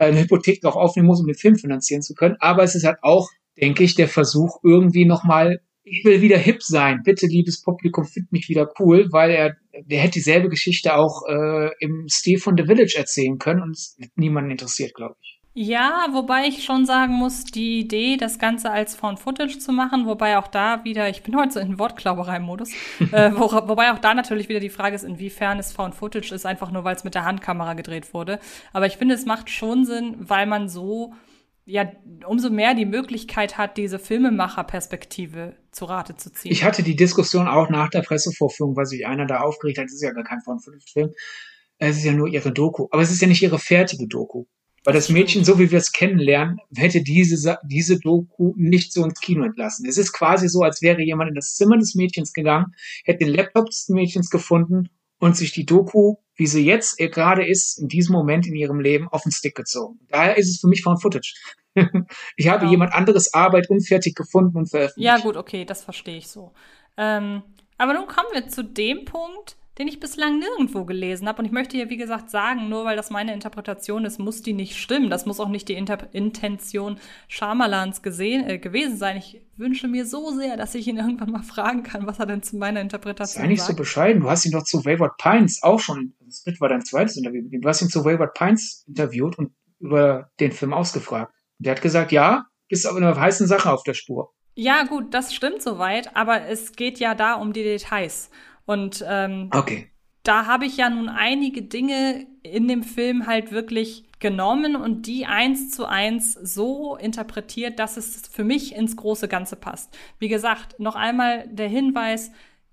eine Hypothek noch aufnehmen muss, um den Film finanzieren zu können. Aber es ist halt auch, denke ich, der Versuch, irgendwie nochmal, ich will wieder hip sein. Bitte, liebes Publikum, find mich wieder cool, weil er, der hätte dieselbe Geschichte auch äh, im Stil von The Village erzählen können und es niemanden interessiert, glaube ich. Ja, wobei ich schon sagen muss, die Idee, das Ganze als Found Footage zu machen, wobei auch da wieder, ich bin heute so in Wortklauberei-Modus, äh, wo, wobei auch da natürlich wieder die Frage ist, inwiefern es Found Footage ist, einfach nur weil es mit der Handkamera gedreht wurde. Aber ich finde, es macht schon Sinn, weil man so ja umso mehr die Möglichkeit hat, diese Filmemacherperspektive zu Rate zu ziehen. Ich hatte die Diskussion auch nach der Pressevorführung, weil sich einer da aufgeregt hat, es ist ja gar kein Found Footage Film. Es ist ja nur ihre Doku. Aber es ist ja nicht ihre fertige Doku. Weil das Mädchen, so wie wir es kennenlernen, hätte diese, diese Doku nicht so ins Kino entlassen. Es ist quasi so, als wäre jemand in das Zimmer des Mädchens gegangen, hätte den Laptop des Mädchens gefunden und sich die Doku, wie sie jetzt gerade ist, in diesem Moment in ihrem Leben auf den Stick gezogen. Daher ist es für mich Found Footage. ich habe genau. jemand anderes Arbeit unfertig gefunden und veröffentlicht. Ja, gut, okay, das verstehe ich so. Ähm, aber nun kommen wir zu dem Punkt, den ich bislang nirgendwo gelesen habe. Und ich möchte hier, wie gesagt, sagen, nur weil das meine Interpretation ist, muss die nicht stimmen. Das muss auch nicht die Inter Intention Schamalans gesehen, äh, gewesen sein. Ich wünsche mir so sehr, dass ich ihn irgendwann mal fragen kann, was er denn zu meiner Interpretation Sei nicht sagt. so bescheiden. Du hast ihn doch zu Wayward Pines auch schon, das war dein zweites Interview Du hast ihn zu Wayward Pines interviewt und über den Film ausgefragt. Der hat gesagt, ja, bist aber eine heißen Sache auf der Spur. Ja, gut, das stimmt soweit, aber es geht ja da um die Details. Und ähm, okay. da habe ich ja nun einige Dinge in dem Film halt wirklich genommen und die eins zu eins so interpretiert, dass es für mich ins große Ganze passt. Wie gesagt, noch einmal der Hinweis,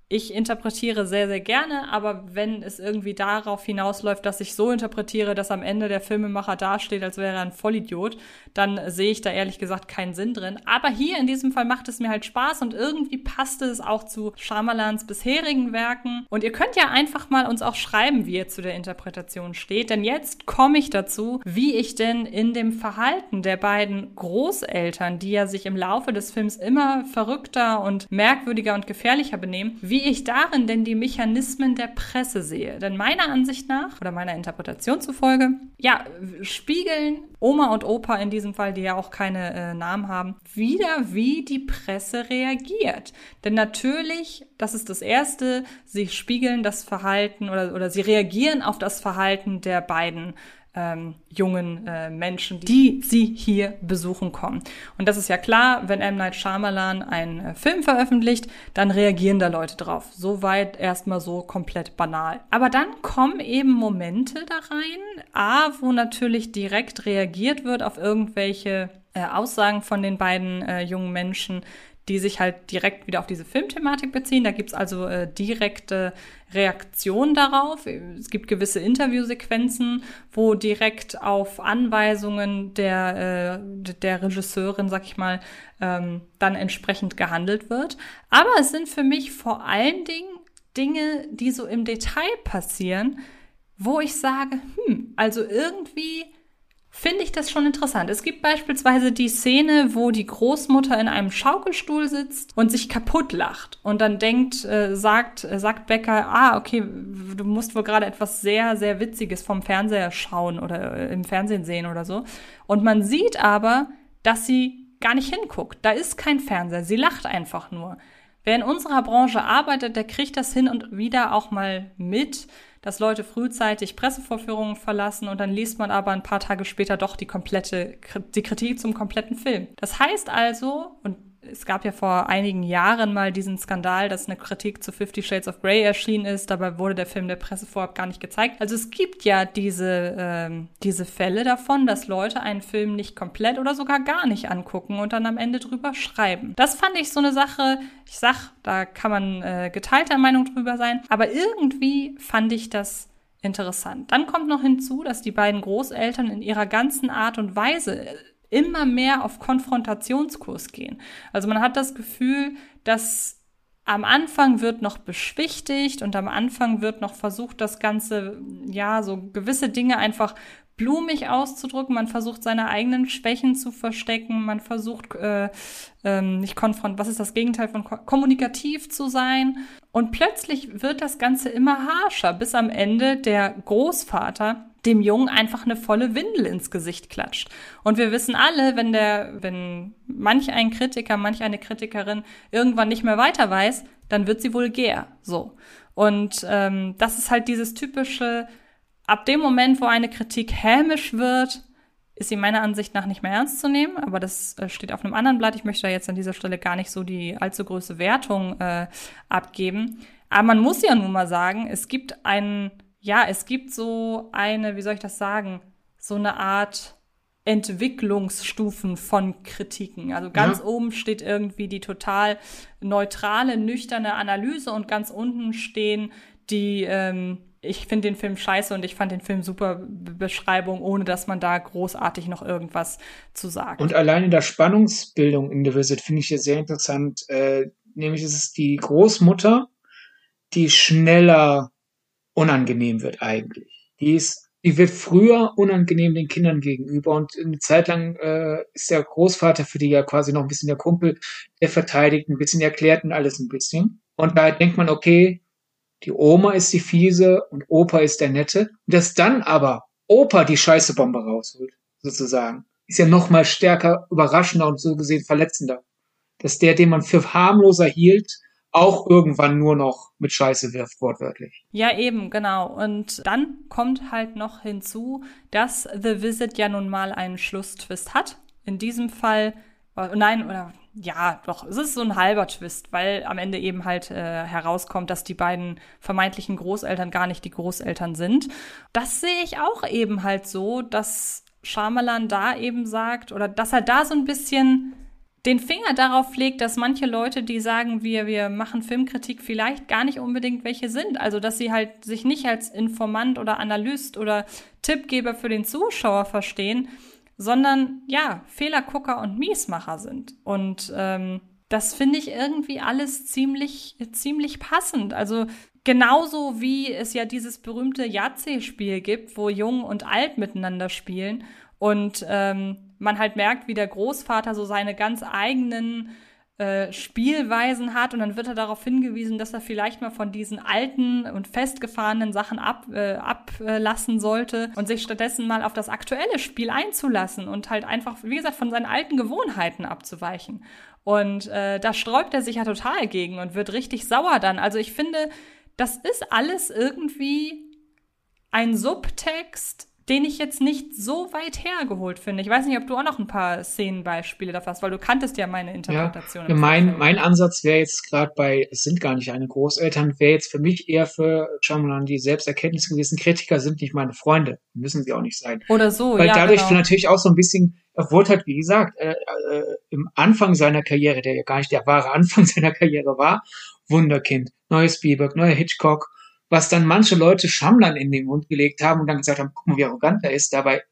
ich interpretiere sehr, sehr gerne, aber wenn es irgendwie darauf hinausläuft, dass ich so interpretiere, dass am Ende der Filmemacher dasteht, als wäre er ein Vollidiot, dann sehe ich da ehrlich gesagt keinen Sinn drin. Aber hier in diesem Fall macht es mir halt Spaß und irgendwie passte es auch zu Shyamalans bisherigen Werken. Und ihr könnt ja einfach mal uns auch schreiben, wie ihr zu der Interpretation steht, denn jetzt komme ich dazu, wie ich denn in dem Verhalten der beiden Großeltern, die ja sich im Laufe des Films immer verrückter und merkwürdiger und gefährlicher benehmen, wie wie ich darin denn die Mechanismen der Presse sehe. Denn meiner Ansicht nach oder meiner Interpretation zufolge, ja, spiegeln Oma und Opa in diesem Fall, die ja auch keine äh, Namen haben, wieder, wie die Presse reagiert. Denn natürlich, das ist das Erste, sie spiegeln das Verhalten oder, oder sie reagieren auf das Verhalten der beiden ähm, jungen äh, Menschen, die sie hier besuchen kommen. Und das ist ja klar, wenn M. Night Shyamalan einen äh, Film veröffentlicht, dann reagieren da Leute drauf. Soweit erstmal so komplett banal. Aber dann kommen eben Momente da rein, A, wo natürlich direkt reagiert wird auf irgendwelche äh, Aussagen von den beiden äh, jungen Menschen, die sich halt direkt wieder auf diese Filmthematik beziehen. Da gibt's also äh, direkte Reaktionen darauf. Es gibt gewisse Interviewsequenzen, wo direkt auf Anweisungen der, äh, der Regisseurin, sag ich mal, ähm, dann entsprechend gehandelt wird. Aber es sind für mich vor allen Dingen Dinge, die so im Detail passieren, wo ich sage, hm, also irgendwie finde ich das schon interessant. Es gibt beispielsweise die Szene, wo die Großmutter in einem Schaukelstuhl sitzt und sich kaputt lacht und dann denkt, äh, sagt, äh, sagt Becker, ah, okay, du musst wohl gerade etwas sehr, sehr Witziges vom Fernseher schauen oder äh, im Fernsehen sehen oder so. Und man sieht aber, dass sie gar nicht hinguckt. Da ist kein Fernseher. Sie lacht einfach nur. Wer in unserer Branche arbeitet, der kriegt das hin und wieder auch mal mit, dass Leute frühzeitig Pressevorführungen verlassen und dann liest man aber ein paar Tage später doch die komplette, die Kritik zum kompletten Film. Das heißt also, und es gab ja vor einigen Jahren mal diesen Skandal, dass eine Kritik zu Fifty Shades of Grey erschienen ist. Dabei wurde der Film der Presse vorab gar nicht gezeigt. Also es gibt ja diese, ähm, diese Fälle davon, dass Leute einen Film nicht komplett oder sogar gar nicht angucken und dann am Ende drüber schreiben. Das fand ich so eine Sache, ich sag, da kann man äh, geteilter Meinung drüber sein, aber irgendwie fand ich das interessant. Dann kommt noch hinzu, dass die beiden Großeltern in ihrer ganzen Art und Weise immer mehr auf Konfrontationskurs gehen. Also man hat das Gefühl, dass am Anfang wird noch beschwichtigt und am Anfang wird noch versucht, das Ganze, ja, so gewisse Dinge einfach blumig auszudrücken. Man versucht seine eigenen Schwächen zu verstecken. Man versucht äh, ähm, nicht konfront. Was ist das Gegenteil von ko kommunikativ zu sein? Und plötzlich wird das Ganze immer harscher, bis am Ende der Großvater dem Jungen einfach eine volle Windel ins Gesicht klatscht. Und wir wissen alle, wenn der, wenn manch ein Kritiker, manch eine Kritikerin irgendwann nicht mehr weiter weiß, dann wird sie vulgär. So. Und ähm, das ist halt dieses typische, ab dem Moment, wo eine Kritik hämisch wird, ist sie meiner Ansicht nach nicht mehr ernst zu nehmen, aber das äh, steht auf einem anderen Blatt. Ich möchte da jetzt an dieser Stelle gar nicht so die allzu große Wertung äh, abgeben. Aber man muss ja nun mal sagen, es gibt einen ja, es gibt so eine, wie soll ich das sagen, so eine Art Entwicklungsstufen von Kritiken. Also ganz ja. oben steht irgendwie die total neutrale, nüchterne Analyse und ganz unten stehen die, ähm, ich finde den Film scheiße und ich fand den Film super Beschreibung, ohne dass man da großartig noch irgendwas zu sagt. Und allein in der Spannungsbildung in The Visit finde ich hier sehr interessant. Äh, nämlich ist es die Großmutter, die schneller unangenehm wird eigentlich. Die ist, die wird früher unangenehm den Kindern gegenüber und eine Zeit lang äh, ist der Großvater für die ja quasi noch ein bisschen der Kumpel, der verteidigt ein bisschen, erklärt und alles ein bisschen. Und da denkt man, okay, die Oma ist die fiese und Opa ist der nette. Und dass dann aber Opa die Scheißebombe rausholt, sozusagen, ist ja noch mal stärker überraschender und so gesehen verletzender. Dass der, den man für harmloser hielt, auch irgendwann nur noch mit Scheiße wirft, wortwörtlich. Ja, eben, genau. Und dann kommt halt noch hinzu, dass The Visit ja nun mal einen Schlusstwist hat. In diesem Fall, äh, nein, oder ja, doch, es ist so ein halber Twist, weil am Ende eben halt äh, herauskommt, dass die beiden vermeintlichen Großeltern gar nicht die Großeltern sind. Das sehe ich auch eben halt so, dass Shyamalan da eben sagt, oder dass er da so ein bisschen den Finger darauf legt, dass manche Leute, die sagen, wir, wir machen Filmkritik, vielleicht gar nicht unbedingt welche sind. Also, dass sie halt sich nicht als Informant oder Analyst oder Tippgeber für den Zuschauer verstehen, sondern ja, Fehlergucker und Miesmacher sind. Und ähm, das finde ich irgendwie alles ziemlich, ziemlich passend. Also genauso wie es ja dieses berühmte Yahtzee-Spiel gibt, wo Jung und Alt miteinander spielen und ähm, man halt merkt, wie der Großvater so seine ganz eigenen äh, Spielweisen hat und dann wird er darauf hingewiesen, dass er vielleicht mal von diesen alten und festgefahrenen Sachen ab, äh, ablassen sollte und sich stattdessen mal auf das aktuelle Spiel einzulassen und halt einfach, wie gesagt, von seinen alten Gewohnheiten abzuweichen. Und äh, da sträubt er sich ja total gegen und wird richtig sauer dann. Also ich finde, das ist alles irgendwie ein Subtext den ich jetzt nicht so weit hergeholt finde. Ich weiß nicht, ob du auch noch ein paar Szenenbeispiele dafür hast, weil du kanntest ja meine Interpretation. Ja, mein, mein Ansatz wäre jetzt gerade bei, es sind gar nicht eine Großeltern, wäre jetzt für mich eher für Shyamalan die Selbsterkenntnis gewesen, Kritiker sind nicht meine Freunde, müssen sie auch nicht sein. Oder so, Weil ja. dadurch genau. natürlich auch so ein bisschen, er wurde halt, wie gesagt, äh, äh, im Anfang seiner Karriere, der ja gar nicht der wahre Anfang seiner Karriere war, Wunderkind, neues Spielberg, neuer Hitchcock, was dann manche Leute Schamlern in den Mund gelegt haben und dann gesagt haben, guck mal, wie arrogant er ist. Dabei,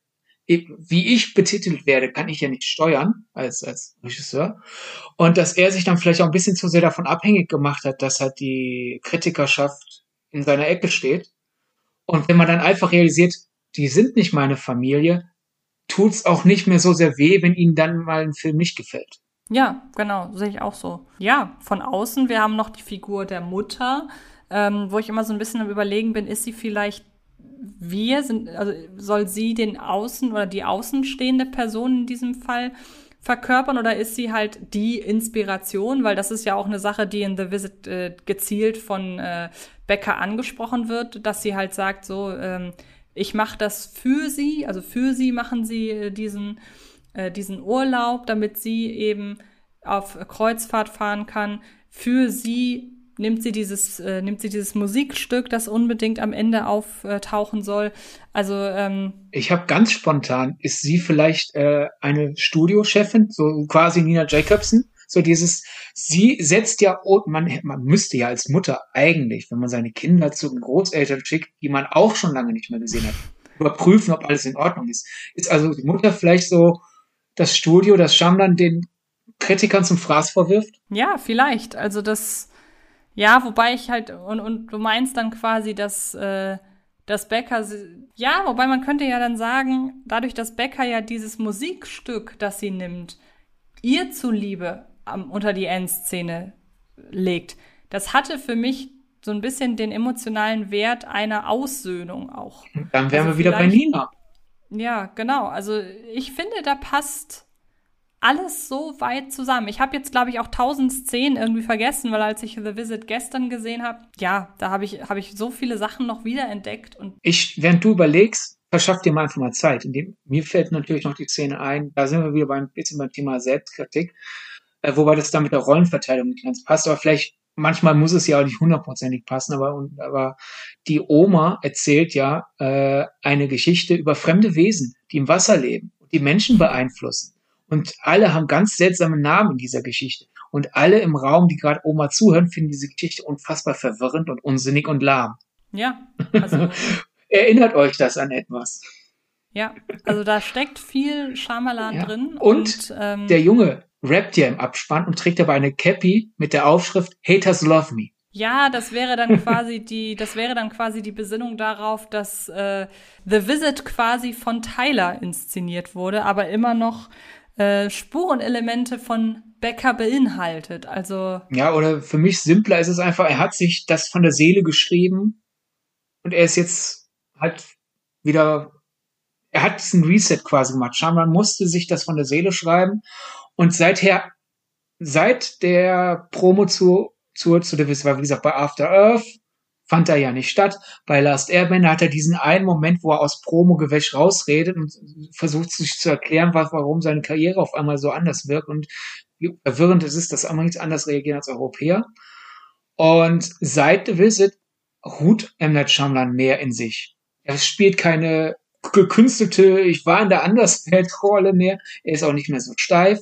wie ich betitelt werde, kann ich ja nicht steuern als, als Regisseur. Und dass er sich dann vielleicht auch ein bisschen zu sehr davon abhängig gemacht hat, dass halt die Kritikerschaft in seiner Ecke steht. Und wenn man dann einfach realisiert, die sind nicht meine Familie, tut's auch nicht mehr so sehr weh, wenn ihnen dann mal ein Film nicht gefällt. Ja, genau, sehe ich auch so. Ja, von außen, wir haben noch die Figur der Mutter, ähm, wo ich immer so ein bisschen am Überlegen bin, ist sie vielleicht wir, sind, also soll sie den Außen oder die außenstehende Person in diesem Fall verkörpern oder ist sie halt die Inspiration, weil das ist ja auch eine Sache, die in The Visit äh, gezielt von äh, Becker angesprochen wird, dass sie halt sagt, so, ähm, ich mache das für sie, also für sie machen sie äh, diesen, äh, diesen Urlaub, damit sie eben auf Kreuzfahrt fahren kann. Für sie nimmt sie dieses, äh, nimmt sie dieses Musikstück, das unbedingt am Ende auftauchen soll. Also ähm, ich habe ganz spontan, ist sie vielleicht äh, eine Studiochefin, so quasi Nina Jacobson? So dieses, sie setzt ja, man, man müsste ja als Mutter eigentlich, wenn man seine Kinder zu den Großeltern schickt, die man auch schon lange nicht mehr gesehen hat, überprüfen, ob alles in Ordnung ist. Ist also die Mutter vielleicht so das Studio, das Schamlan den Kritikern zum Fraß vorwirft? Ja, vielleicht. Also das, ja, wobei ich halt, und, und du meinst dann quasi, dass, äh, dass Becker, ja, wobei man könnte ja dann sagen, dadurch, dass Becker ja dieses Musikstück, das sie nimmt, ihr zuliebe am, unter die Endszene legt, das hatte für mich so ein bisschen den emotionalen Wert einer Aussöhnung auch. Dann wären also wir wieder bei Nina. Ja, genau. Also ich finde, da passt alles so weit zusammen. Ich habe jetzt, glaube ich, auch tausend Szenen irgendwie vergessen, weil als ich The Visit gestern gesehen habe, ja, da habe ich, hab ich so viele Sachen noch wiederentdeckt. Und ich, während du überlegst, verschaff dir mal einfach mal Zeit. Indem, mir fällt natürlich noch die Szene ein, da sind wir wieder beim bisschen beim Thema Selbstkritik, äh, wobei das dann mit der Rollenverteilung nicht ganz passt, aber vielleicht manchmal muss es ja auch nicht hundertprozentig passen, aber, aber die Oma erzählt ja äh, eine Geschichte über fremde Wesen, die im Wasser leben und die Menschen beeinflussen. Und alle haben ganz seltsame Namen in dieser Geschichte. Und alle im Raum, die gerade Oma zuhören, finden diese Geschichte unfassbar verwirrend und unsinnig und lahm. Ja. Also Erinnert euch das an etwas? Ja, also da steckt viel Schamalan Ja. drin. Und ähm, Der Junge rappt ja im Abspann und trägt dabei eine Cappy mit der Aufschrift Haters Love Me. Ja, das wäre dann quasi die, das wäre dann quasi die Besinnung darauf, dass äh, The Visit quasi von Tyler inszeniert wurde, aber immer noch äh, Spurenelemente von Becker beinhaltet. Also Ja, oder für mich simpler ist es einfach, er hat sich das von der Seele geschrieben und er ist jetzt halt wieder, er hat einen Reset quasi gemacht. Shyamalan musste sich das von der Seele schreiben und seither, seit der Promo zu, zu, zu der, wie gesagt, bei After Earth fand er ja nicht statt. Bei Last Airbender hat er diesen einen Moment, wo er aus Promo-Gewäsch rausredet und versucht sich zu erklären, warum seine Karriere auf einmal so anders wirkt und wie verwirrend es ist, dass Amerikaner anders reagieren als Europäer. Und seit The Visit ruht M. Night Shyamalan mehr in sich. Er spielt keine gekünstelte, ich war in der Anderswelt-Rolle mehr. Er ist auch nicht mehr so steif.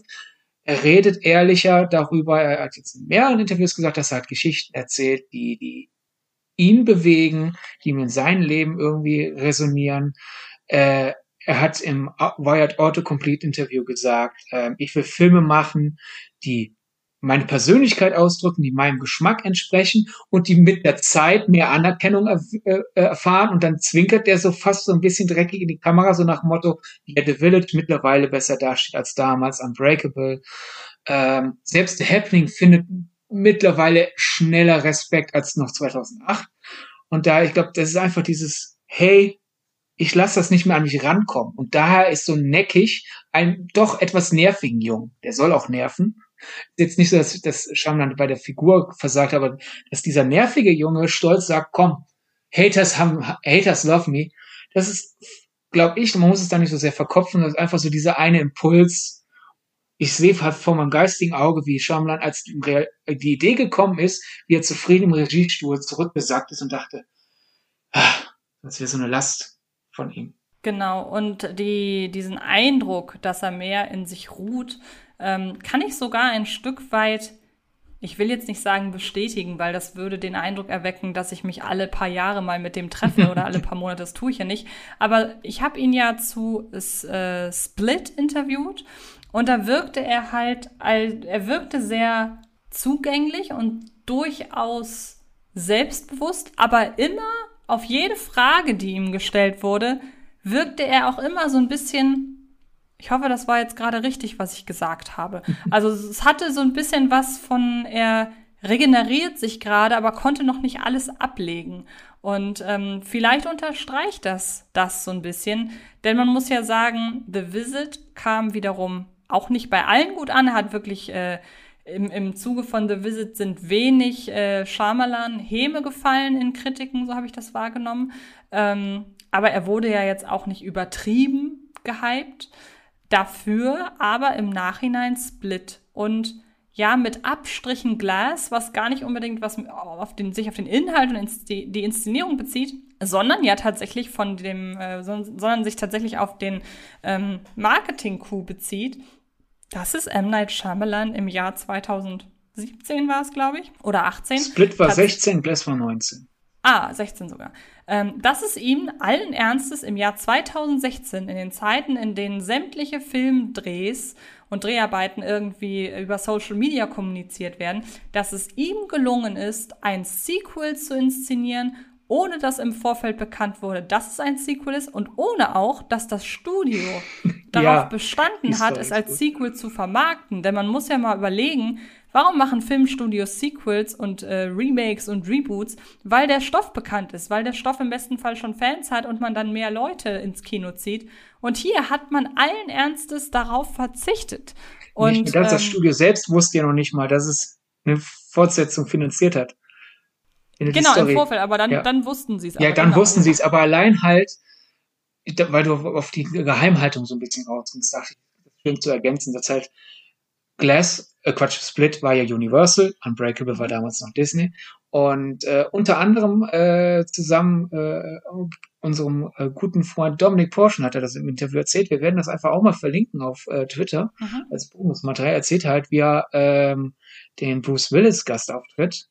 er redet ehrlicher darüber. Er hat jetzt in mehreren Interviews gesagt, dass er hat Geschichten erzählt, die, die ihn bewegen, die ihm in seinem Leben irgendwie resonieren. Äh, er hat im Wired Autocomplete Interview gesagt, äh, ich will Filme machen, die meine Persönlichkeit ausdrücken, die meinem Geschmack entsprechen und die mit der Zeit mehr Anerkennung erf äh, erfahren. Und dann zwinkert der so fast so ein bisschen dreckig in die Kamera, so nach Motto, wie The Village mittlerweile besser dasteht als damals, Unbreakable. Ähm, selbst The Happening findet mittlerweile schneller Respekt als noch 2008. Und da, ich glaube, das ist einfach dieses, hey, ich lasse das nicht mehr an mich rankommen. Und daher ist so neckig ein doch etwas nervigen Jungen. Der soll auch nerven jetzt nicht so, dass, dass Shyamalan bei der Figur versagt, aber dass dieser nervige Junge stolz sagt, komm, Haters haben, Haters love me. Das ist, glaube ich, man muss es da nicht so sehr verkopfen, das ist einfach so dieser eine Impuls. Ich sehe halt vor meinem geistigen Auge, wie Shyamalan, als die Idee gekommen ist, wie er zufrieden im Regiestuhl zurückgesagt ist und dachte, ah, das wäre so eine Last von ihm. Genau, und die, diesen Eindruck, dass er mehr in sich ruht, ähm, kann ich sogar ein Stück weit, ich will jetzt nicht sagen bestätigen, weil das würde den Eindruck erwecken, dass ich mich alle paar Jahre mal mit dem treffe oder alle paar Monate, das tue ich ja nicht. Aber ich habe ihn ja zu äh, Split interviewt und da wirkte er halt, er wirkte sehr zugänglich und durchaus selbstbewusst, aber immer auf jede Frage, die ihm gestellt wurde, wirkte er auch immer so ein bisschen ich hoffe, das war jetzt gerade richtig, was ich gesagt habe. Also es hatte so ein bisschen was von, er regeneriert sich gerade, aber konnte noch nicht alles ablegen. Und ähm, vielleicht unterstreicht das das so ein bisschen, denn man muss ja sagen, The Visit kam wiederum auch nicht bei allen gut an. Er hat wirklich äh, im, im Zuge von The Visit sind wenig äh, Shyamalan Häme gefallen in Kritiken, so habe ich das wahrgenommen. Ähm, aber er wurde ja jetzt auch nicht übertrieben gehypt. Dafür aber im Nachhinein Split und ja, mit Abstrichen Glas, was gar nicht unbedingt was auf den, sich auf den Inhalt und die Inszenierung bezieht, sondern ja tatsächlich von dem, äh, sondern sich tatsächlich auf den ähm, Marketing-Coup bezieht. Das ist M. Night Shyamalan im Jahr 2017 war es, glaube ich, oder 18. Split war 16, Glass war 19. Ah, 16 sogar. Ähm, dass es ihm allen Ernstes im Jahr 2016, in den Zeiten, in denen sämtliche Filmdrehs und Dreharbeiten irgendwie über Social Media kommuniziert werden, dass es ihm gelungen ist, ein Sequel zu inszenieren, ohne dass im Vorfeld bekannt wurde, dass es ein Sequel ist und ohne auch, dass das Studio darauf ja, bestanden hat, es als Sequel zu vermarkten. Denn man muss ja mal überlegen, Warum machen Filmstudios Sequels und äh, Remakes und Reboots? Weil der Stoff bekannt ist, weil der Stoff im besten Fall schon Fans hat und man dann mehr Leute ins Kino zieht. Und hier hat man allen Ernstes darauf verzichtet. Und nicht ganz, ähm, das Studio selbst wusste ja noch nicht mal, dass es eine Fortsetzung finanziert hat. Genau, Story. im Vorfeld, aber dann, ja. dann wussten sie es. Ja, dann genau. wussten sie es, aber allein halt, weil du auf die Geheimhaltung so ein bisschen rausgingst, dachte ich, das schön zu ergänzen, dass halt Glass, äh Quatsch, Split war ja Universal, Unbreakable war damals noch Disney. Und äh, unter anderem äh, zusammen äh, unserem äh, guten Freund Dominic Porschen hat er das im Interview erzählt. Wir werden das einfach auch mal verlinken auf äh, Twitter mhm. als Bonusmaterial. Erzählt halt, wie er ähm, den Bruce Willis Gastauftritt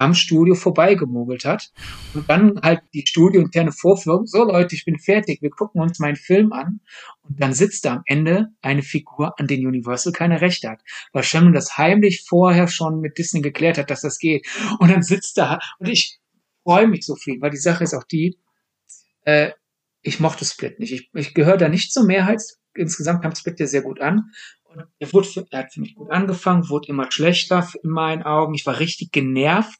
am Studio vorbeigemogelt hat. Und dann halt die studiointerne Vorführung, so Leute, ich bin fertig, wir gucken uns meinen Film an. Und dann sitzt da am Ende eine Figur, an den Universal keine Rechte hat. Weil Shannon das heimlich vorher schon mit Disney geklärt hat, dass das geht. Und dann sitzt da, und ich freue mich so viel, weil die Sache ist auch die, äh, ich mochte Split nicht. Ich, ich gehöre da nicht zur Mehrheit. Insgesamt kam Split ja sehr gut an. Und er, wurde, er hat für mich gut angefangen, wurde immer schlechter in meinen Augen. Ich war richtig genervt.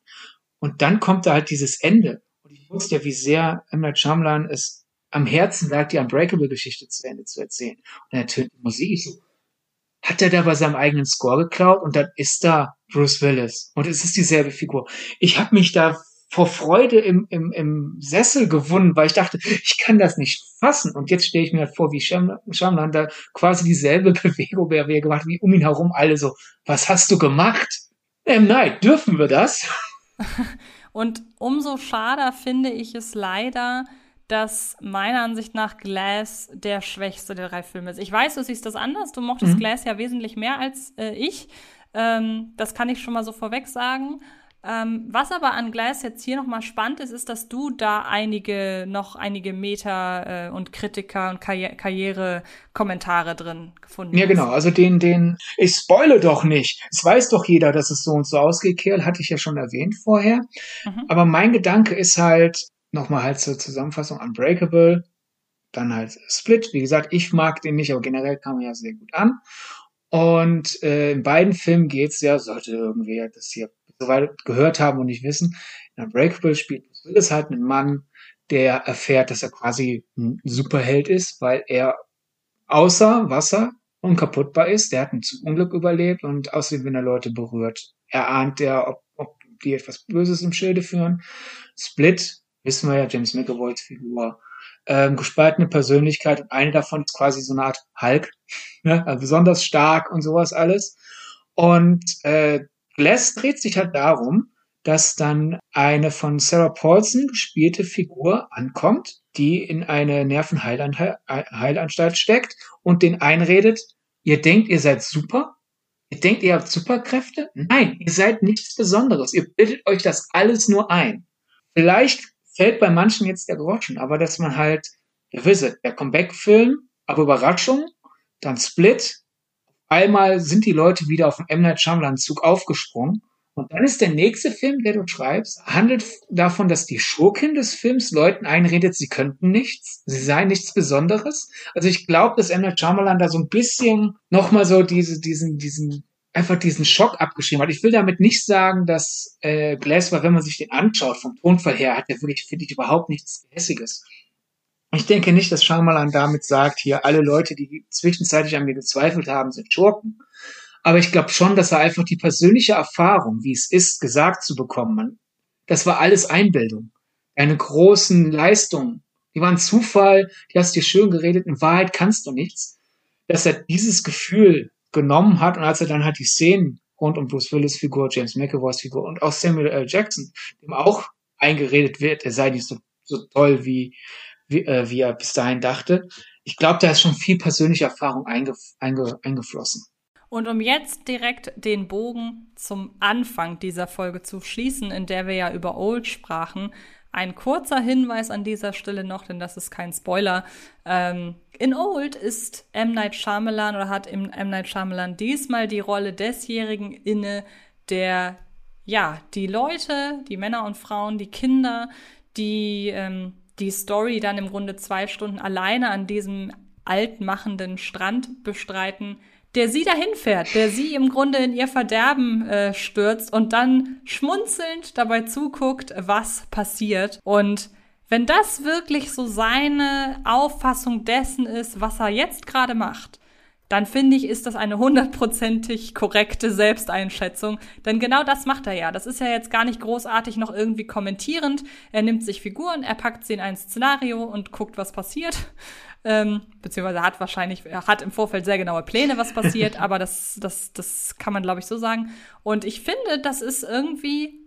Und dann kommt da halt dieses Ende. Und ich wusste ja, wie sehr. Night Shyamalan es am Herzen lag, die Unbreakable-Geschichte zu Ende zu erzählen. Und er tönt die Musik. Ich so, hat er da bei seinem eigenen Score geklaut? Und dann ist da Bruce Willis. Und es ist dieselbe Figur. Ich habe mich da vor Freude im, im, im Sessel gewunden, weil ich dachte, ich kann das nicht fassen. Und jetzt stelle ich mir halt vor, wie Shyamalan da quasi dieselbe Bewegung wäre gemacht, wie um ihn herum alle so, was hast du gemacht? Ähm, nein, dürfen wir das? Und umso schader finde ich es leider, dass meiner Ansicht nach Glass der schwächste der drei Filme ist. Ich weiß, du siehst das anders. Du mochtest mhm. Glass ja wesentlich mehr als äh, ich. Ähm, das kann ich schon mal so vorweg sagen. Ähm, was aber an Glass jetzt hier nochmal spannend ist, ist, dass du da einige, noch einige Meta- äh, und Kritiker und Karri Karriere-Kommentare drin gefunden hast. Ja, genau. Also den, den, ich spoile doch nicht. Es weiß doch jeder, dass es so und so ausgeht. Kerl hatte ich ja schon erwähnt vorher. Mhm. Aber mein Gedanke ist halt, nochmal halt zur Zusammenfassung, Unbreakable, dann halt Split. Wie gesagt, ich mag den nicht, aber generell kam er ja sehr gut an. Und äh, in beiden Filmen geht's ja, sollte irgendwie das hier soweit gehört haben und nicht wissen, in Unbreakable spielt Bruce Willis halt einen Mann, der erfährt, dass er quasi ein Superheld ist, weil er außer Wasser unkaputtbar ist. Der hat ein Unglück überlebt und außerdem, wenn er Leute berührt, erahnt er, ob, ob die etwas Böses im Schilde führen. Split, wissen wir ja, James McAvoys Figur, ähm, gespaltene Persönlichkeit und eine davon ist quasi so eine Art Hulk, ne? also besonders stark und sowas alles. Und äh, Glass dreht sich halt darum, dass dann eine von Sarah Paulson gespielte Figur ankommt, die in eine Nervenheilanstalt steckt und den einredet, ihr denkt, ihr seid super? Ihr denkt, ihr habt Superkräfte? Nein, ihr seid nichts Besonderes. Ihr bildet euch das alles nur ein. Vielleicht fällt bei manchen jetzt der Groschen, aber dass man halt, ihr wisst, der Comeback-Film, aber Überraschung, dann Split, einmal sind die Leute wieder auf dem M. Night Shyamalan Zug aufgesprungen. Und dann ist der nächste Film, der du schreibst, handelt davon, dass die Schurkin des Films Leuten einredet, sie könnten nichts, sie seien nichts Besonderes. Also ich glaube, dass M. Night da so ein bisschen nochmal so diese, diesen, diesen, einfach diesen Schock abgeschrieben hat. Ich will damit nicht sagen, dass äh, Glass war, wenn man sich den anschaut, vom Tonfall her, hat er wirklich, finde ich, überhaupt nichts Gehässiges. Ich denke nicht, dass Shyamalan damit sagt, hier alle Leute, die zwischenzeitlich an mir gezweifelt haben, sind Schurken. Aber ich glaube schon, dass er einfach die persönliche Erfahrung, wie es ist, gesagt zu bekommen, das war alles Einbildung. Eine großen Leistung. Die waren Zufall, die hast dir schön geredet, in Wahrheit kannst du nichts. Dass er dieses Gefühl genommen hat und als er dann halt die Szenen rund um Bruce Willis Figur, James McAvoys Figur und auch Samuel L. Jackson, dem auch eingeredet wird, er sei nicht so, so toll wie wie, äh, wie er bis dahin dachte. Ich glaube, da ist schon viel persönliche Erfahrung einge einge eingeflossen. Und um jetzt direkt den Bogen zum Anfang dieser Folge zu schließen, in der wir ja über Old sprachen, ein kurzer Hinweis an dieser Stelle noch, denn das ist kein Spoiler. Ähm, in Old ist M. Night Shyamalan oder hat M. Night Shyamalan diesmal die Rolle desjenigen inne, der ja die Leute, die Männer und Frauen, die Kinder, die ähm, die Story dann im Grunde zwei Stunden alleine an diesem altmachenden Strand bestreiten, der sie dahin fährt, der sie im Grunde in ihr Verderben äh, stürzt und dann schmunzelnd dabei zuguckt, was passiert. Und wenn das wirklich so seine Auffassung dessen ist, was er jetzt gerade macht, dann finde ich, ist das eine hundertprozentig korrekte Selbsteinschätzung. Denn genau das macht er ja. Das ist ja jetzt gar nicht großartig noch irgendwie kommentierend. Er nimmt sich Figuren, er packt sie in ein Szenario und guckt, was passiert. Ähm, beziehungsweise hat wahrscheinlich, er hat im Vorfeld sehr genaue Pläne, was passiert, aber das, das, das kann man, glaube ich, so sagen. Und ich finde, das ist irgendwie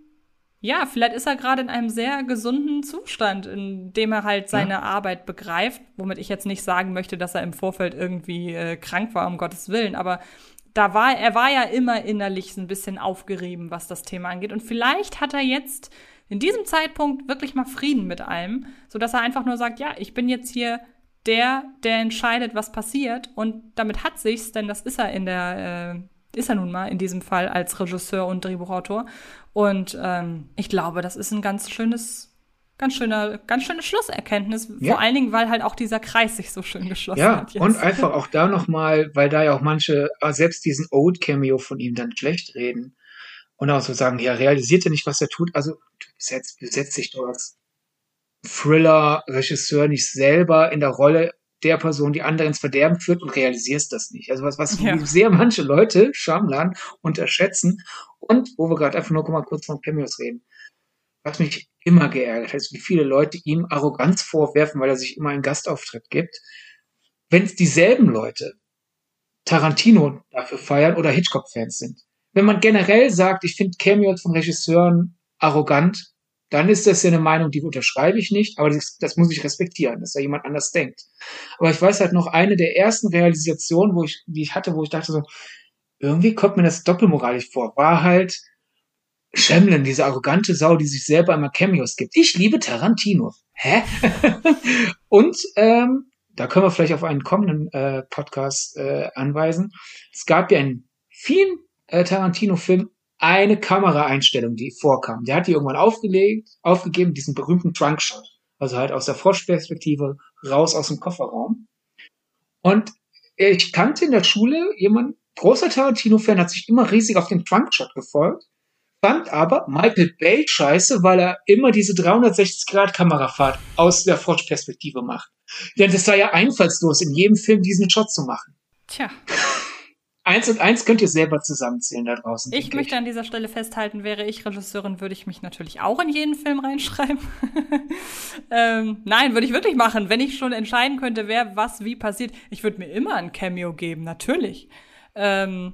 ja, vielleicht ist er gerade in einem sehr gesunden Zustand, in dem er halt seine ja. Arbeit begreift, womit ich jetzt nicht sagen möchte, dass er im Vorfeld irgendwie äh, krank war, um Gottes Willen, aber da war, er war ja immer innerlich ein bisschen aufgerieben, was das Thema angeht. Und vielleicht hat er jetzt in diesem Zeitpunkt wirklich mal Frieden mit allem, so dass er einfach nur sagt, ja, ich bin jetzt hier der, der entscheidet, was passiert. Und damit hat sich's, denn das ist er in der, äh, ist er nun mal in diesem Fall als Regisseur und Drehbuchautor. Und ähm, ich glaube, das ist ein ganz schönes, ganz schöner, ganz schöne Schlusserkenntnis. Ja. Vor allen Dingen, weil halt auch dieser Kreis sich so schön geschlossen ja, hat. Ja, und einfach auch da nochmal, weil da ja auch manche ah, selbst diesen Old Cameo von ihm dann schlecht reden und auch so sagen, ja, realisiert er nicht, was er tut. Also du besetzt, besetzt dich doch als Thriller-Regisseur nicht selber in der Rolle der Person die andere ins Verderben führt und realisierst das nicht. Also was, was ja. sehr manche Leute, Schamlan, unterschätzen. Und wo wir gerade einfach nur mal kurz von Cameos reden. Was mich immer geärgert hat, ist, wie viele Leute ihm Arroganz vorwerfen, weil er sich immer einen Gastauftritt gibt. Wenn es dieselben Leute Tarantino dafür feiern oder Hitchcock-Fans sind. Wenn man generell sagt, ich finde Cameos von Regisseuren arrogant, dann ist das ja eine Meinung, die unterschreibe ich nicht, aber das, das muss ich respektieren, dass da jemand anders denkt. Aber ich weiß halt noch eine der ersten Realisationen, wo ich, die ich hatte, wo ich dachte so, irgendwie kommt mir das doppelmoralisch vor, war halt Shemlin, diese arrogante Sau, die sich selber immer Cameos gibt. Ich liebe Tarantino. Hä? Und ähm, da können wir vielleicht auf einen kommenden äh, Podcast äh, anweisen. Es gab ja in vielen äh, Tarantino-Filmen eine Kameraeinstellung, die vorkam. Der hat die irgendwann aufgelegt, aufgegeben, diesen berühmten Trunkshot. Also halt aus der Froschperspektive raus aus dem Kofferraum. Und ich kannte in der Schule jemand, großer Tarantino-Fan, hat sich immer riesig auf den Trunkshot gefolgt, fand aber Michael Bay scheiße, weil er immer diese 360-Grad-Kamerafahrt aus der Froschperspektive macht. Denn das war ja einfallslos, in jedem Film diesen Shot zu machen. Tja. Eins und eins könnt ihr selber zusammenzählen da draußen. Ich möchte an dieser Stelle festhalten, wäre ich Regisseurin, würde ich mich natürlich auch in jeden Film reinschreiben. ähm, nein, würde ich wirklich machen. Wenn ich schon entscheiden könnte, wer was wie passiert, ich würde mir immer ein Cameo geben, natürlich. Ähm,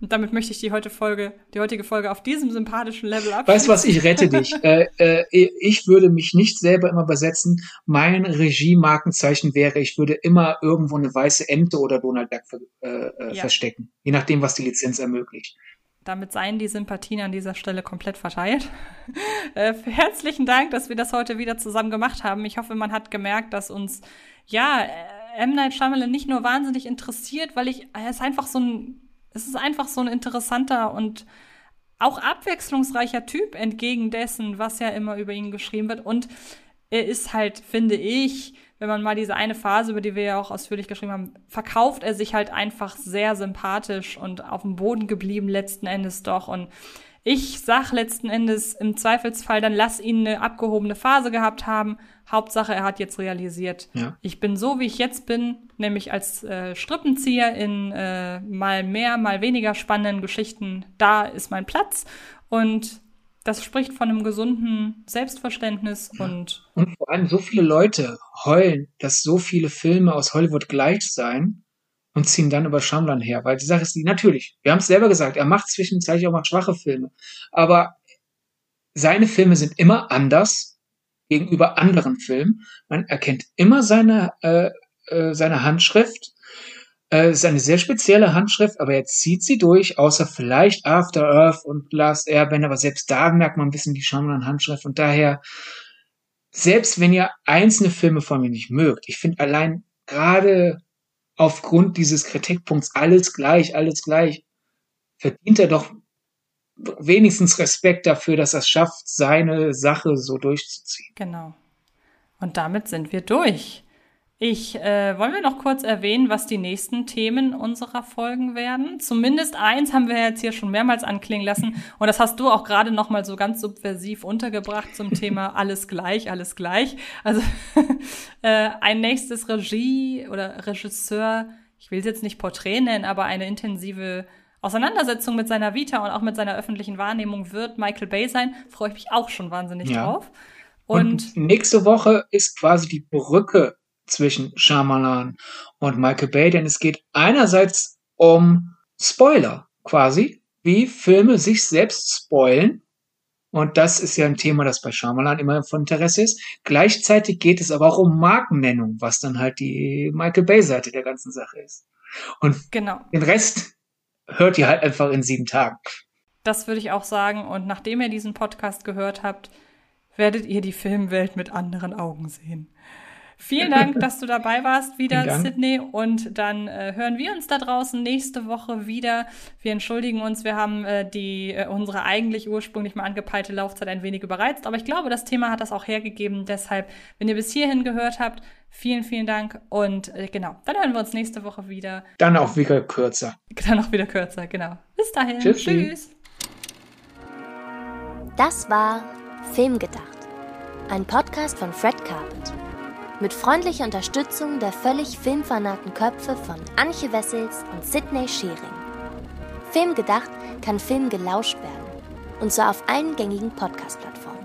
und damit möchte ich die, heute Folge, die heutige Folge auf diesem sympathischen Level abschließen. Weißt du was, ich rette dich. äh, äh, ich würde mich nicht selber immer besetzen. Mein Regie-Markenzeichen wäre, ich würde immer irgendwo eine weiße Ente oder Donald Duck äh, äh, ja. verstecken. Je nachdem, was die Lizenz ermöglicht. Damit seien die Sympathien an dieser Stelle komplett verteilt. äh, herzlichen Dank, dass wir das heute wieder zusammen gemacht haben. Ich hoffe, man hat gemerkt, dass uns, ja, äh, M. Night Shyamalan nicht nur wahnsinnig interessiert, weil ich, er ist einfach so ein es ist einfach so ein interessanter und auch abwechslungsreicher Typ entgegen dessen, was ja immer über ihn geschrieben wird. Und er ist halt, finde ich, wenn man mal diese eine Phase, über die wir ja auch ausführlich geschrieben haben, verkauft er sich halt einfach sehr sympathisch und auf dem Boden geblieben letzten Endes doch. Und ich sag letzten Endes im Zweifelsfall, dann lass ihn eine abgehobene Phase gehabt haben. Hauptsache, er hat jetzt realisiert, ja. ich bin so, wie ich jetzt bin, nämlich als äh, Strippenzieher in äh, mal mehr, mal weniger spannenden Geschichten. Da ist mein Platz und das spricht von einem gesunden Selbstverständnis ja. und und vor allem so viele Leute heulen, dass so viele Filme aus Hollywood gleich seien und ziehen dann über Shyamalan her. Weil die Sache ist die, natürlich, wir haben es selber gesagt, er macht zwischenzeitlich auch mal schwache Filme. Aber seine Filme sind immer anders gegenüber anderen Filmen. Man erkennt immer seine, äh, äh, seine Handschrift. Äh, ist eine sehr spezielle Handschrift, aber er zieht sie durch, außer vielleicht After Earth und Last Airbender, aber selbst da merkt man ein bisschen die Shyamalan-Handschrift und daher, selbst wenn ihr einzelne Filme von mir nicht mögt, ich finde allein gerade aufgrund dieses Kritikpunkts alles gleich, alles gleich, verdient er doch wenigstens Respekt dafür, dass er es schafft, seine Sache so durchzuziehen. Genau. Und damit sind wir durch. Ich äh, wollen wir noch kurz erwähnen, was die nächsten Themen unserer Folgen werden. Zumindest eins haben wir jetzt hier schon mehrmals anklingen lassen und das hast du auch gerade noch mal so ganz subversiv untergebracht zum Thema alles gleich, alles gleich. Also äh, ein nächstes Regie oder Regisseur, ich will es jetzt nicht Porträt nennen, aber eine intensive Auseinandersetzung mit seiner Vita und auch mit seiner öffentlichen Wahrnehmung wird Michael Bay sein. Freue ich mich auch schon wahnsinnig ja. drauf. Und, und nächste Woche ist quasi die Brücke zwischen Shyamalan und Michael Bay, denn es geht einerseits um Spoiler quasi, wie Filme sich selbst spoilen. Und das ist ja ein Thema, das bei Shyamalan immer von Interesse ist. Gleichzeitig geht es aber auch um Markennennung, was dann halt die Michael Bay-Seite der ganzen Sache ist. Und genau. den Rest hört ihr halt einfach in sieben Tagen. Das würde ich auch sagen. Und nachdem ihr diesen Podcast gehört habt, werdet ihr die Filmwelt mit anderen Augen sehen. Vielen Dank, dass du dabei warst, wieder, Sydney. Und dann äh, hören wir uns da draußen nächste Woche wieder. Wir entschuldigen uns, wir haben äh, die äh, unsere eigentlich ursprünglich mal angepeilte Laufzeit ein wenig überreizt. Aber ich glaube, das Thema hat das auch hergegeben. Deshalb, wenn ihr bis hierhin gehört habt, vielen, vielen Dank. Und äh, genau, dann hören wir uns nächste Woche wieder. Dann auch wieder kürzer. Dann auch wieder kürzer, genau. Bis dahin. Tschüss. Tschüss. Das war Filmgedacht. Ein Podcast von Fred Carpet mit freundlicher Unterstützung der völlig filmfanaten Köpfe von Anche Wessels und Sidney Schering. Film gedacht kann Film gelauscht werden, und zwar auf allen gängigen Podcast-Plattformen.